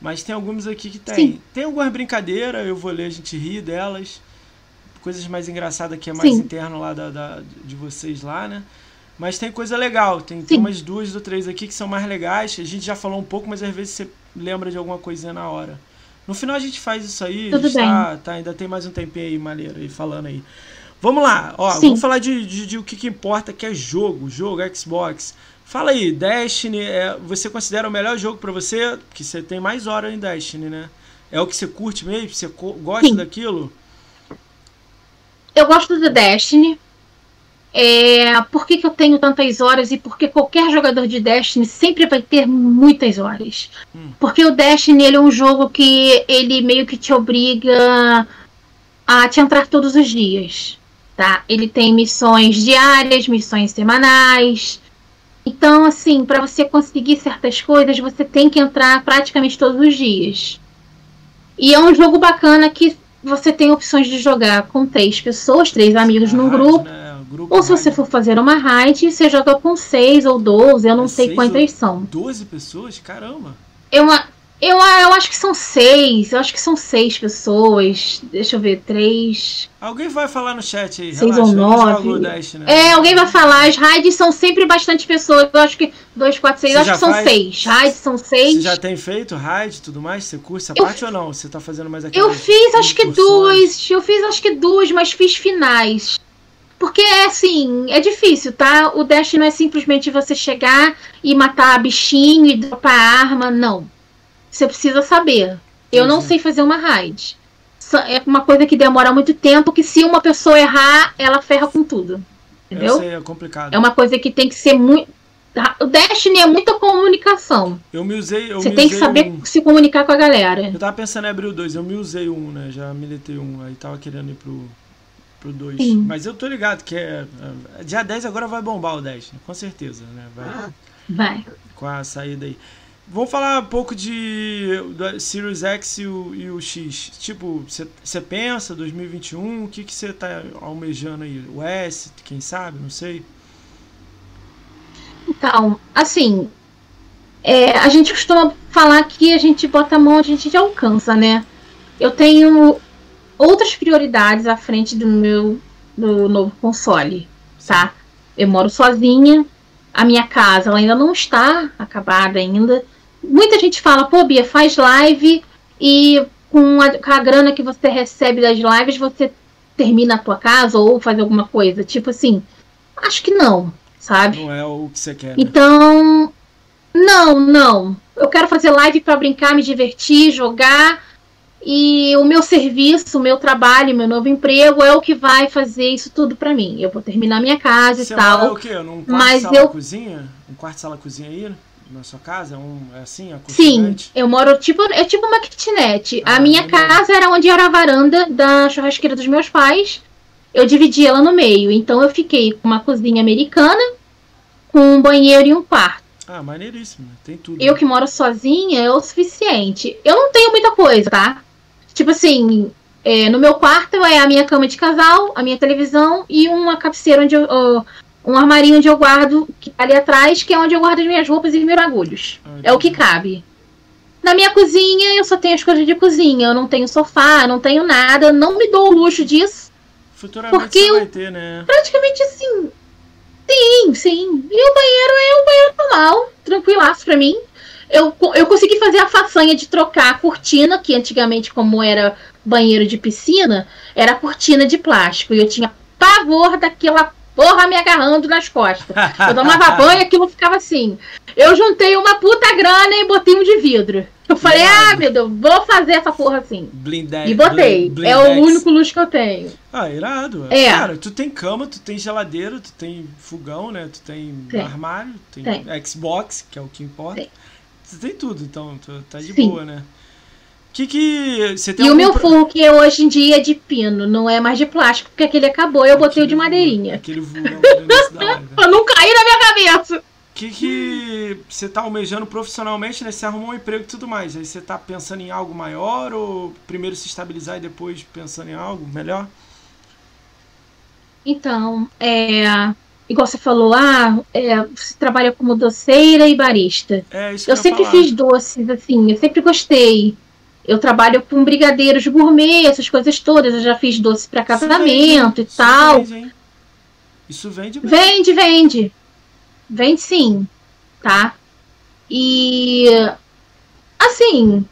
S1: Mas tem algumas aqui que tem.
S2: Sim.
S1: Tem algumas brincadeiras, eu vou ler, a gente ri delas. Coisas mais engraçadas que é mais
S2: Sim.
S1: interno lá da, da- de vocês lá, né? Mas tem coisa legal, tem, tem umas duas ou três aqui que são mais legais. A gente já falou um pouco, mas às vezes você lembra de alguma coisinha na hora. No final a gente faz isso aí,
S2: Tudo
S1: gente
S2: bem.
S1: tá, tá- ainda tem mais um tempinho aí, maneiro, aí, falando aí. Vamos lá, ó,
S2: Sim.
S1: vamos falar de, de, de o que, que importa, que é jogo, jogo, Xbox. Fala aí, Destiny, é, você considera o melhor jogo pra você? Que você tem mais horas em Destiny, né? É o que você curte mesmo? Você gosta
S2: Sim.
S1: daquilo?
S2: Eu gosto do Destiny. É, por que, que eu tenho tantas horas e por que qualquer jogador de Destiny sempre vai ter muitas horas?
S1: Hum.
S2: Porque o Destiny ele é um jogo que ele meio que te obriga a te entrar todos os dias, tá? Ele tem missões diárias, missões semanais. Então, assim, para você conseguir certas coisas, você tem que entrar praticamente todos os dias. E é um jogo bacana que você tem opções de jogar com três pessoas, três amigos num
S1: Raid,
S2: grupo.
S1: né? Grupo
S2: Ou se você for fazer uma raid, você joga com seis ou doze, eu não
S1: É
S2: sei quantas são.
S1: 12 pessoas? Caramba!
S2: Uma, Eu, eu acho que são seis. Eu acho que são seis pessoas. Deixa eu ver, três.
S1: Alguém vai falar no chat aí.
S2: Seis
S1: relaxa,
S2: ou
S1: eu não
S2: nove.
S1: jogo Dash, né?
S2: É, alguém vai falar. As raids são sempre bastante pessoas. Eu acho que dois, quatro, seis.
S1: Você
S2: Eu acho que são
S1: faz?
S2: seis. Raids são
S1: Você
S2: seis.
S1: já tem feito raid e tudo mais? Você curte essa
S2: Eu-
S1: parte ou não? Você tá fazendo mais aqui?
S2: Eu fiz acho que duas. Eu fiz acho que duas, mas fiz finais. Porque é assim, é difícil, tá? O Dash não é simplesmente você chegar e matar bichinho e dropar arma, não. Você precisa saber. Eu não
S1: Entendi.
S2: sei fazer uma raid. É uma coisa que demora muito tempo, que se uma pessoa errar, ela ferra com tudo.
S1: Eu
S2: Entendeu?
S1: sei, é complicado.
S2: É uma coisa que tem que ser muito. O Destiny é muita comunicação.
S1: Eu me usei. Eu
S2: Você
S1: me
S2: tem que
S1: usei
S2: saber
S1: um-
S2: se comunicar com a galera.
S1: Eu tava pensando em abrir o 2, eu me usei um, né? Já militei um, aí tava querendo ir pro, pro 2.
S2: Sim.
S1: Mas eu tô ligado que é. é, Dia 10 agora vai bombar o 10, né? com certeza, né? Vai
S2: Vai.
S1: com a saída aí. Vamos falar um pouco de do Sirius X e o, e o X. Tipo, você pensa 2021, o que que você tá almejando aí? O S, quem sabe? Não sei.
S2: Então, assim, é, a gente costuma falar que a gente bota a mão, a gente já alcança, né? Eu tenho outras prioridades à frente do meu do novo console, tá? Eu moro sozinha, a minha casa ela ainda não está acabada ainda. Muita gente fala, pô, Bia, faz live e com a, com a grana que você recebe das lives você termina a tua casa ou faz alguma coisa. Tipo assim, acho que não, sabe?
S1: Não é o que você quer. Né?
S2: Então, não, não. Eu quero fazer live para brincar, me divertir, jogar. E o meu serviço, o meu trabalho, meu novo emprego é o que vai fazer isso tudo para mim. Eu vou terminar minha casa
S1: Você
S2: e
S1: mora
S2: tal.
S1: o quê? Num quarto,
S2: mas
S1: sala,
S2: eu-
S1: cozinha? Um quarto, sala, cozinha aí na sua casa? É, um, é assim,
S2: Sim, eu moro tipo, é tipo uma kitnet.
S1: Ah,
S2: a minha casa era onde era a varanda da churrasqueira dos meus pais. Eu dividi ela no meio. Então eu fiquei com uma cozinha americana, com um banheiro e um quarto.
S1: Ah, maneiríssimo. Tem tudo.
S2: Eu que moro sozinha é o suficiente. Eu não tenho muita coisa, tá? Tipo assim, é, no meu quarto é a minha cama de casal, a minha televisão e uma cabeceira onde eu. ó, um armarinho onde eu guardo que tá ali atrás, que é onde eu guardo as minhas roupas e os mergulhos.
S1: Ah,
S2: É o que cabe. Na minha cozinha, eu só tenho as coisas de cozinha. Eu não tenho sofá, não tenho nada. Não me dou o luxo disso.
S1: Futuramente
S2: porque
S1: você vai ter, né?
S2: Praticamente assim. Sim, sim. E o banheiro é um banheiro normal, tranquilaço pra mim. Eu, eu consegui fazer a façanha de trocar a cortina, que antigamente, como era banheiro de piscina, era cortina de plástico. E eu tinha pavor daquela porra me agarrando nas costas. Eu tomava banho e aquilo ficava assim. Eu juntei uma puta grana e botei um de vidro. Eu falei, ah, meu Deus, vou fazer essa porra assim.
S1: Blindex.
S2: E botei.
S1: blin-
S2: É o
S1: blindex.
S2: único luxo que eu tenho.
S1: Ah, irado.
S2: É.
S1: Cara, tu tem cama, tu tem geladeira, tu tem fogão, né? Tu tem
S2: Tem.
S1: armário, tem,
S2: Tem.
S1: Xbox, que é o que importa.
S2: Tem.
S1: Tu tem tudo, então tu tá de
S2: Sim.
S1: boa, né? Que que você tem
S2: E o meu
S1: pro-
S2: que hoje em dia é de pino, não é mais de plástico, porque aquele acabou, eu botei o de
S1: Aquele-
S2: madeirinha.
S1: Aquele da live.
S2: Pra não cair na minha cabeça.
S1: que que você tá almejando profissionalmente, né? Você arrumou um emprego e tudo mais. Aí você tá pensando em algo maior ou primeiro se estabilizar e depois pensando em algo melhor?
S2: Então, é. Igual você falou, ah, é, você trabalha como doceira e barista.
S1: É isso
S2: Eu sempre
S1: falar.
S2: fiz doces, assim, eu sempre gostei. Eu trabalho com brigadeiros gourmet, essas coisas todas. Eu já fiz doce pra
S1: Isso
S2: casamento
S1: vende,
S2: e
S1: isso
S2: tal.
S1: Vende, hein? Isso vende bem.
S2: Vende, vende. Vende sim, tá? E assim,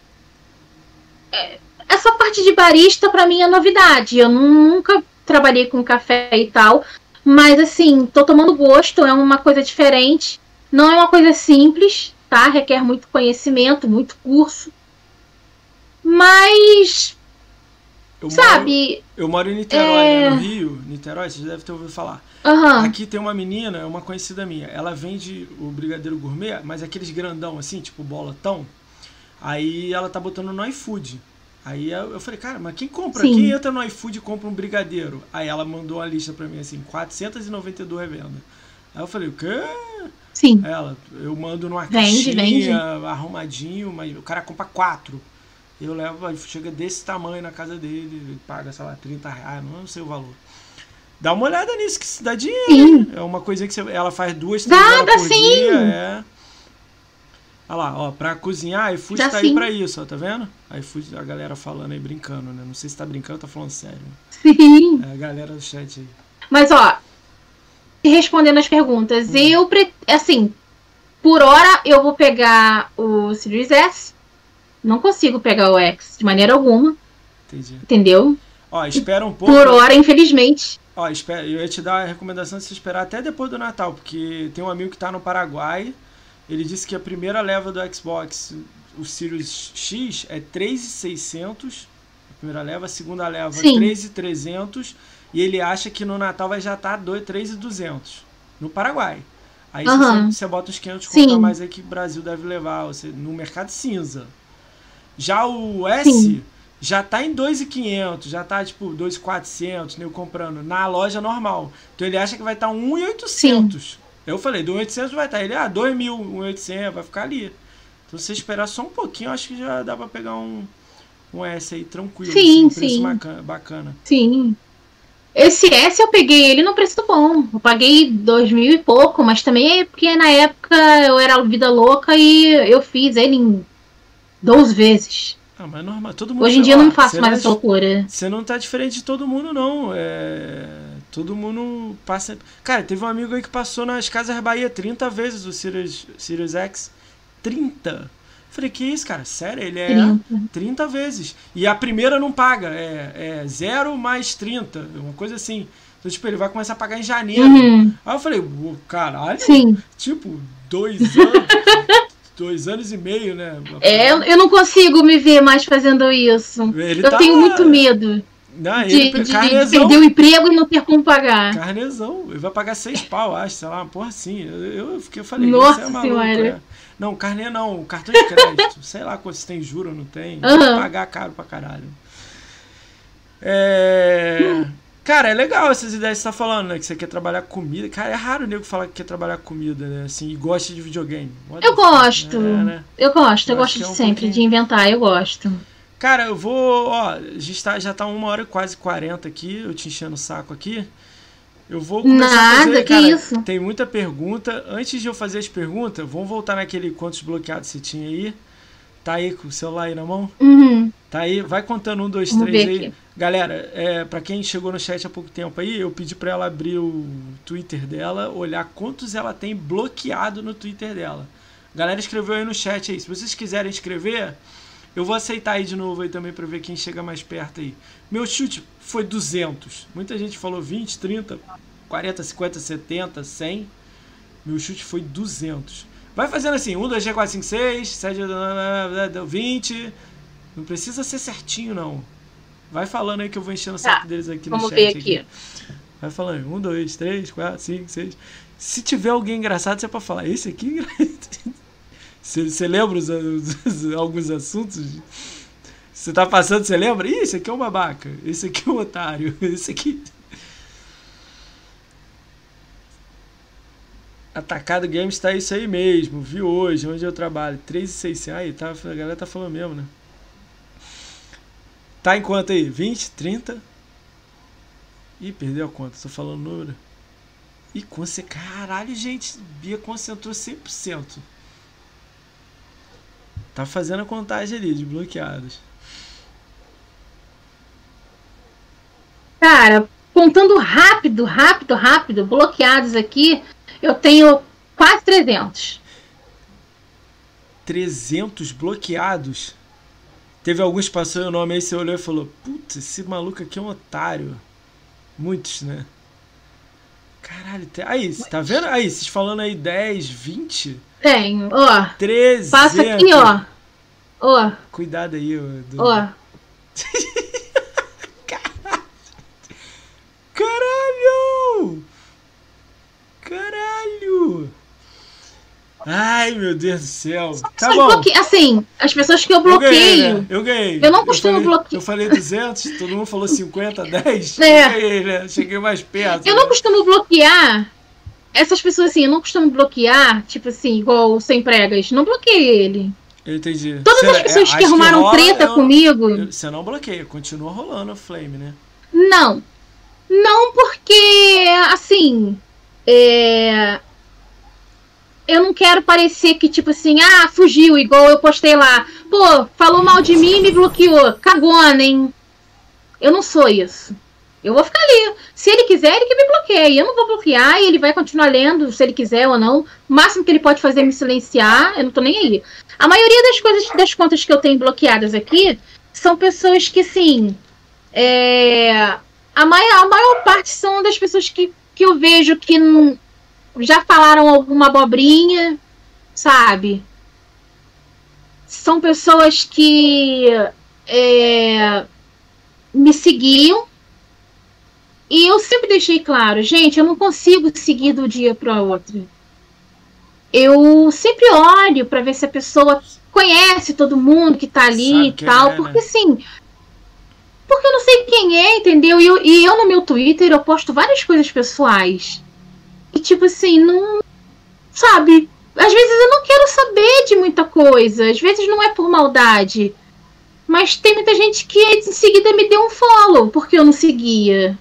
S2: é, essa parte de barista pra mim é novidade. Eu nunca trabalhei com café e tal, mas assim, tô tomando gosto, é uma coisa diferente. Não é uma coisa simples, tá? Requer muito conhecimento, muito curso. Mas,
S1: Eu moro-
S2: sabe,
S1: Eu moro em Niterói,
S2: É.
S1: né, no Rio. Niterói, você deve ter ouvido falar.
S2: aham,
S1: Aqui tem uma menina, é uma conhecida minha. Ela vende o brigadeiro gourmet, mas aqueles grandão assim, tipo bolotão. Aí ela tá botando no iFood. Aí eu falei, cara, mas quem compra?
S2: Sim.
S1: Quem entra no iFood e compra um brigadeiro? Aí ela mandou uma lista pra mim assim, 492 revendas. Aí eu falei, o quê?
S2: sim.
S1: Ela, eu mando numa
S2: Vende,
S1: caixinha, arrumadinho, mas o cara compra quatro. Eu levo, chega desse tamanho na casa dele, ele paga, sei lá, 30 reais, não sei o valor. Dá uma olhada nisso, que isso dá dinheiro.
S2: Sim.
S1: hein? É uma coisinha que você, ela faz duas, três
S2: dá
S1: por
S2: sim.
S1: dia. É. Olha lá, ó, pra cozinhar, iFood
S2: Já
S1: tá aí pra isso, ó, tá vendo? iFood, a galera falando aí, brincando, né? Não sei se tá brincando ou tá falando sério.
S2: Sim.
S1: É a galera do chat aí.
S2: Mas, ó, respondendo as perguntas,
S1: Hum.
S2: eu, pre- assim, por hora eu vou pegar o Series S. Não consigo pegar o X de maneira alguma,
S1: Entendi.
S2: entendeu?
S1: Ó, espera um pouco.
S2: Por hora, infelizmente.
S1: Ó, espera, eu ia te dar a recomendação de você esperar até depois do Natal, porque tem um amigo que tá no Paraguai. Ele disse que a primeira leva do Xbox, o Series X, é 3,600. A primeira leva, a segunda leva,
S2: Sim.
S1: 3,300. E ele acha que no Natal vai já estar 3,200 no Paraguai. Aí você-
S2: Aham.
S1: você bota os 500
S2: Sim.
S1: conto mais aí que o Brasil deve levar, você, no mercado cinza. Já o S
S2: Sim.
S1: já tá em 2,500, já tá tipo 2,400, né, eu comprando na loja normal. Então ele acha que vai estar tá 1,800. Eu falei, do 1,800 vai estar. Tá. Ele, ah, 2.000, 1,800, vai ficar ali. Então se você esperar só um pouquinho, eu acho que já dá pra pegar um, um S aí tranquilo.
S2: Sim,
S1: assim,
S2: sim.
S1: bacana, bacana.
S2: Sim. Esse S eu peguei ele no preço bom. Eu paguei dois mil e pouco, mas também é porque na época eu era vida louca e eu fiz ele em 12 vezes.
S1: Ah, mas é normal, todo mundo
S2: Hoje em dia eu
S1: ó,
S2: não faço
S1: você
S2: mais
S1: não é
S2: essa loucura.
S1: Você não tá diferente de todo mundo, não. É... Todo mundo passa. Cara, teve um amigo aí que passou nas Casas Bahia 30 vezes o Sirius, Sirius X. 30. Falei, que isso, cara? Sério? Ele é
S2: 30.
S1: 30 vezes. E a primeira não paga. É, é 0 mais 30. Uma coisa assim. Então, tipo, ele vai começar a pagar em janeiro.
S2: Uhum.
S1: Aí eu falei, "Ô, caralho.
S2: Sim.
S1: Tipo, dois anos. dois anos e meio, né?
S2: É, eu não consigo me ver mais fazendo isso.
S1: Ele
S2: eu
S1: tá
S2: tenho muito medo
S1: Não,
S2: de,
S1: ele,
S2: de- de
S1: carnezão.
S2: perder o emprego e não ter como pagar.
S1: Carnezão, ele vai pagar seis pau, acho, sei lá, uma porra assim. Eu, eu fiquei, eu falei,
S2: Nossa
S1: isso é maluco,
S2: Senhora.
S1: é. Não, carnê não, cartão de crédito. sei lá se tem juro ou não tem. Vai
S2: Aham.
S1: pagar caro pra caralho. É. Cara, é legal essas ideias que você tá falando, né? Que você quer trabalhar com comida. Cara, é raro o nego falar que quer trabalhar com comida, né? Assim, e gosta de videogame. What
S2: Eu
S1: fuck,
S2: gosto.
S1: É, né?
S2: Eu gosto, eu,
S1: Eu
S2: gosto
S1: é
S2: de
S1: um
S2: sempre
S1: pouquinho-
S2: de inventar, eu gosto.
S1: Cara, eu vou. Ó, a gente tá, já tá uma hora e quase 40 aqui, eu te enchendo o saco aqui. Eu vou começar a
S2: Nada,
S1: fazer,
S2: que
S1: cara,
S2: isso.
S1: Tem muita pergunta. Antes de eu fazer as perguntas, vamos voltar naquele quantos bloqueados você tinha aí. Tá aí com o celular aí na mão?
S2: Uhum.
S1: Tá aí, vai contando um, dois,
S2: Vamos
S1: três aí.
S2: aqui.
S1: Galera, é, para quem chegou no chat há pouco tempo aí, eu pedi pra ela abrir o Twitter dela, olhar quantos ela tem bloqueado no Twitter dela. Galera escreveu aí no chat aí. Se vocês quiserem escrever, eu vou aceitar aí de novo aí também pra ver quem chega mais perto aí. Meu chute foi 200. Muita gente falou 20, 30, 40, 50, 70, 100. Meu chute foi 200. Vai fazendo assim, 1, 2, 3, 4, 5, 6, 7, 20. Não precisa ser certinho, não. Vai falando aí que eu vou enchendo o saco
S2: Tá,
S1: deles aqui no
S2: Vamos
S1: chat.
S2: ver aqui.
S1: Vai falando, 1, 2, 3, 4, 5, 6. Se tiver alguém engraçado, você pode falar, esse aqui é engraçado. Você, você lembra os, os- alguns assuntos? Você tá passando, você lembra? Ih, esse aqui é um babaca. Esse aqui é um otário. Esse aqui. Atacado Games tá isso aí mesmo. Vi hoje, onde eu trabalho. 3,600. Aí, tá, a galera tá falando mesmo, né? Tá em quanto aí? 20, 30? Ih, perdeu a conta, tô falando número. Ih, conce... caralho, gente. Bia concentrou 100%. Tá fazendo a contagem ali de bloqueados.
S2: Cara, contando rápido, rápido, rápido, bloqueados aqui, eu tenho quase 300.
S1: 300 bloqueados. Teve alguns que passou o nome aí, você olhou e falou: Putz, esse maluco aqui é um otário. Muitos, né? Caralho, aí, tá vendo? Aí, vocês falando aí 10, 20,
S2: Tenho, ó.
S1: 300.
S2: Passa aqui, ó. Ó,
S1: Cuidado aí, ô, do...
S2: ó.
S1: Caralho! Caralho! Ai, meu Deus do céu. Tá bom.
S2: bloque- Assim, as pessoas que eu
S1: Eu ganhei,
S2: bloqueio.
S1: né? Eu ganhei.
S2: Eu não costumo bloquear.
S1: Eu falei 200, todo mundo falou 50, 10.
S2: É.
S1: Eu ganhei, né? Cheguei mais perto.
S2: Eu
S1: né?
S2: não costumo bloquear. Essas pessoas assim, eu não costumo bloquear, tipo assim, igual sem pregas. Não bloqueei ele.
S1: Eu entendi.
S2: Todas as pessoas
S1: é,
S2: que arrumaram
S1: rola,
S2: treta
S1: eu-
S2: comigo.
S1: eu- Você não bloqueia, continua rolando o flame, né?
S2: Não. Não porque, assim. É... eu não quero parecer que, tipo assim, ah, fugiu, igual eu postei lá. Pô, falou mal de mim e me bloqueou. Cagona, hein? Eu não sou isso. Eu vou ficar ali. Se ele quiser, ele que me bloqueie. Eu não vou bloquear e ele vai continuar lendo, se ele quiser ou não. O máximo que ele pode fazer é me silenciar. Eu não tô nem aí. A maioria das coisas, das contas que eu tenho bloqueadas aqui, são pessoas que, sim. É, a, maior, a maior parte são das pessoas que, que eu vejo que não, já falaram alguma abobrinha, sabe? São pessoas que é, me seguiam e eu sempre deixei claro, gente, eu não consigo seguir do dia para outro. Eu sempre olho para ver se a pessoa conhece todo mundo que tá ali e tal, é, porque né? assim, porque eu não sei quem é, entendeu? E eu, e eu no meu Twitter eu posto várias coisas pessoais. E tipo assim, não. Sabe? Às vezes eu não quero saber de muita coisa. Às vezes não é por maldade. Mas tem muita gente que em seguida me deu um follow porque eu não seguia.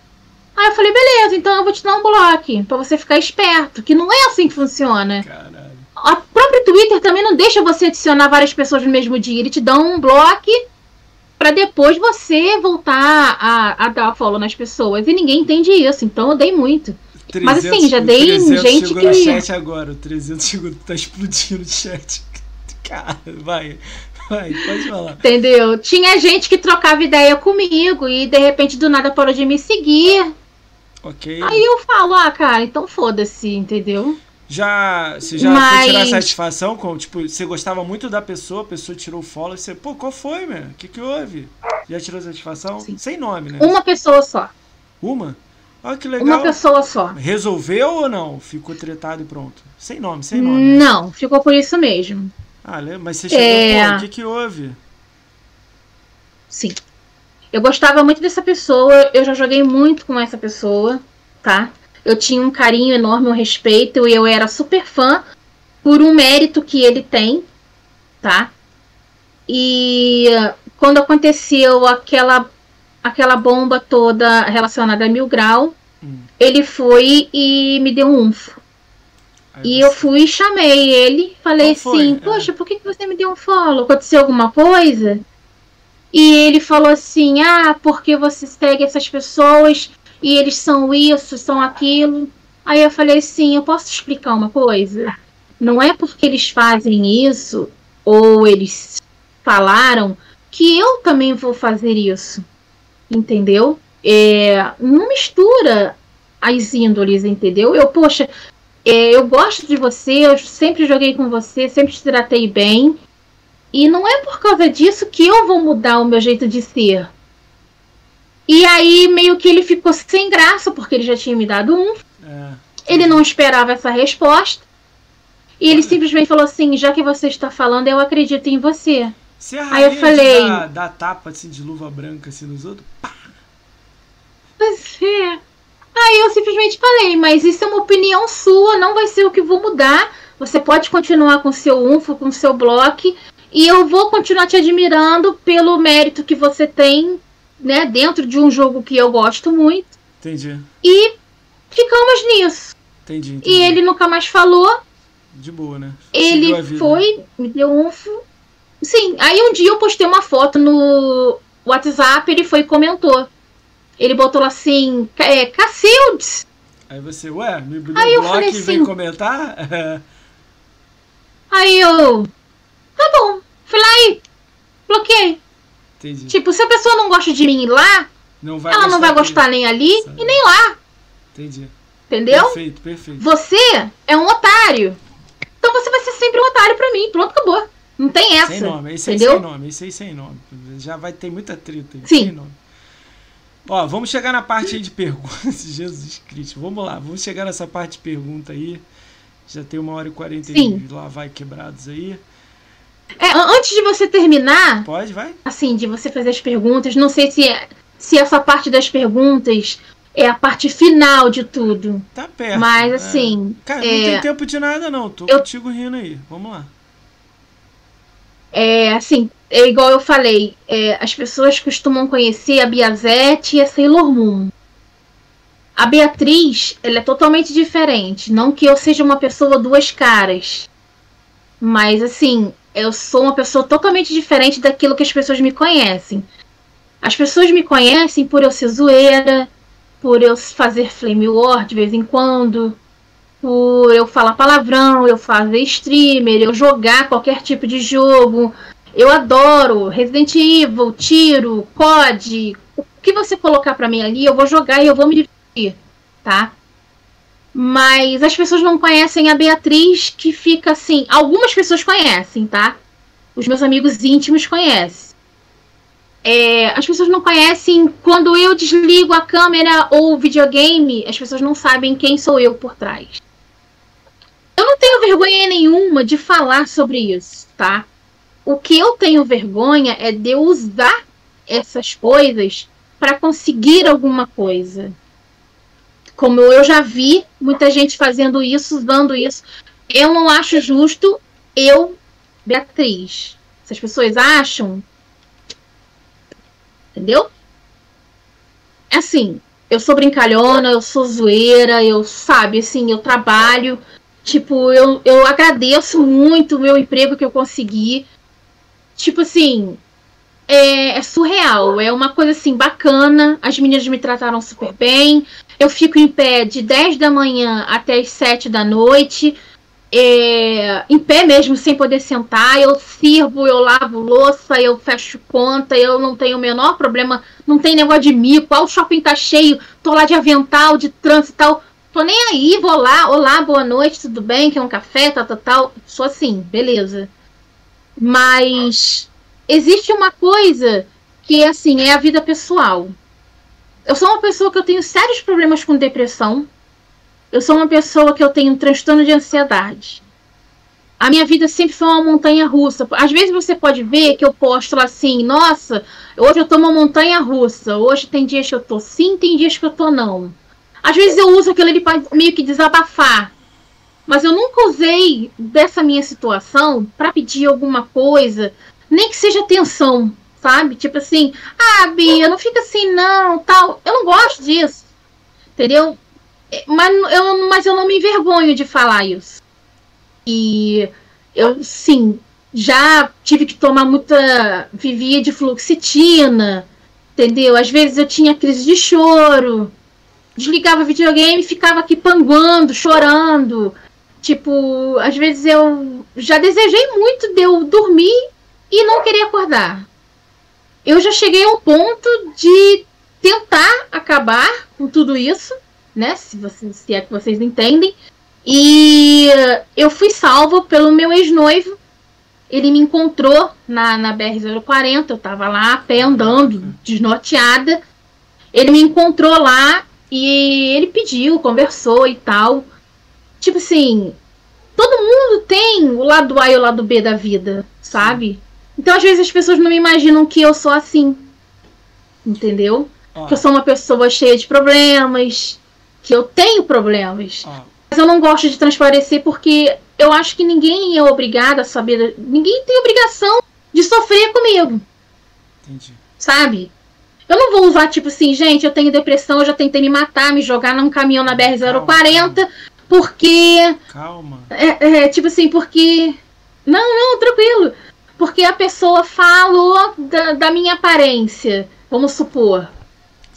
S2: Aí eu falei, beleza, então eu vou te dar um bloco para você ficar esperto, que não é assim que funciona. Caralho. A própria Twitter também não deixa você adicionar várias pessoas no mesmo dia. Ele te dá um bloco para depois você voltar a, a dar follow nas pessoas. E ninguém entende isso, então eu dei muito. 300, Mas assim, já dei gente
S1: chegou
S2: que.
S1: no chat agora, o 300 chegou, tá explodindo o chat. Cara, vai. Vai, pode falar.
S2: Entendeu? Tinha gente que trocava ideia comigo e de repente do nada parou de me seguir.
S1: Ok.
S2: Aí eu falo, ah, cara, então foda-se, entendeu?
S1: Já, você já Mas... foi tirar satisfação com, tipo, você gostava muito da pessoa, a pessoa tirou o follow e você, pô, qual foi, meu? O que que houve? Já tirou satisfação? Sim. Sem nome, né?
S2: Uma pessoa só.
S1: Uma? Olha que legal.
S2: Uma pessoa só.
S1: Resolveu ou não? Ficou tretado e pronto? Sem nome, sem nome.
S2: Não, ficou por isso mesmo.
S1: Ah, mas você chegou, é... pô, o que que houve?
S2: Sim. Eu gostava muito dessa pessoa, eu já joguei muito com essa pessoa, tá? Eu tinha um carinho enorme, um respeito, e eu era super fã por um mérito que ele tem, tá? E quando aconteceu aquela aquela bomba toda relacionada a Mil Grau, hum. ele foi e me deu um unfo. e eu fui e chamei ele, falei assim, é. poxa, por que você me deu um follow? Aconteceu alguma coisa? E ele falou assim: ah, porque você segue essas pessoas e eles são isso, são aquilo. Aí eu falei assim: eu posso explicar uma coisa? Não é porque eles fazem isso ou eles falaram que eu também vou fazer isso. Entendeu? É, não mistura as índoles, entendeu? Eu, poxa, é, eu gosto de você, eu sempre joguei com você, sempre te tratei bem. E não é por causa disso que eu vou mudar o meu jeito de ser. E aí, meio que ele ficou sem graça, porque ele já tinha me dado um. É. Ele não esperava essa resposta. E ele simplesmente falou assim: já que você está falando, eu acredito em você.
S1: Você é aí eu falei. Dá, dá tapa assim de luva branca assim nos outros? Pá.
S2: Pois é. Aí eu simplesmente falei, mas isso é uma opinião sua, não vai ser o que vou mudar. Você pode continuar com seu UNFO, com seu bloco, e eu vou continuar te admirando pelo mérito que você tem, né, dentro de um jogo que eu gosto muito.
S1: Entendi.
S2: E ficamos nisso.
S1: Entendi. entendi.
S2: E ele nunca mais falou.
S1: De boa, né?
S2: Ele foi, me deu um. Sim, aí um dia eu postei uma foto no WhatsApp, ele foi e comentou. Ele botou assim, é, Cacildes.
S1: Aí você, ué, me bloqueou falei assim, e veio comentar?
S2: aí eu, Tá bom. Fui lá e bloqueei. Entendi. Tipo, se a pessoa não gosta de mim lá, não ela não vai gostar nem ali Sabe. e nem lá.
S1: Entendi.
S2: Entendeu?
S1: Perfeito, perfeito.
S2: Você é um otário. Então você vai ser sempre um otário pra mim. Pronto, acabou. Não tem essa.
S1: Sem nome, esse
S2: entendeu?
S1: aí sem nome, esse aí sem nome. Já vai ter muita treta aí. Sim. Sem nome. Ó, vamos chegar na parte aí de perguntas. Jesus Cristo. Vamos lá, vamos chegar nessa parte de pergunta aí. Já tem uma hora e quarenta lá vai quebrados aí.
S2: É, antes de você terminar.
S1: Pode, vai.
S2: Assim, de você fazer as perguntas, não sei se, é, se essa parte das perguntas é a parte final de tudo.
S1: Tá perto.
S2: Mas é. assim.
S1: É... Cara, não tem é, tempo de nada, não. Tô eu... contigo rindo aí. Vamos lá.
S2: É, assim, é igual eu falei, é, as pessoas costumam conhecer a Biazete e a Sailor Moon. A Beatriz, ela é totalmente diferente. Não que eu seja uma pessoa duas caras. Mas, assim, eu sou uma pessoa totalmente diferente daquilo que as pessoas me conhecem. As pessoas me conhecem por eu ser zoeira, por eu fazer flame war de vez em quando, por eu falar palavrão, eu fazer streamer, eu jogar qualquer tipo de jogo. Eu adoro Resident Evil, tiro, COD. O que você colocar para mim ali, eu vou jogar e eu vou me divertir, tá? Mas as pessoas não conhecem a Beatriz, que fica assim. Algumas pessoas conhecem, tá? Os meus amigos íntimos conhecem. É, as pessoas não conhecem quando eu desligo a câmera ou o videogame, as pessoas não sabem quem sou eu por trás. Eu não tenho vergonha nenhuma de falar sobre isso, tá? O que eu tenho vergonha é de usar essas coisas para conseguir alguma coisa. Como eu já vi muita gente fazendo isso, usando isso. Eu não acho justo eu, Beatriz. Se as pessoas acham. Entendeu? É assim, eu sou brincalhona, eu sou zoeira, eu, sabe, assim, eu trabalho. Tipo, eu, eu agradeço muito o meu emprego que eu consegui. Tipo assim, é, é, surreal. É uma coisa assim bacana. As meninas me trataram super bem. Eu fico em pé de 10 da manhã até as 7 da noite. É, em pé mesmo, sem poder sentar. Eu sirvo, eu lavo louça, eu fecho conta, eu não tenho o menor problema. Não tem negócio de mico. Ah, o shopping tá cheio, tô lá de avental, de trânsito e tal. Tô nem aí, vou lá, olá, boa noite, tudo bem? Quer um café, tal, tal, tal. Sou assim, beleza. Mas existe uma coisa que assim, é a vida pessoal. Eu sou uma pessoa que eu tenho sérios problemas com depressão. Eu sou uma pessoa que eu tenho um transtorno de ansiedade. A minha vida sempre foi uma montanha russa. Às vezes você pode ver que eu posto assim, nossa, hoje eu tô uma montanha russa. Hoje tem dias que eu tô sim, tem dias que eu tô não. Às vezes eu uso aquilo ali para meio que desabafar. Mas eu nunca usei dessa minha situação para pedir alguma coisa, nem que seja atenção, sabe? Tipo assim, ah, Bia, não fica assim não, tal. Eu não gosto disso, entendeu? É, mas eu, mas eu não me envergonho de falar isso. E eu, sim, já tive que tomar muita. Vivia de fluoxetina, entendeu? Às vezes eu tinha crise de choro, desligava videogame e ficava aqui panguando, chorando. Tipo, às vezes eu já desejei muito de eu dormir e não querer acordar. Eu já cheguei ao ponto de tentar acabar com tudo isso, né? Se, você, se é que vocês entendem. E eu fui salvo pelo meu ex-noivo. Ele me encontrou na, na BR-040, eu tava lá a pé andando, desnorteada. Ele me encontrou lá e ele pediu, conversou e tal. Tipo assim, todo mundo tem o lado A e o lado B da vida, sabe? Então às vezes as pessoas não me imaginam que eu sou assim. Entendeu? Que eu sou uma pessoa cheia de problemas, que eu tenho problemas. Mas eu não gosto de transparecer porque eu acho que ninguém é obrigado a saber. Ninguém tem obrigação de sofrer comigo. Entendi. Sabe? Eu não vou usar, tipo assim, gente, eu tenho depressão, eu já tentei me matar, me jogar num caminhão na BR-040, porque.
S1: Calma.
S2: É, é, tipo assim, porque. Não, não, tranquilo. Porque a pessoa falou da, da minha aparência, vamos supor.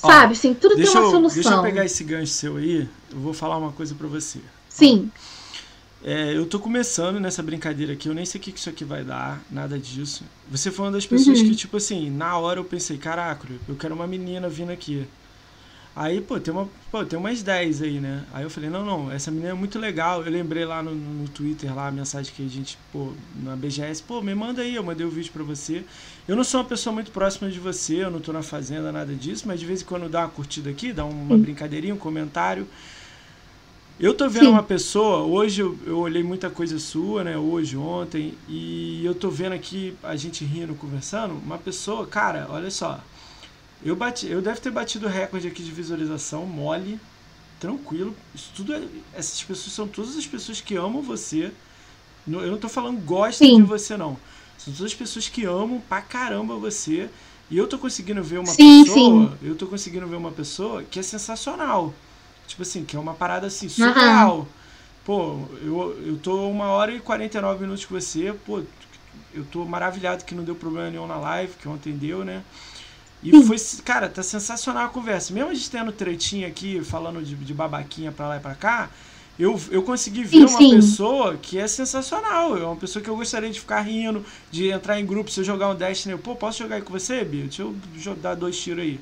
S2: Ó, Sabe, assim, tudo tem uma
S1: eu,
S2: solução.
S1: Deixa eu pegar esse gancho seu aí, eu vou falar uma coisa para você.
S2: Sim.
S1: É, eu tô começando nessa brincadeira aqui, eu nem sei o que isso aqui vai dar, nada disso. Você foi uma das pessoas uhum. que, tipo assim, na hora eu pensei, caraca, eu quero uma menina vindo aqui. Aí, pô, tem, uma, pô, tem umas 10 aí, né? Aí eu falei, não, não, essa menina é muito legal. Eu lembrei lá no, no Twitter, lá, a mensagem que a gente, pô, na BGS, pô, me manda aí, eu mandei o um vídeo pra você. Eu não sou uma pessoa muito próxima de você, eu não tô na fazenda, nada disso, mas de vez em quando dá uma curtida aqui, dá uma Sim. brincadeirinha, um comentário. Eu tô vendo Sim. uma pessoa, hoje eu, eu, olhei muita coisa sua, né? Hoje, ontem, e eu tô vendo aqui a gente rindo, conversando, uma pessoa, cara, olha só. Eu bati, eu deve ter batido recorde aqui de visualização, mole, tranquilo. Isso tudo é, essas pessoas são todas as pessoas que amam você. Eu não tô falando gostam Sim. de você não. São todas as pessoas que amam pra caramba você. E eu tô conseguindo ver uma sim, pessoa, sim. eu tô conseguindo ver uma pessoa que é sensacional. Tipo assim, que é uma parada assim, surreal. Uhum. Pô, eu, eu tô uma hora e 49 minutos com você, pô, eu tô maravilhado que não deu problema nenhum na live, que ontem deu, né? E foi, cara, tá sensacional a conversa. Mesmo a gente tendo tretinha aqui, falando de, de babaquinha pra lá e pra cá, eu, eu consegui ver sim, uma sim. pessoa que é sensacional. É uma pessoa que eu gostaria de ficar rindo, de entrar em grupo. Se eu jogar um Destiny, eu, pô, posso jogar aí com você, Bia? Deixa eu dar dois tiros aí.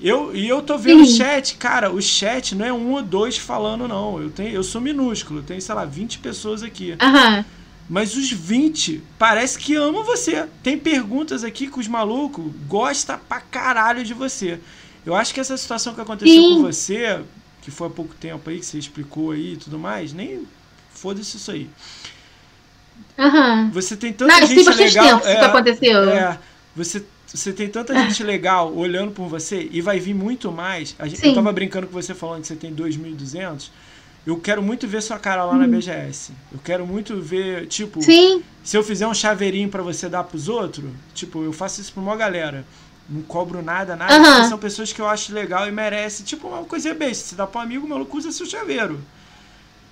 S1: Eu, e eu tô vendo sim. o chat, cara, o chat não é um ou dois falando, não. Eu, tenho, eu sou minúsculo, tem, sei lá, 20 pessoas aqui.
S2: Aham.
S1: Mas os 20 parece que amam você. Tem perguntas aqui que os malucos gostam pra caralho de você. Eu acho que essa situação que aconteceu Sim. com você, que foi há pouco tempo aí, que você explicou aí e tudo mais, nem foda-se isso aí.
S2: Uhum.
S1: Você tem tanta Não, gente legal.
S2: Tempo é, que aconteceu.
S1: É, você, você tem tanta gente legal olhando por você e vai vir muito mais. A gente, eu tava brincando com você falando que você tem 2.200 eu quero muito ver sua cara lá hum. na BGS. Eu quero muito ver, tipo,
S2: Sim.
S1: se eu fizer um chaveirinho para você dar pros outros, tipo, eu faço isso pra uma galera. Não cobro nada, nada.
S2: Uhum.
S1: São pessoas que eu acho legal e merece. Tipo, uma coisa besta. Se dá pra um amigo, maluco usa seu chaveiro.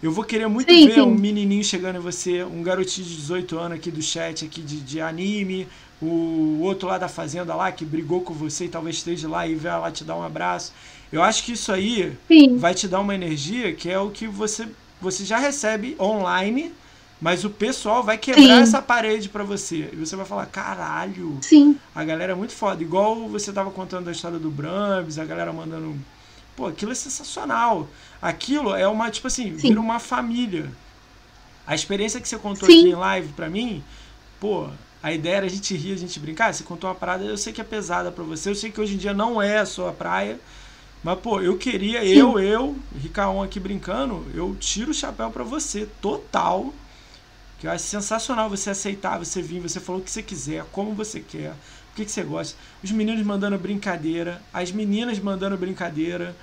S1: Eu vou querer muito sim, ver sim. um menininho chegando em você, um garotinho de 18 anos aqui do chat aqui de, de anime, o outro lá da fazenda lá que brigou com você e talvez esteja lá e vai lá te dar um abraço. Eu acho que isso aí
S2: Sim.
S1: vai te dar uma energia que é o que você, você já recebe online, mas o pessoal vai quebrar Sim. essa parede para você. E você vai falar, caralho,
S2: Sim.
S1: a galera é muito foda. Igual você tava contando a história do Brambis, a galera mandando. Pô, aquilo é sensacional. Aquilo é uma, tipo assim, Sim. vira uma família. A experiência que você contou Sim. aqui em live pra mim, pô, a ideia era a gente rir, a gente brincar. Você contou uma parada, eu sei que é pesada para você, eu sei que hoje em dia não é a sua praia, mas, pô, eu queria, Sim. eu, eu, Ricaon aqui brincando, eu tiro o chapéu para você, total. Que eu acho sensacional você aceitar, você vir, você falou o que você quiser, como você quer, o que, que você gosta. Os meninos mandando brincadeira, as meninas mandando brincadeira.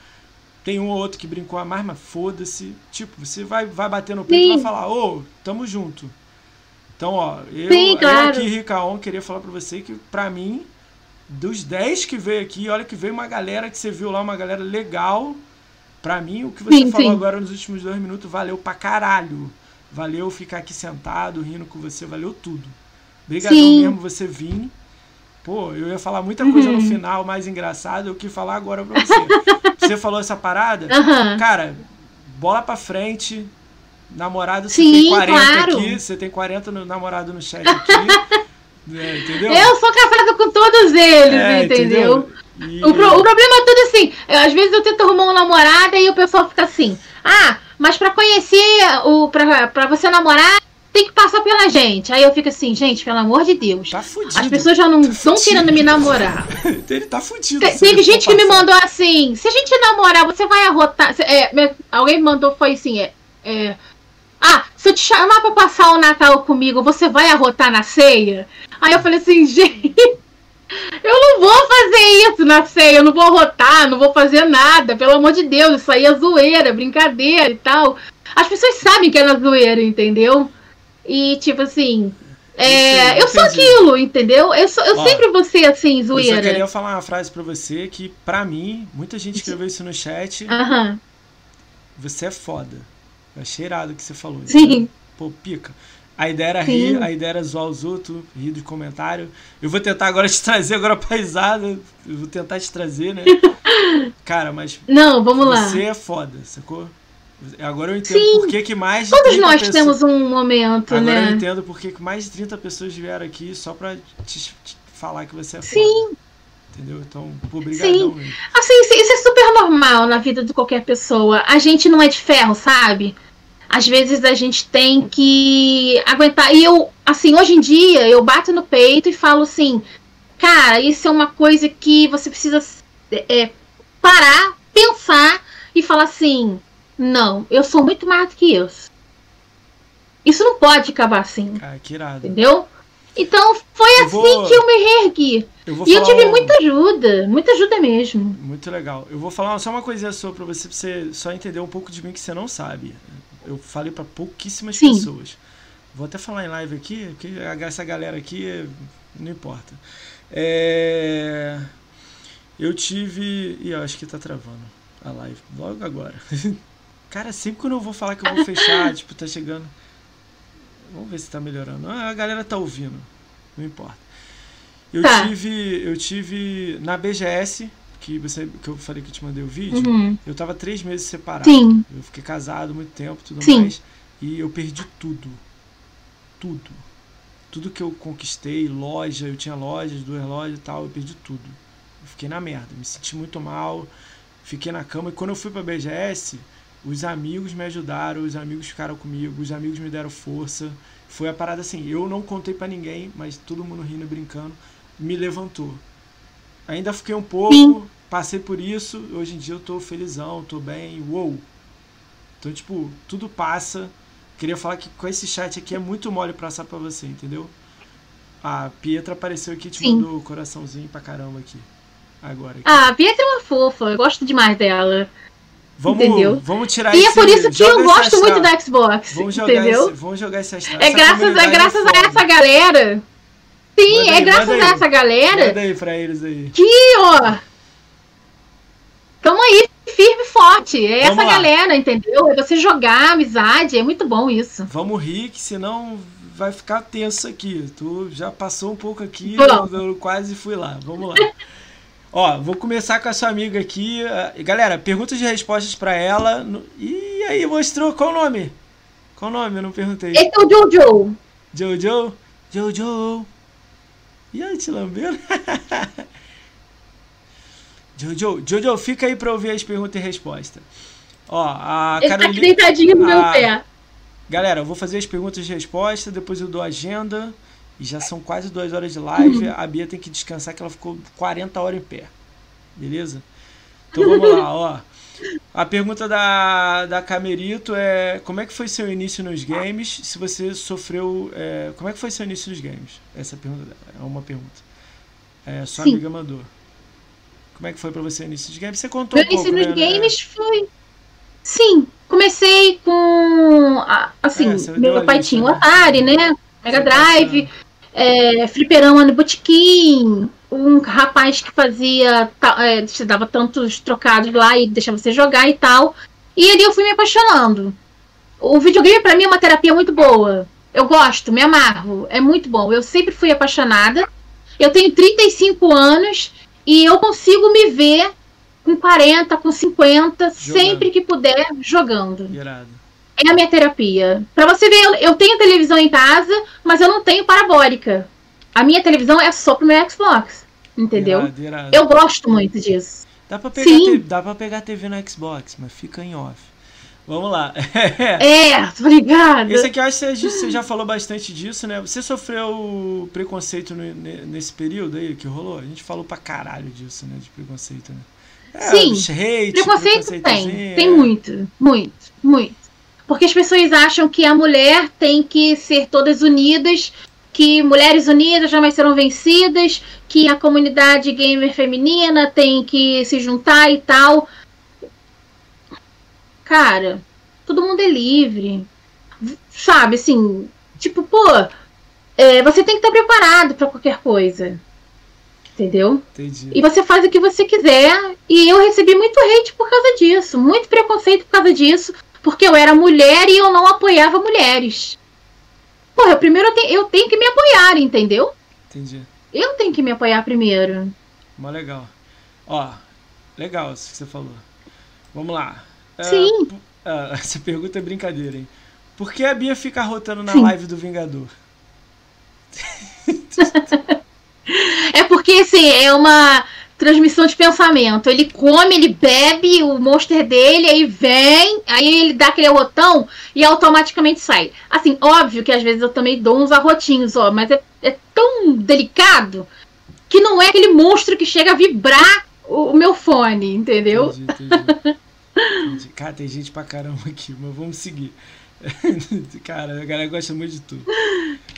S1: Tem um ou outro que brincou a mais, mas foda-se. Tipo, você vai, vai bater no peito Sim. e vai falar, ô, oh, tamo junto. Então, ó, eu,
S2: Sim, claro.
S1: eu aqui, Ricaon, queria falar pra você que, pra mim, dos 10 que veio aqui, olha que veio uma galera que você viu lá, uma galera legal. Pra mim, o que você sim, falou sim. agora nos últimos dois minutos valeu pra caralho. Valeu ficar aqui sentado, rindo com você, valeu tudo. Obrigadão mesmo você vir. Pô, eu ia falar muita coisa uhum. no final mais engraçada, eu quis falar agora pra você. você falou essa parada,
S2: uhum.
S1: cara, bola pra frente. Namorado, você
S2: Sim,
S1: tem 40
S2: claro.
S1: aqui, você tem 40 no, namorado no chat aqui. É?
S2: Eu sou casada com todos eles, é, entendeu? entendeu? E... O, pro, o, problema é tudo assim. Às vezes eu tento arrumar um namorado e o pessoal fica assim: ah, mas pra conhecer, o, pra, pra você namorar, tem que passar pela gente. Aí eu fico assim, gente, pelo amor de Deus.
S1: Tá fudido.
S2: As pessoas já não estão tá querendo me namorar.
S1: Ele tá fudido.
S2: Te, teve gente que me mandou assim: se a gente namorar, você vai arrotar. É, alguém me mandou, foi assim: é, é ah, se eu te chamar pra passar o Natal comigo, você vai arrotar na ceia? Aí eu falei assim, gente, eu não vou fazer isso na ceia, eu não vou arrotar, não vou fazer nada, pelo amor de Deus, isso aí é zoeira, brincadeira e tal. As pessoas sabem que é na zoeira, entendeu? E tipo assim, é, eu sou aquilo, entendeu? Eu, sou, eu Ó, sempre vou ser assim, zoeira. Eu
S1: só queria falar uma frase pra você que, pra mim, muita gente escreveu isso no chat. Você é foda. É cheirado que você falou.
S2: Sim.
S1: Pô, pica. A ideia era Sim. rir, a ideia era zoar os outros, rir de comentário. Eu vou tentar agora te trazer agora paisada. Eu vou tentar te trazer, né? Cara, mas.
S2: Não, vamos lá.
S1: Você é foda, sacou? Agora eu entendo Sim. por que, que mais.
S2: Todos nós pessoas... temos um momento,
S1: agora
S2: né?
S1: Agora eu entendo por que, que mais de 30 pessoas vieram aqui só pra te, te falar que você é foda.
S2: Sim.
S1: Entendeu? Então, obrigadão.
S2: Sim. Assim, isso é super normal na vida de qualquer pessoa. A gente não é de ferro, sabe? Às vezes a gente tem que aguentar. E eu, assim, hoje em dia, eu bato no peito e falo assim: cara, isso é uma coisa que você precisa é, parar, pensar e falar assim: não, eu sou muito mais do que isso. Isso não pode acabar assim.
S1: Cara, que irado.
S2: Entendeu? Então foi eu assim vou... que eu me reergui. Eu e eu tive um... muita ajuda, muita ajuda mesmo.
S1: Muito legal. Eu vou falar só uma coisinha sua pra você, pra você só entender um pouco de mim que você não sabe. Eu falei para pouquíssimas Sim. pessoas. Vou até falar em live aqui, porque essa galera aqui não importa. É... Eu tive. Ih, acho que tá travando. a live, logo agora. Cara, sempre quando eu vou falar que eu vou fechar, tipo, tá chegando. Vamos ver se tá melhorando. Ah, a galera tá ouvindo. Não importa. Eu
S2: Tá.
S1: tive. Eu tive. Na BGS, que, você, que eu falei que eu te mandei o vídeo,
S2: Uhum.
S1: eu tava três meses separado.
S2: Sim.
S1: Eu fiquei casado muito tempo tudo
S2: Sim.
S1: mais. E eu perdi tudo. Tudo. Tudo que eu conquistei, loja, eu tinha lojas, duas lojas e tal, eu perdi tudo. Eu fiquei na merda, me senti muito mal, fiquei na cama. E quando eu fui pra BGS, os amigos me ajudaram, os amigos ficaram comigo, os amigos me deram força. Foi a parada assim, eu não contei pra ninguém, mas todo mundo rindo e brincando, me levantou. Ainda fiquei um pouco,
S2: Sim.
S1: passei por isso, hoje em dia eu tô felizão, tô bem, uou. Então, tipo, tudo passa. Queria falar que com esse chat aqui é muito mole passar pra você, entendeu? A Pietra apareceu aqui e te
S2: Sim.
S1: mandou coraçãozinho pra caramba aqui. Agora. Aqui.
S2: Ah, a Pietra é uma fofa, eu gosto demais dela.
S1: Vamos,
S2: entendeu?
S1: vamos tirar
S2: E
S1: esse
S2: é por isso que eu gosto muito da Xbox,
S1: Vamos jogar,
S2: entendeu?
S1: esse, vamos jogar astral.
S2: É
S1: Essa
S2: graças, é graças a essa galera. Sim,
S1: Manda
S2: é
S1: aí,
S2: graças a
S1: aí.
S2: essa galera
S1: Manda aí pra eles aí.
S2: que, ó. Tamo aí, firme e forte. É
S1: Vamos
S2: essa
S1: lá.
S2: galera, entendeu? É você jogar amizade, é muito bom isso.
S1: Vamos rir, que senão vai ficar tenso aqui. Tu já passou um pouco aqui, eu, eu quase fui lá. Vamos lá. Ó, vou começar com a sua amiga aqui. Ah, Galera, perguntas e respostas pra ela. Ih, aí, mostrou. Qual o nome? Qual o nome? Eu não perguntei.
S2: Esse é o Jojo.
S1: Jojo? Jojo. E aí, te lambendo? Jojo, Jojo, fica aí pra ouvir as perguntas e respostas. Ó, a
S2: Ele tá
S1: Carolina.
S2: deitadinho no meu
S1: Ah.
S2: pé.
S1: Galera, eu vou fazer as perguntas e respostas, depois eu dou a agenda. E já são quase duas horas de live. A Bia tem que descansar, que ela ficou 40 horas em pé. Beleza? Então vamos lá, ó. A pergunta da, da Camerito é: Como é que foi seu início nos games? Se você sofreu. é, como é que foi seu início nos games? Essa pergunta é uma pergunta. É, sua
S2: Sim.
S1: amiga mandou. Como é que foi pra você o início dos games? Você contou
S2: Meu
S1: um pouco,
S2: início nos
S1: né?
S2: games foi. Sim, comecei com. Assim,
S1: É,
S2: meu pai
S1: lista,
S2: tinha o
S1: né?
S2: Atari, né? Mega Drive, é, fliperama no botequim, um rapaz que fazia. É, te dava tantos trocados lá e deixava você jogar e tal. E ali eu fui me apaixonando. O videogame pra mim é uma terapia muito boa. Eu gosto, me amarro, é muito bom. Eu sempre fui apaixonada. Eu tenho 35 anos e eu consigo me ver com 40, com 50, sempre que puder, jogando.
S1: Irado.
S2: É a minha terapia. Pra você ver, eu, eu tenho televisão em casa, mas eu não tenho parabólica. A minha televisão é só pro meu Xbox. Entendeu?
S1: Irado, irado.
S2: Eu gosto muito disso.
S1: Dá pra, pegar
S2: Sim.
S1: dá pra pegar TV no Xbox, mas fica em off. Vamos lá.
S2: É, obrigada.
S1: Esse aqui eu acho que você- já falou bastante disso, né? Você sofreu preconceito no- ne- nesse período aí que rolou? A gente falou pra caralho disso, né? De preconceito, né? É,
S2: Sim.
S1: hate,
S2: Preconceito tem, tem muito, muito, muito. Porque as pessoas acham que a mulher tem que ser todas unidas, que mulheres unidas jamais serão vencidas, que a comunidade gamer feminina tem que se juntar e tal. Cara, todo mundo é livre. Sabe, assim, tipo, pô, é, você tem que estar preparado pra qualquer coisa. Entendeu?
S1: Entendi.
S2: E você faz o que você quiser. E eu recebi muito hate por causa disso. Muito preconceito por causa disso. Porque eu era mulher e eu não apoiava mulheres. Porra, primeiro eu, te- eu tenho que me apoiar, entendeu?
S1: Entendi.
S2: Eu tenho que me apoiar primeiro.
S1: Mó legal. Ó, legal isso que você falou. Vamos lá. Ah,
S2: Sim.
S1: pu- ah, essa pergunta é brincadeira, hein? Por que a Bia fica rotando na
S2: Sim.
S1: live do Vingador?
S2: É porque, assim, é uma transmissão de pensamento. Ele come, ele bebe o monster dele, aí vem, aí ele dá aquele arrotão e automaticamente sai. Assim, óbvio que às vezes eu também dou uns arrotinhos, ó, mas é, é tão delicado que não é aquele monstro que chega a vibrar o, o meu fone, entendeu?
S1: Entendi, entendi. Entendi. Cara, tem gente pra caramba aqui, mas vamos seguir. Cara, a galera gosta muito de tudo.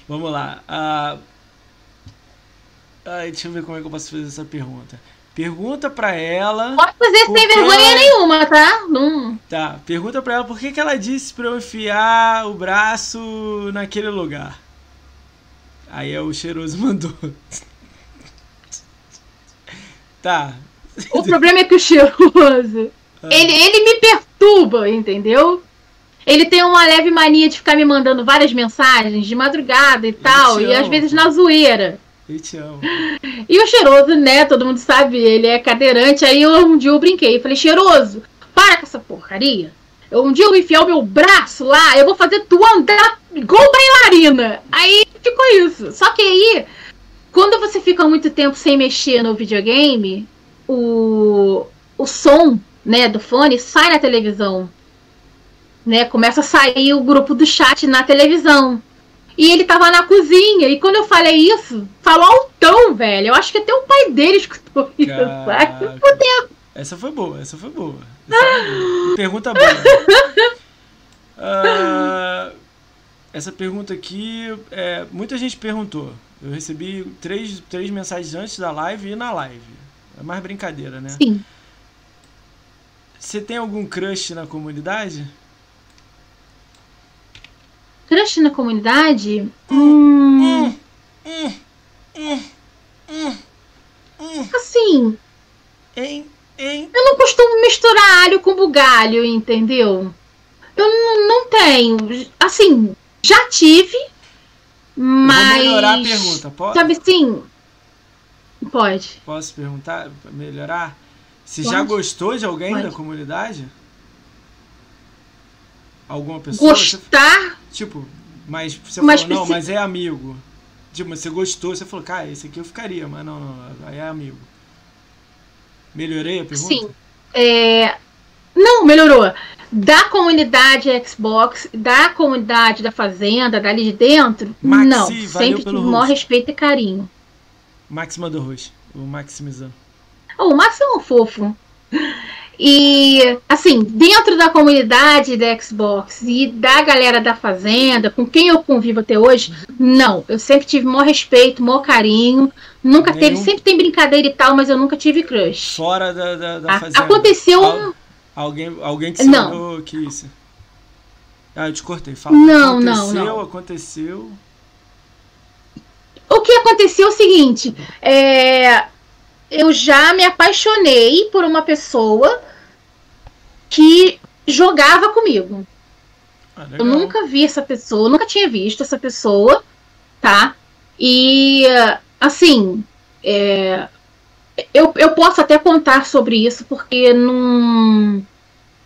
S1: Vamos lá. Ah, ai, deixa eu ver como é que eu posso fazer essa pergunta. Pergunta pra ela.
S2: Pode fazer sem vergonha nenhuma, tá? Não.
S1: Tá, pergunta pra ela por que, que ela disse pra eu enfiar o braço naquele lugar. Aí é o cheiroso mandou. Tá.
S2: O problema é que o cheiroso. ele, ele me perturba, entendeu? Ele tem uma leve mania de ficar me mandando várias mensagens de madrugada e tal, e às vezes na zoeira.
S1: Eu te amo.
S2: E o cheiroso, né? Todo mundo sabe, ele é cadeirante. Aí eu, um dia eu brinquei. Falei, cheiroso, para com essa porcaria. Eu, um dia eu enfiar o meu braço lá, eu vou fazer tu andar igual bailarina. Aí ficou isso. Só que aí, quando você fica muito tempo sem mexer no videogame, o, o som né, do fone sai na televisão. Né, começa a sair o grupo do chat na televisão. E ele tava na cozinha. E quando eu falei isso, falou altão, velho. Eu acho que até o pai dele escutou isso.
S1: Essa foi boa, essa foi boa. Essa foi boa. Pergunta boa. Uh, essa pergunta aqui, é, muita gente perguntou. Eu recebi três, três mensagens antes da live e na live. É mais brincadeira, né?
S2: Sim.
S1: Você tem algum crush na comunidade?
S2: Crush na comunidade? Hum. Assim.
S1: Hein? Hein?
S2: Eu não costumo misturar alho com bugalho, entendeu? Eu não, não tenho. Assim, já tive. Mas.
S1: Vou melhorar a pergunta, pode?
S2: Sabe sim? Pode.
S1: Posso perguntar? Melhorar? Você já gostou de alguém pode. da comunidade? Alguma pessoa?
S2: Gostar?
S1: Você, tipo, mas você mas falou, não, mas é amigo. Tipo, você gostou, você falou, cara, esse aqui eu ficaria, mas não, não, é amigo. Melhorei a pergunta?
S2: Sim. É... Não, melhorou. Da comunidade Xbox, da comunidade da Fazenda, dali de dentro, Maxi, não. Sempre tive maior respeito e carinho.
S1: Max mandou roxo, o Maximizando.
S2: Oh, o Max é um fofo. E, assim, dentro da comunidade da Xbox e da galera da Fazenda, com quem eu convivo até hoje, não. Eu sempre tive maior respeito, maior carinho. Nunca Nenhum... teve, sempre tem brincadeira e tal, mas eu nunca tive crush.
S1: Fora da, da, da
S2: Fazenda. Aconteceu um.
S1: Alguém, alguém que se não. mandou que isso. Ah, eu te cortei. Fala.
S2: Não,
S1: aconteceu,
S2: não, não.
S1: Aconteceu.
S2: O que aconteceu é o seguinte: é, eu já me apaixonei por uma pessoa que jogava comigo. Ah, eu nunca vi essa pessoa, nunca tinha visto essa pessoa, tá? E, assim, é, eu, eu posso até contar sobre isso, porque não,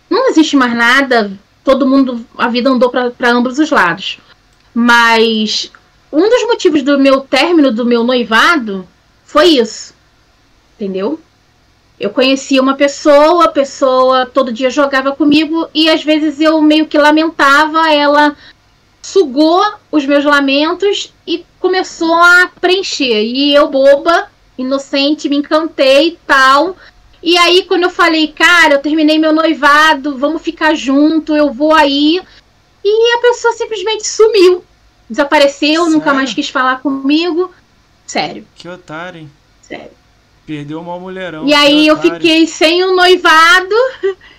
S2: não existe mais nada, todo mundo, a vida andou para ambos os lados. Mas um dos motivos do meu término do meu noivado foi isso entendeu? Eu conhecia uma pessoa, a pessoa todo dia jogava comigo e às vezes eu meio que lamentava, ela sugou os meus lamentos e começou a preencher. E eu, boba, inocente, me encantei e tal. E aí, quando eu falei, cara, eu terminei meu noivado, vamos ficar junto, eu vou aí. E a pessoa simplesmente sumiu. Desapareceu, Sério? nunca mais quis falar comigo. Sério.
S1: Que otário, hein?
S2: Sério.
S1: Perdeu uma mulherão.
S2: E aí eu fiquei sem o noivado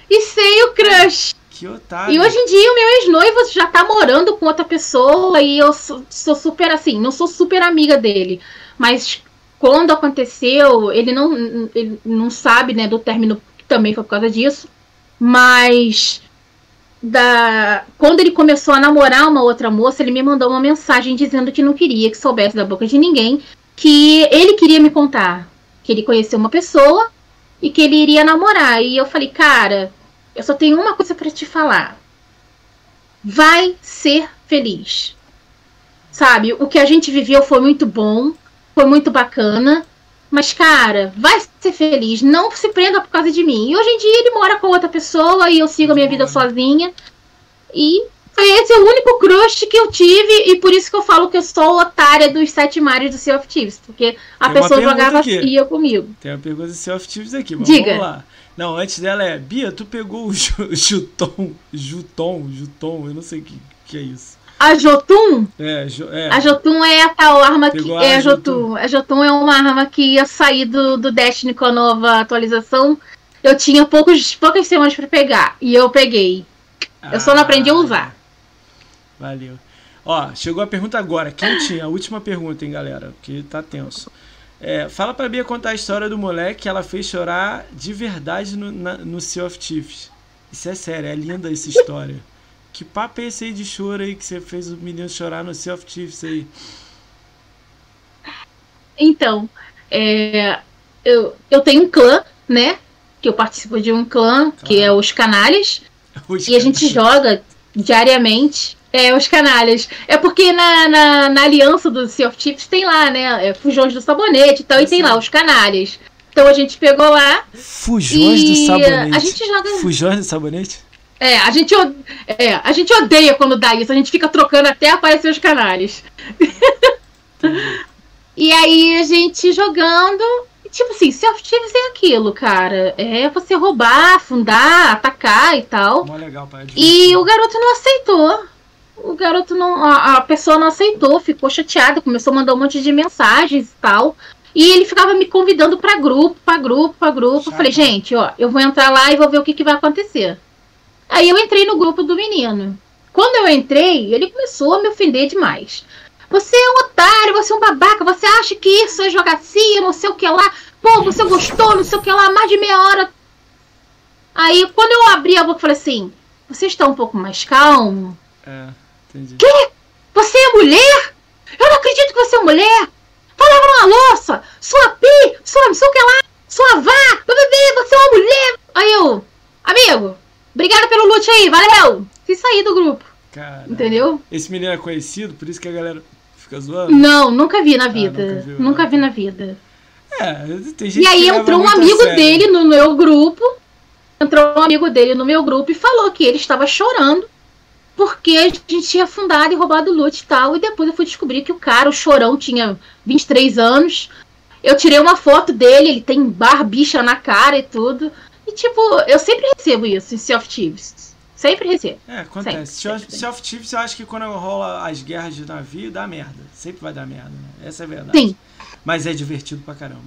S2: e sem o crush.
S1: Que otário.
S2: E hoje em dia o meu ex-noivo já tá morando com outra pessoa e eu sou, sou, super assim, não sou super amiga dele. Mas quando aconteceu, ele não, ele não sabe, né, do término também foi por causa disso. Mas da quando ele começou a namorar uma outra moça, ele me mandou uma mensagem dizendo que não queria que soubesse da boca de ninguém que ele queria me contar que ele conheceu uma pessoa e que ele iria namorar. E eu falei, cara, eu só tenho uma coisa para te falar. Vai ser feliz. Sabe, o que a gente viveu foi muito bom, foi muito bacana, mas cara, vai ser feliz, não se prenda por causa de mim. E hoje em dia ele mora com outra pessoa e eu sigo a minha vida sozinha. E foi esse o único crush que eu tive, e por isso que eu falo que eu sou otária dos sete mares do Sea of Thieves, porque a pessoa jogava fria comigo.
S1: Tem uma pergunta do Sea of Thieves aqui, mas
S2: Diga.
S1: vamos lá. Não, antes dela é, Bia, tu pegou o Juton, Juton, Juton, eu não sei o que, que é isso.
S2: A Jotun?
S1: É, é.
S2: A Jotun é a tal arma Pegou que. É a Jotun. A Jotun é uma arma que ia sair do, do Destiny com a nova atualização. Eu tinha poucos, poucas semanas para pegar. E eu peguei. Eu só não aprendi a usar.
S1: Valeu. Ó, chegou a pergunta agora. Quem tinha? A última pergunta, hein, galera? Que tá tenso. É, fala pra Bia contar a história do moleque que ela fez chorar de verdade no, na, no Sea of Thieves. Isso é sério, é linda essa história. que papo é esse aí de choro aí que você fez o menino chorar no Sea of Thieves aí?
S2: Então, é, eu, eu tenho um clã, né? Que eu participo de um clã, claro. que é os Canalhas. Os e a gente joga diariamente. É, os canalhas. É porque na, na, na aliança do Sea of Chips tem lá, né? É, fujões do sabonete e tal, e tem lá os canalhas. Então a gente pegou lá.
S1: Fujões do sabonete.
S2: A gente joga.
S1: Fujões do sabonete?
S2: É, a gente, é, a gente odeia quando dá isso. A gente fica trocando até aparecer os canalhas. e aí a gente jogando. Tipo assim, Sea of Thieves é aquilo, cara. É você roubar, afundar, atacar e tal.
S1: Mó legal, pai.
S2: E o garoto não aceitou o garoto não. A, a, pessoa não aceitou, ficou chateada, começou a mandar um monte de mensagens e tal. E ele ficava me convidando para grupo, para grupo, para grupo. Eu falei, gente, ó, eu vou entrar lá e vou ver o que, que vai acontecer. Aí eu entrei no grupo do menino. Quando eu entrei, ele começou a me ofender demais. Você é um otário, você é um babaca, você acha que isso é jogacia, não sei o que lá. Pô, você gostou, não sei o que lá, mais de meia hora. Aí quando eu abri a boca, eu falei assim: você está um pouco mais calmo?
S1: É. Entendi.
S2: Quê? Você é mulher? Eu não acredito que você é mulher! Vai lavar uma louça! Sua pi! Sua o que lá! Sua vá! Bebê, você é uma mulher! Aí eu, amigo, obrigado pelo loot aí, valeu! Fiz sair do grupo.
S1: Cara,
S2: Entendeu?
S1: Esse menino é conhecido, por isso que a galera fica zoando?
S2: Não, nunca vi na vida. Ah, nunca, viu, nunca vi na vida.
S1: É, tem gente
S2: E aí entrou um amigo dele no meu grupo. Entrou um amigo dele no meu grupo e falou que ele estava chorando porque a gente tinha fundado e roubado loot e tal. E depois eu fui descobrir que o cara, o chorão, tinha 23 anos. Eu tirei uma foto dele, ele tem barbicha na cara e tudo. E tipo, eu sempre recebo isso em Sea of Thieves. Sempre recebo.
S1: É, acontece. Of Thieves, eu acho que quando rola as guerras de navio, dá merda. Sempre vai dar merda, né? Essa é a verdade.
S2: Sim.
S1: Mas é divertido pra caramba.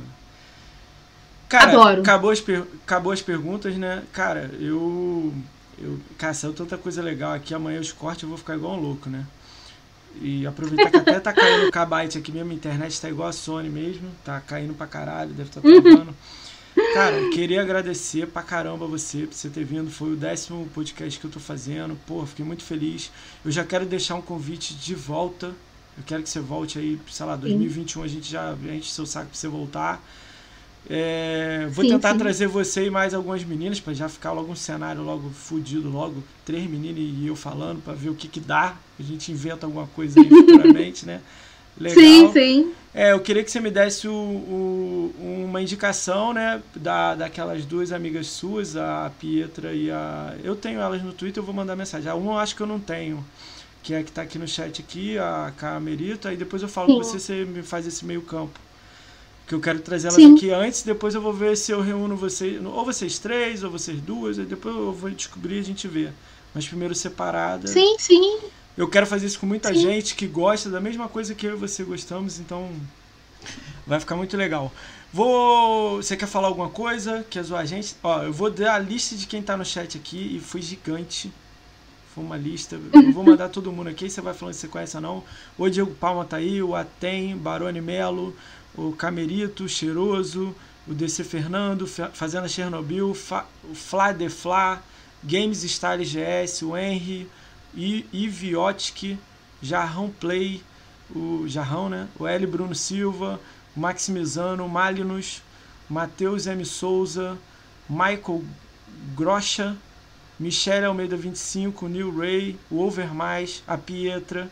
S1: Cara,
S2: Adoro.
S1: Acabou as, acabou as perguntas, né? Cara, eu eu, cara, saiu tanta coisa legal aqui, amanhã os cortes eu vou ficar igual um louco, né? E aproveitar que até tá caindo o kbyte aqui mesmo, a internet tá igual a Sony mesmo, tá caindo pra caralho, deve estar tá travando. Cara, queria agradecer pra caramba você, por você ter vindo. Foi o décimo podcast que eu tô fazendo. Pô, fiquei muito feliz. Eu já quero deixar um convite de volta. Eu quero que você volte aí, sei lá, 2021 a gente já enche seu saco pra você voltar. É, vou sim, tentar sim. trazer você e mais algumas meninas para já ficar logo um cenário logo fudido, logo três meninas e eu falando para ver o que que dá. A gente inventa alguma coisa aí futuramente, né?
S2: Legal. Sim, sim.
S1: É, eu queria que você me desse o, o, uma indicação, né, da, daquelas duas amigas suas, a Pietra e a. Eu tenho elas no Twitter, eu vou mandar mensagem. A uma eu acho que eu não tenho, que é que tá aqui no chat aqui, a Camerito, aí depois eu falo sim. com você, você me faz esse meio campo que eu quero trazer elas Sim. aqui antes, depois eu vou ver se eu reúno vocês, ou vocês três, ou vocês duas, e depois eu vou descobrir e a gente vê. Mas primeiro separada.
S2: Sim, sim.
S1: Eu quero fazer isso com muita sim. gente que gosta da mesma coisa que eu e você gostamos, então vai ficar muito legal. Vou. Você quer falar alguma coisa? Quer zoar a gente? Ó, eu vou dar a lista de quem tá no chat aqui e foi gigante. Foi uma lista. Eu vou mandar todo mundo aqui. Você vai falando se você conhece ou não. O Diego Palma tá aí, o Atem, Barone Melo, o Camerito, Cheiroso, o DC Fernando, Fazenda Chernobyl, o Fla de Fla, Games Style GS, o Henry, Iviotic, Jarrão Play, o Jarrão, né? O L. Bruno Silva, o Maximizano, o Malinus, Matheus M. Souza, Michael Grocha, Michele Almeida 25, Neil Ray, o Overmais, a Pietra,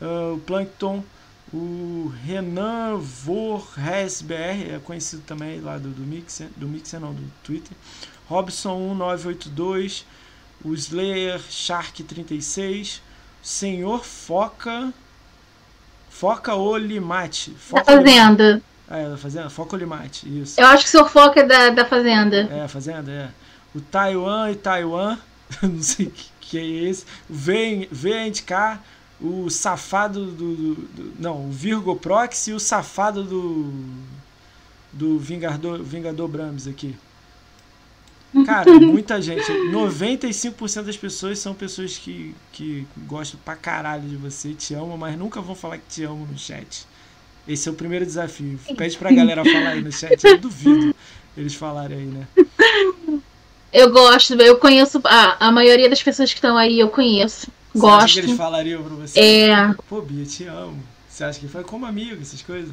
S1: uh, o Plankton, o Renan Vorres BR, é conhecido também lá do, do Mixer, do Mixer não, do Twitter. Robson 1982, o Slayer Shark 36, Senhor Foca Foca Olimate. Foca
S2: da Fazenda.
S1: Ah, é, da Fazenda? Foca Olimate, isso.
S2: Eu acho que o Senhor Foca é da, da Fazenda.
S1: É, Fazenda, é. O Taiwan e Taiwan, não sei o que, que é esse. O VNK, o safado do, do, do, Não, o Virgo Proxy e o safado do. Do Vingador, Vingador Brahms aqui. Cara, muita gente. 95% das pessoas são pessoas que, que gostam pra caralho de você, te amam, mas nunca vão falar que te amam no chat. Esse é o primeiro desafio. Pede pra galera falar aí no chat. Eu duvido eles falarem aí, né?
S2: Eu gosto, eu conheço. A, a maioria das pessoas que estão aí eu conheço.
S1: Você
S2: gosto.
S1: acha que eles falariam pra você?
S2: É.
S1: Pô, Bia, te amo. Você acha que foi como amigo, essas coisas?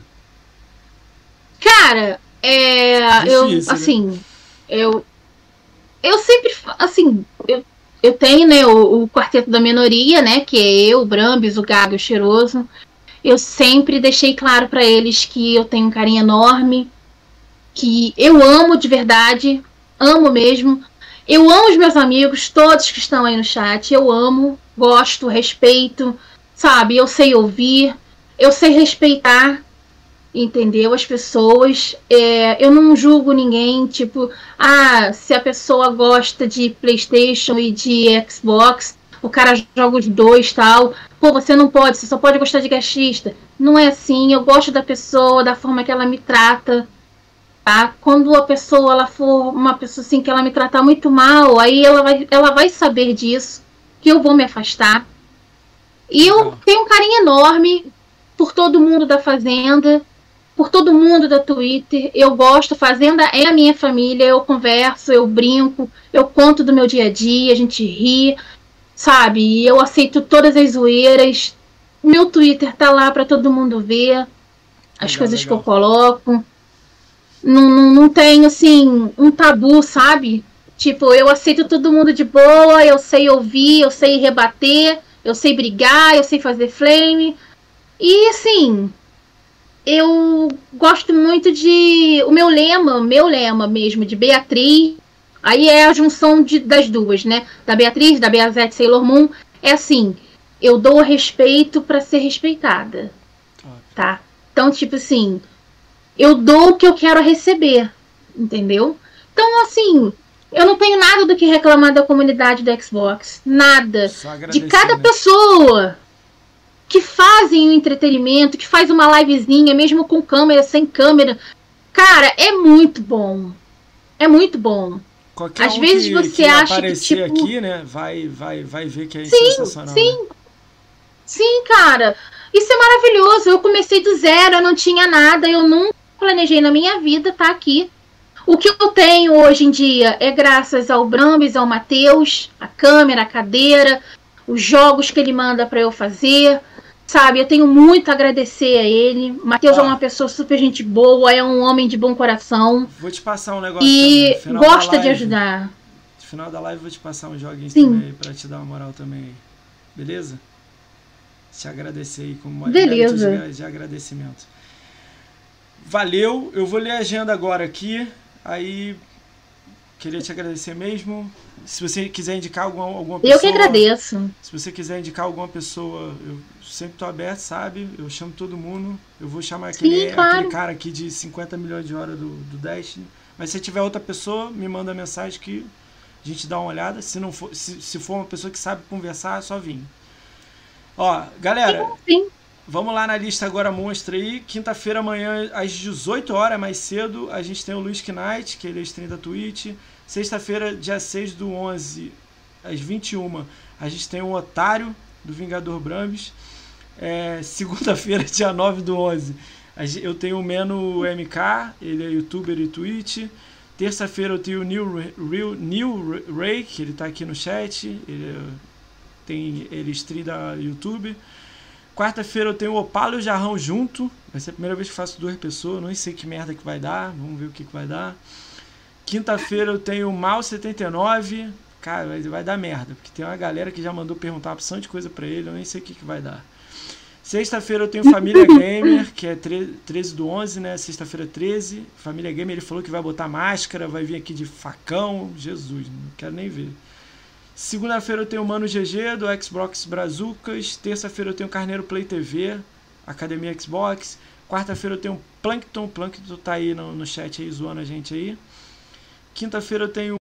S2: Cara, é. eu,
S1: Difícil, né?
S2: assim, eu. Eu sempre. Assim, eu, eu tenho, né, o, o quarteto da minoria, né? Que é eu, o Brambis, o Gago e o Cheiroso. Eu sempre deixei claro pra eles que eu tenho um carinho enorme. Que eu amo de verdade. Amo mesmo. Eu amo os meus amigos, todos que estão aí no chat. Eu amo, gosto, respeito. Sabe? Eu sei ouvir. Eu sei respeitar entendeu? As pessoas. É, eu não julgo ninguém, tipo, ah, se a pessoa gosta de PlayStation e de Xbox, o cara joga os dois tal. Pô, você não pode, você só pode gostar de gachista. Não é assim, eu gosto da pessoa, da forma que ela me trata. Tá? Quando a pessoa ela for uma pessoa assim que ela me tratar muito mal, aí ela vai, ela vai saber disso, que eu vou me afastar. E eu tenho um carinho enorme por todo mundo da Fazenda, por todo mundo da Twitter. Eu gosto, Fazenda é a minha família, eu converso, eu brinco, eu conto do meu dia a dia, a gente ri, sabe? E eu aceito todas as zoeiras. Meu Twitter tá lá para todo mundo ver as
S1: Legal,
S2: coisas que
S1: legal.
S2: eu coloco. Não, não, não tem, assim, um tabu, sabe? Tipo, eu aceito todo mundo de boa, eu sei ouvir, eu sei rebater, eu sei brigar, eu sei fazer flame. E, assim, eu gosto muito de. O meu lema, meu lema mesmo, de Beatriz. Aí é a junção de, das duas, né? Da Beatriz, da Beazette Sailor Moon. É assim: eu dou respeito para ser respeitada, tá? Então, tipo assim, eu dou o que eu quero receber, entendeu? Então, assim, eu não tenho nada do que reclamar da comunidade do Xbox. Nada
S1: Só
S2: de cada
S1: né?
S2: pessoa que fazem o entretenimento, que faz uma livezinha, mesmo com câmera, sem câmera. Cara, é muito bom. É muito bom.
S1: Qualquer
S2: às
S1: um
S2: vezes
S1: que,
S2: você
S1: que
S2: acha que, tipo-
S1: aqui, né, vai, vai, vai ver que é
S2: Sim,
S1: sensacional.
S2: sim.
S1: né?
S2: Sim, cara. Isso é maravilhoso. Eu comecei do zero, eu não tinha nada, eu nunca planejei na minha vida estar aqui. O que eu tenho hoje em dia é graças ao Brambis, ao Matheus, a câmera, a cadeira, os jogos que ele manda pra eu fazer. Sabe, eu tenho muito a agradecer a ele. O Matheus
S1: Ó.
S2: é uma pessoa super gente boa, é um homem de bom coração
S1: Vou te passar um negócio
S2: e
S1: também.
S2: gosta de
S1: live.
S2: ajudar.
S1: No final da live vou te passar uns joguinhos
S2: Sim.
S1: também pra te dar uma moral também. Beleza? Te agradecer aí como uma
S2: Beleza.
S1: mérito de, de agradecimento. Valeu, eu vou ler a agenda agora aqui. Aí queria te agradecer mesmo. Se você quiser indicar alguma, alguma pessoa.
S2: Eu que agradeço.
S1: Se você quiser indicar alguma pessoa, eu sempre estou aberto, sabe? Eu chamo todo mundo. Eu vou chamar aquele,
S2: Sim, claro.
S1: aquele cara aqui de 50 milhões de horas do, do Destiny. Mas se tiver outra pessoa, me manda mensagem que a gente dá uma olhada. Se não for, se, se for uma pessoa que sabe conversar, é só vir. Ó, galera,
S2: Sim.
S1: Vamos lá na lista agora monstra aí. Quinta-feira amanhã às 18 horas, mais cedo, a gente tem o Luiz Knight, que ele é stream da Twitch. Sexta-feira, dia 6 do 11, às 21, a gente tem o Otário do Vingador Brambis. É, Segunda-feira, dia 9 do 11, a gen- eu tenho o Meno MK, ele é youtuber e Twitch. Terça-feira eu tenho o Neil, Real, Neil Ray, que ele tá aqui no chat. Ele, é- tem, ele stream da YouTube. Quarta-feira eu tenho o Opala e o Jarrão junto. Vai ser a primeira vez que faço duas pessoas. Não sei que merda que vai dar. Vamos ver o que, que vai dar. Quinta-feira eu tenho o Mal79. Cara, vai, vai dar merda. Porque tem uma galera que já mandou perguntar uma opção de coisa pra ele. Eu nem sei o que, que vai dar. Sexta-feira eu tenho Família Gamer, que é tre- 13 do 11, né? Sexta-feira 13. Família Gamer, ele falou que vai botar máscara, vai vir aqui de facão. Jesus, não quero nem ver. Segunda-feira eu tenho o Mano GG do Xbox Brazucas. Terça-feira eu tenho Carneiro Play TV, Academia Xbox. Quarta-feira eu tenho o Plankton. Plankton tá aí no, no chat aí zoando a gente aí. Quinta-feira eu tenho